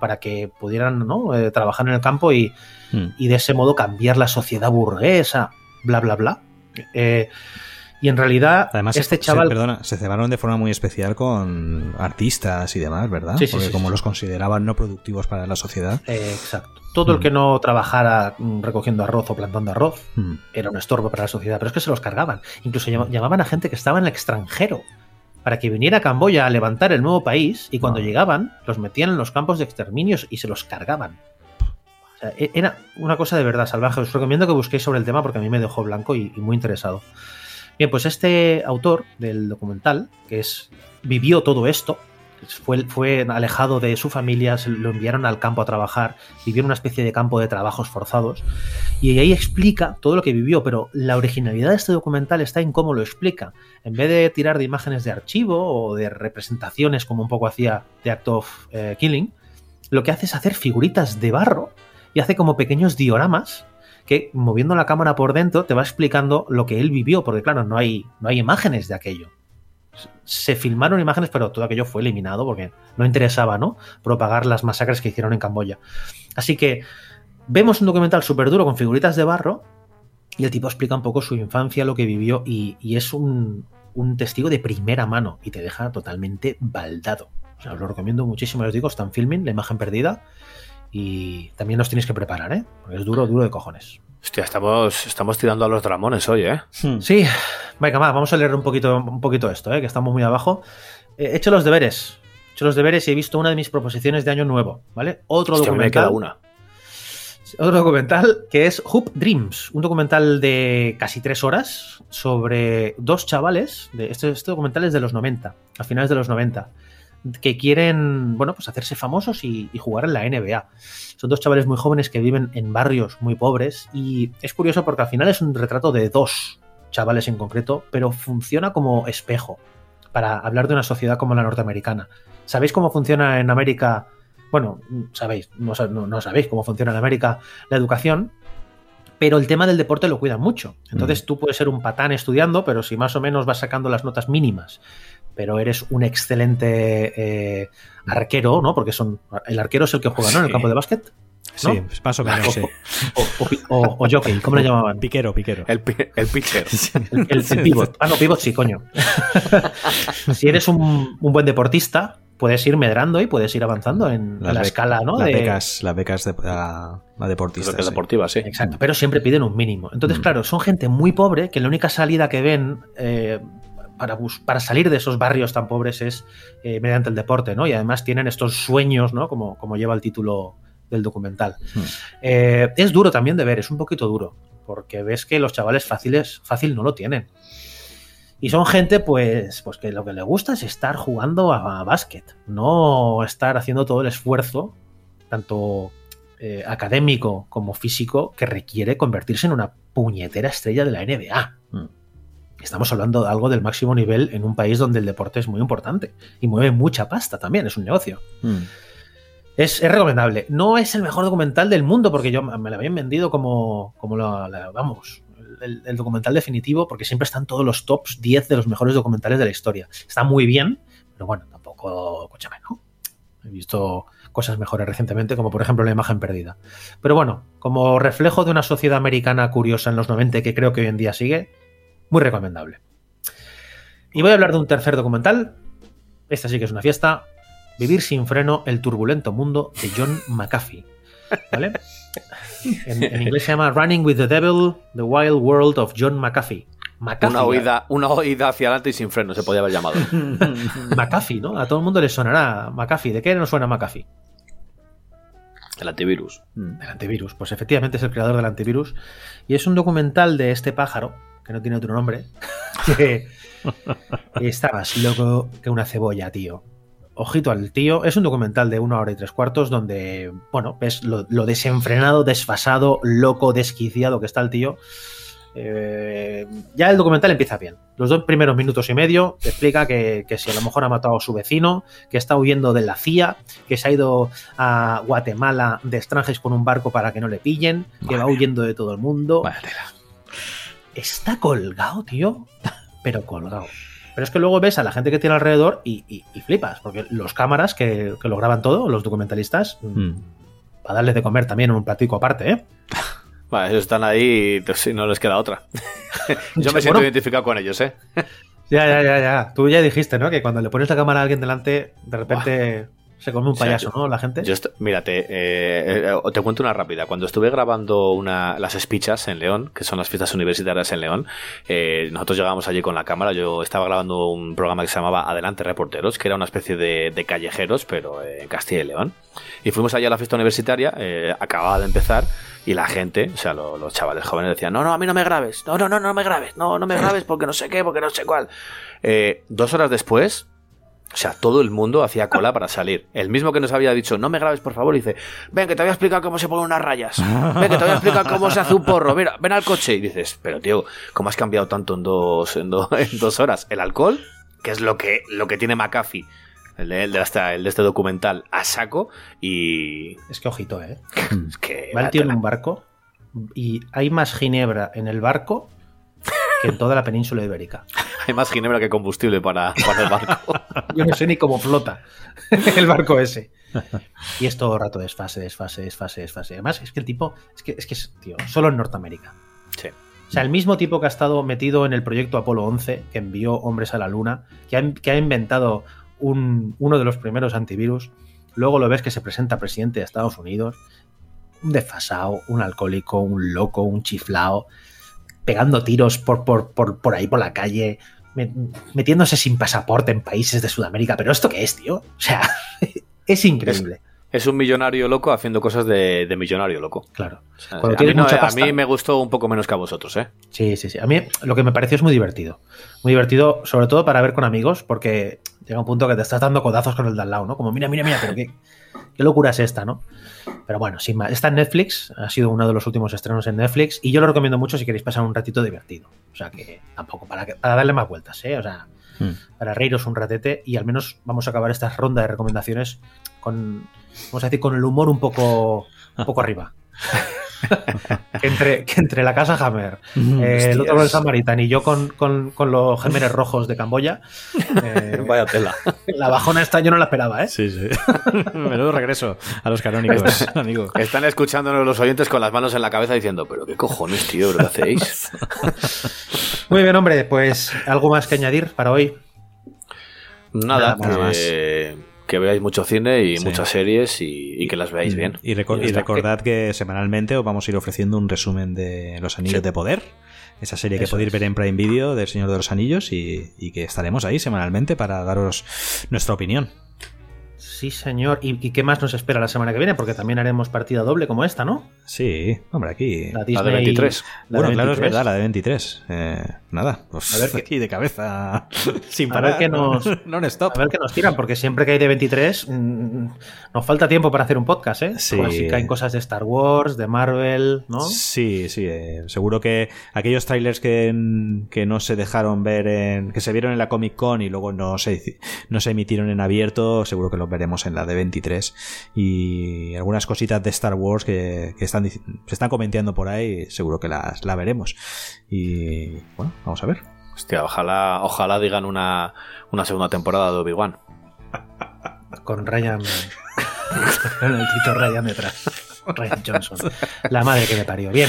Speaker 6: para que pudieran ¿no? eh, trabajar en el campo y, mm. y, de ese modo cambiar la sociedad burguesa, bla, bla, bla. Eh, y en realidad,
Speaker 8: Además,
Speaker 6: este
Speaker 8: se,
Speaker 6: chaval.
Speaker 8: Se, perdona, se cebaron de forma muy especial con artistas y demás, ¿verdad?
Speaker 6: Sí, sí,
Speaker 8: Porque
Speaker 6: sí,
Speaker 8: como los consideraban no productivos para la sociedad.
Speaker 6: Eh, exacto. Todo mm. el que no trabajara recogiendo arroz o plantando arroz mm. era un estorbo para la sociedad, pero es que se los cargaban. Incluso llamaban a gente que estaba en el extranjero para que viniera a Camboya a levantar el nuevo país y cuando
Speaker 8: Ah.
Speaker 6: no. llegaban los metían en los campos de exterminios y se los cargaban. E-, era una cosa de verdad salvaje. Os recomiendo que busquéis sobre el tema porque a mí me dejó blanco y, y muy interesado. Bien, pues este autor del documental, que es vivió todo esto, fue, fue, alejado de su familia, se lo enviaron al campo a trabajar, vivió en una especie de campo de trabajos forzados, y ahí explica todo lo que vivió, pero la originalidad de este documental está en cómo lo explica. En vez de tirar de imágenes de archivo o de representaciones, como un poco hacía The Act of eh, Killing, lo que hace es hacer figuritas de barro y hace como pequeños dioramas que moviendo la cámara por dentro te va explicando lo que él vivió, porque claro, no hay, no hay imágenes de aquello se filmaron imágenes, pero todo aquello fue eliminado porque no interesaba, ¿no? Propagar las masacres que hicieron en Camboya. Así que vemos un documental súper duro con figuritas de barro y el tipo explica un poco su infancia, lo que vivió y, es un, testigo de primera mano y te deja totalmente baldado. Os lo recomiendo muchísimo, os digo, está en filming, la imagen perdida y también os tenéis que preparar, ¿eh? Porque es duro, duro de cojones.
Speaker 7: Hostia, estamos, estamos tirando a los dramones hoy, ¿eh?
Speaker 6: Sí, venga, va, vamos a leer un poquito, un poquito esto, ¿eh? que estamos muy abajo. He hecho los deberes, he hecho los deberes y he visto una de mis proposiciones de año nuevo, ¿vale? Otro
Speaker 7: Hostia,
Speaker 6: documental.
Speaker 7: Me queda una.
Speaker 6: Otro documental que es Hoop Dreams, un documental de casi tres horas sobre dos chavales. De, este, este documental es de los 90, a finales de los 90 que quieren, bueno, pues hacerse famosos y, y, jugar en la NBA. Son dos chavales muy jóvenes que viven en barrios muy pobres y es curioso porque al final es un retrato de dos chavales en concreto, pero funciona como espejo para hablar de una sociedad como la norteamericana. ¿Sabéis cómo funciona en América bueno, sabéis, no, no- no sabéis cómo funciona en América la educación, pero el tema del deporte lo cuidan mucho. Entonces tú puedes ser un patán estudiando, pero si más o menos vas sacando las notas mínimas, pero eres un excelente eh, arquero, ¿no? Porque son el arquero es el que juega, ¿no? En el campo de básquet. ¿no?
Speaker 8: Sí, más o menos, sí.
Speaker 6: O, o, pi- o- o jockey, ¿cómo le llamaban?
Speaker 8: Piquero, piquero.
Speaker 7: El, el pitcher.
Speaker 6: El, el- el pivot. Ah, no, pivot sí, coño. si eres un, un buen deportista, puedes ir medrando y puedes ir avanzando en, la
Speaker 8: bec-
Speaker 6: escala, ¿no?
Speaker 8: Las
Speaker 6: de-
Speaker 8: becas, las becas de, a, a deportistas.
Speaker 7: Creo que
Speaker 8: sí.
Speaker 7: deportiva, sí.
Speaker 6: Exacto, pero siempre piden un mínimo. Entonces,
Speaker 8: Mm.
Speaker 6: claro, son gente muy pobre que la única salida que ven eh, para, bus- para salir de esos barrios tan pobres es eh, mediante el deporte, ¿no? Y además tienen estos sueños, ¿no? Como, como lleva el título del documental.
Speaker 8: Mm.
Speaker 6: Eh, es duro también de ver, es un poquito duro, porque ves que los chavales fáciles, fácil no lo tienen. Y son gente, pues, pues que lo que le gusta es estar jugando a, a básquet, no estar haciendo todo el esfuerzo, tanto eh, académico como físico, que requiere convertirse en una puñetera estrella de la NBA.
Speaker 8: Mm.
Speaker 6: Estamos hablando de algo del máximo nivel en un país donde el deporte es muy importante y mueve mucha pasta también, es un negocio.
Speaker 8: Mm.
Speaker 6: Es, es recomendable. No es el mejor documental del mundo porque yo me lo habían vendido como, como la, la- vamos, el, el documental definitivo porque siempre están todos los tops 10 de los mejores documentales de la historia. Está muy bien, pero bueno, tampoco, escúchame, ¿no? He visto cosas mejores recientemente, como por ejemplo La imagen perdida. Pero bueno, como reflejo de una sociedad americana curiosa en los 90 que creo que hoy en día sigue, muy recomendable. Y voy a hablar de un tercer documental. Esta sí que es una fiesta. Vivir sin freno, el turbulento mundo de John McAfee. ¿Vale? En, en inglés se llama Running with the Devil, The Wild World of John McAfee. McAfee,
Speaker 7: Una oída, una oída hacia adelante y sin freno se podía haber llamado.
Speaker 6: McAfee, ¿no? A todo el mundo le sonará McAfee. ¿De qué nos suena McAfee?
Speaker 7: El antivirus.
Speaker 8: Mm.
Speaker 6: Del antivirus. Pues efectivamente es el creador del antivirus. Y es un documental de este pájaro, que no tiene otro nombre, que está más loco que una cebolla, tío. Ojito al tío. Es un documental de una hora y tres cuartos donde, bueno, ves lo, lo desenfrenado, desfasado, loco, desquiciado que está el tío. Eh, ya el documental empieza bien. Los dos primeros minutos y medio te explica que, que si a lo mejor ha matado a su vecino, que está huyendo de la CIA, que se ha ido a Guatemala de extranjeros con un barco para que no le pillen, que va huyendo de todo el mundo.
Speaker 8: Tela.
Speaker 6: Está colgado, tío. Pero colgado. Pero es que luego ves a la gente que tiene alrededor y, y- y flipas, porque los cámaras que, que lo graban todo, los documentalistas,
Speaker 8: Mm.
Speaker 6: para darles de comer también en un platico aparte, ¿eh?
Speaker 7: Vale, ellos están ahí y sí, no les queda otra. Yo me siento
Speaker 6: Bueno.
Speaker 7: identificado con ellos, ¿eh?
Speaker 6: Ya, ya, ya, ya. Tú ya dijiste, ¿no? Que cuando le pones la cámara a alguien delante, de repente se come un
Speaker 7: O sea,
Speaker 6: payaso,
Speaker 7: yo-
Speaker 6: ¿no? La gente.
Speaker 7: Yo mírate, eh, eh, te cuento una rápida. Cuando estuve grabando una, las espichas en León, que son las fiestas universitarias en León, eh, nosotros llegábamos allí con la cámara. Yo estaba grabando un programa que se llamaba Adelante Reporteros, que era una especie de, de callejeros, pero en Castilla y León. Y fuimos allá a la fiesta universitaria, acababa de empezar, y la gente, o sea, lo- los chavales jóvenes decían, no, no, a mí no me grabes, no, no, no, no me grabes, no, no me grabes porque no sé qué, porque no sé cuál. Dos horas después, o sea, todo el mundo hacía cola para salir. El mismo que nos había dicho, no me grabes, por favor, dice, ven, que te voy a explicar cómo se ponen unas rayas. Ven, que te voy a explicar cómo se hace un porro. Mira, ven al coche. Y dices, pero tío, ¿cómo has cambiado tanto en dos, en, do- en dos horas? El alcohol, que es lo que, lo que tiene McAfee, el de, el de esta- el de este documental, a saco. Y
Speaker 6: Es que ojito, ¿eh?
Speaker 7: es que...
Speaker 6: Va el tío en un barco y hay más ginebra en el barco que en toda la península ibérica.
Speaker 7: Hay más ginebra que combustible para, para el barco.
Speaker 6: Yo no sé ni cómo flota el barco ese. Y es todo el rato desfase, desfase, desfase, desfase. Además, es que el tipo, es que es, que es tío, solo en Norteamérica.
Speaker 7: Sí.
Speaker 6: O sea, el mismo tipo que ha estado metido en el proyecto Apolo 11, que envió hombres a la Luna, que ha, que ha inventado un- uno de los primeros antivirus, luego lo ves que se presenta presidente de Estados Unidos, un desfasado, un alcohólico, un loco, un chiflao, pegando tiros por, por, por, por ahí por la calle, me- metiéndose sin pasaporte en países de Sudamérica. ¿Pero esto qué es, tío? O sea, es increíble.
Speaker 7: Es un millonario loco haciendo cosas de, de millonario loco.
Speaker 6: Claro.
Speaker 7: O sea,
Speaker 6: Cuando
Speaker 7: a, mí no- a mí me gustó un poco menos que a vosotros, ¿eh?
Speaker 6: Sí, sí, sí. A mí lo que me pareció es muy divertido. Muy divertido, sobre todo para ver con amigos, porque llega un punto que te estás dando codazos con el de al lado, ¿no? Como, mira, mira, mira, pero qué, qué locura es esta, ¿no? Pero bueno, sin más. Está en Netflix, ha sido uno de los últimos estrenos en Netflix, y yo lo recomiendo mucho si queréis pasar un ratito divertido. O sea que tampoco, para, que- para darle más vueltas, ¿eh? O sea,
Speaker 8: Hmm.
Speaker 6: para reíros un ratete y al menos vamos a acabar esta ronda de recomendaciones con, vamos a decir, con el humor un poco, un poco arriba. que, entre, que entre la casa Hammer, eh, el otro con el Samaritan y yo con, con, con los gemeres rojos de Camboya, eh,
Speaker 7: Vaya tela.
Speaker 6: la bajona esta yo no la esperaba, ¿eh?
Speaker 8: Sí, sí. Menudo regreso a los canónicos, amigo.
Speaker 7: Están escuchándonos los oyentes con las manos en la cabeza diciendo, pero qué cojones, tío, ¿qué hacéis?
Speaker 6: Muy bien, hombre, pues algo más que añadir para hoy.
Speaker 7: Nada,
Speaker 6: Nada
Speaker 7: que, que veáis mucho cine y
Speaker 8: Sí.
Speaker 7: muchas series y, y que las veáis bien.
Speaker 8: Y, reco- recordad que semanalmente os vamos a ir ofreciendo un resumen de Los Anillos de Poder, esa serie que
Speaker 6: Eso
Speaker 8: podéis
Speaker 6: es.
Speaker 8: ver en Prime Video del Señor de los Anillos y, y que estaremos ahí semanalmente para daros nuestra opinión.
Speaker 6: Sí, señor. ¿Y, y qué más nos espera la semana que viene? Porque también haremos partida doble como esta, ¿no?
Speaker 8: Sí, hombre, aquí...
Speaker 6: La
Speaker 7: La
Speaker 6: Disney.
Speaker 7: de 23.
Speaker 6: la
Speaker 8: bueno,
Speaker 6: de
Speaker 8: claro, es
Speaker 6: 23.
Speaker 8: verdad, la de 23. Eh, nada, pues
Speaker 6: A ver
Speaker 8: aquí de cabeza sin
Speaker 6: A
Speaker 8: parar.
Speaker 6: ver qué nos-. A ver qué nos tiran, porque siempre que hay de 23 mm, nos falta tiempo para hacer un podcast, ¿eh?
Speaker 8: Sí.
Speaker 6: Si caen cosas de Star Wars, de Marvel, ¿no?
Speaker 8: Sí, sí, eh, seguro que aquellos trailers que, que no se dejaron ver, en, que se vieron en la Comic Con y luego no se, no se emitieron en abierto, seguro que los veremos en la de 23. Y algunas cositas de Star Wars que, que están, se están comentando por ahí, seguro que las la veremos. Y bueno, vamos a ver.
Speaker 7: Hostia, ojalá, ojalá digan una, una segunda temporada de Obi-Wan.
Speaker 6: Con Ryan. con el Tito Ryan detrás. Ryan Johnson. La madre que me parió. Bien,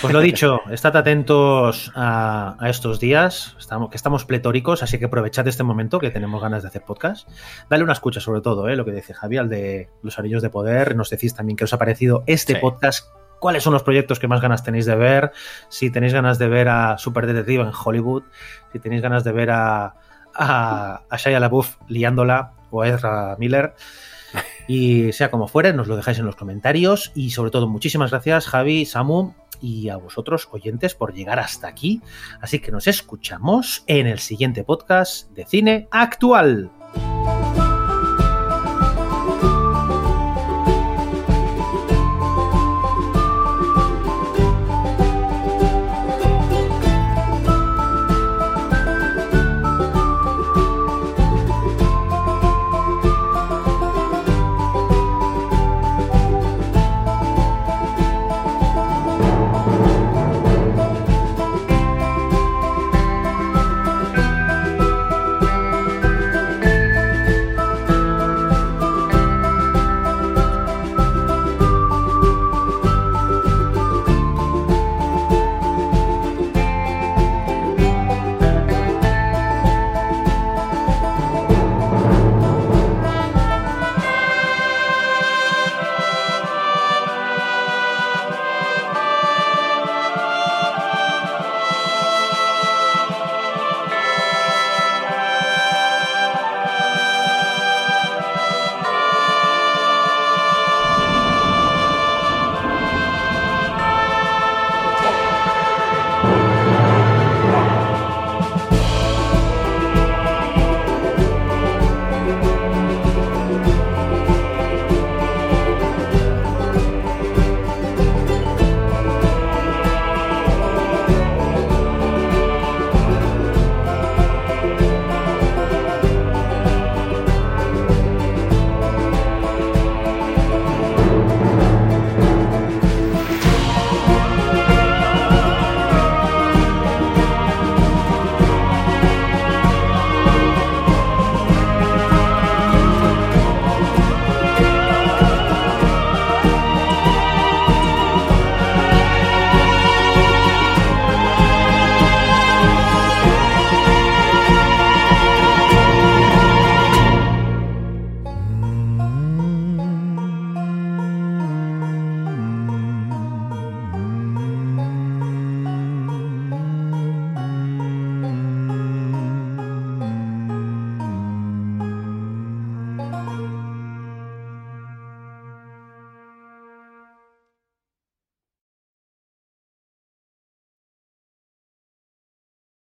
Speaker 6: pues lo dicho, estad atentos a, a estos días, estamos, que estamos pletóricos, así que aprovechad este momento que tenemos ganas de hacer podcast. Dale una escucha, sobre todo, ¿eh? lo que dice Javi, al de los anillos de poder. Nos decís también que os ha parecido este
Speaker 7: Sí.
Speaker 6: podcast. ¿Cuáles son los proyectos que más ganas tenéis de ver? Si tenéis ganas de ver a Super Detective en Hollywood, si tenéis ganas de ver a, a, a Shia LaBeouf liándola o a Ezra Miller. Y sea como fuere, nos lo dejáis en los comentarios. Y sobre todo, muchísimas gracias, Javi, Samu y a vosotros, oyentes, por llegar hasta aquí. Así que nos escuchamos en el siguiente podcast de cine actual.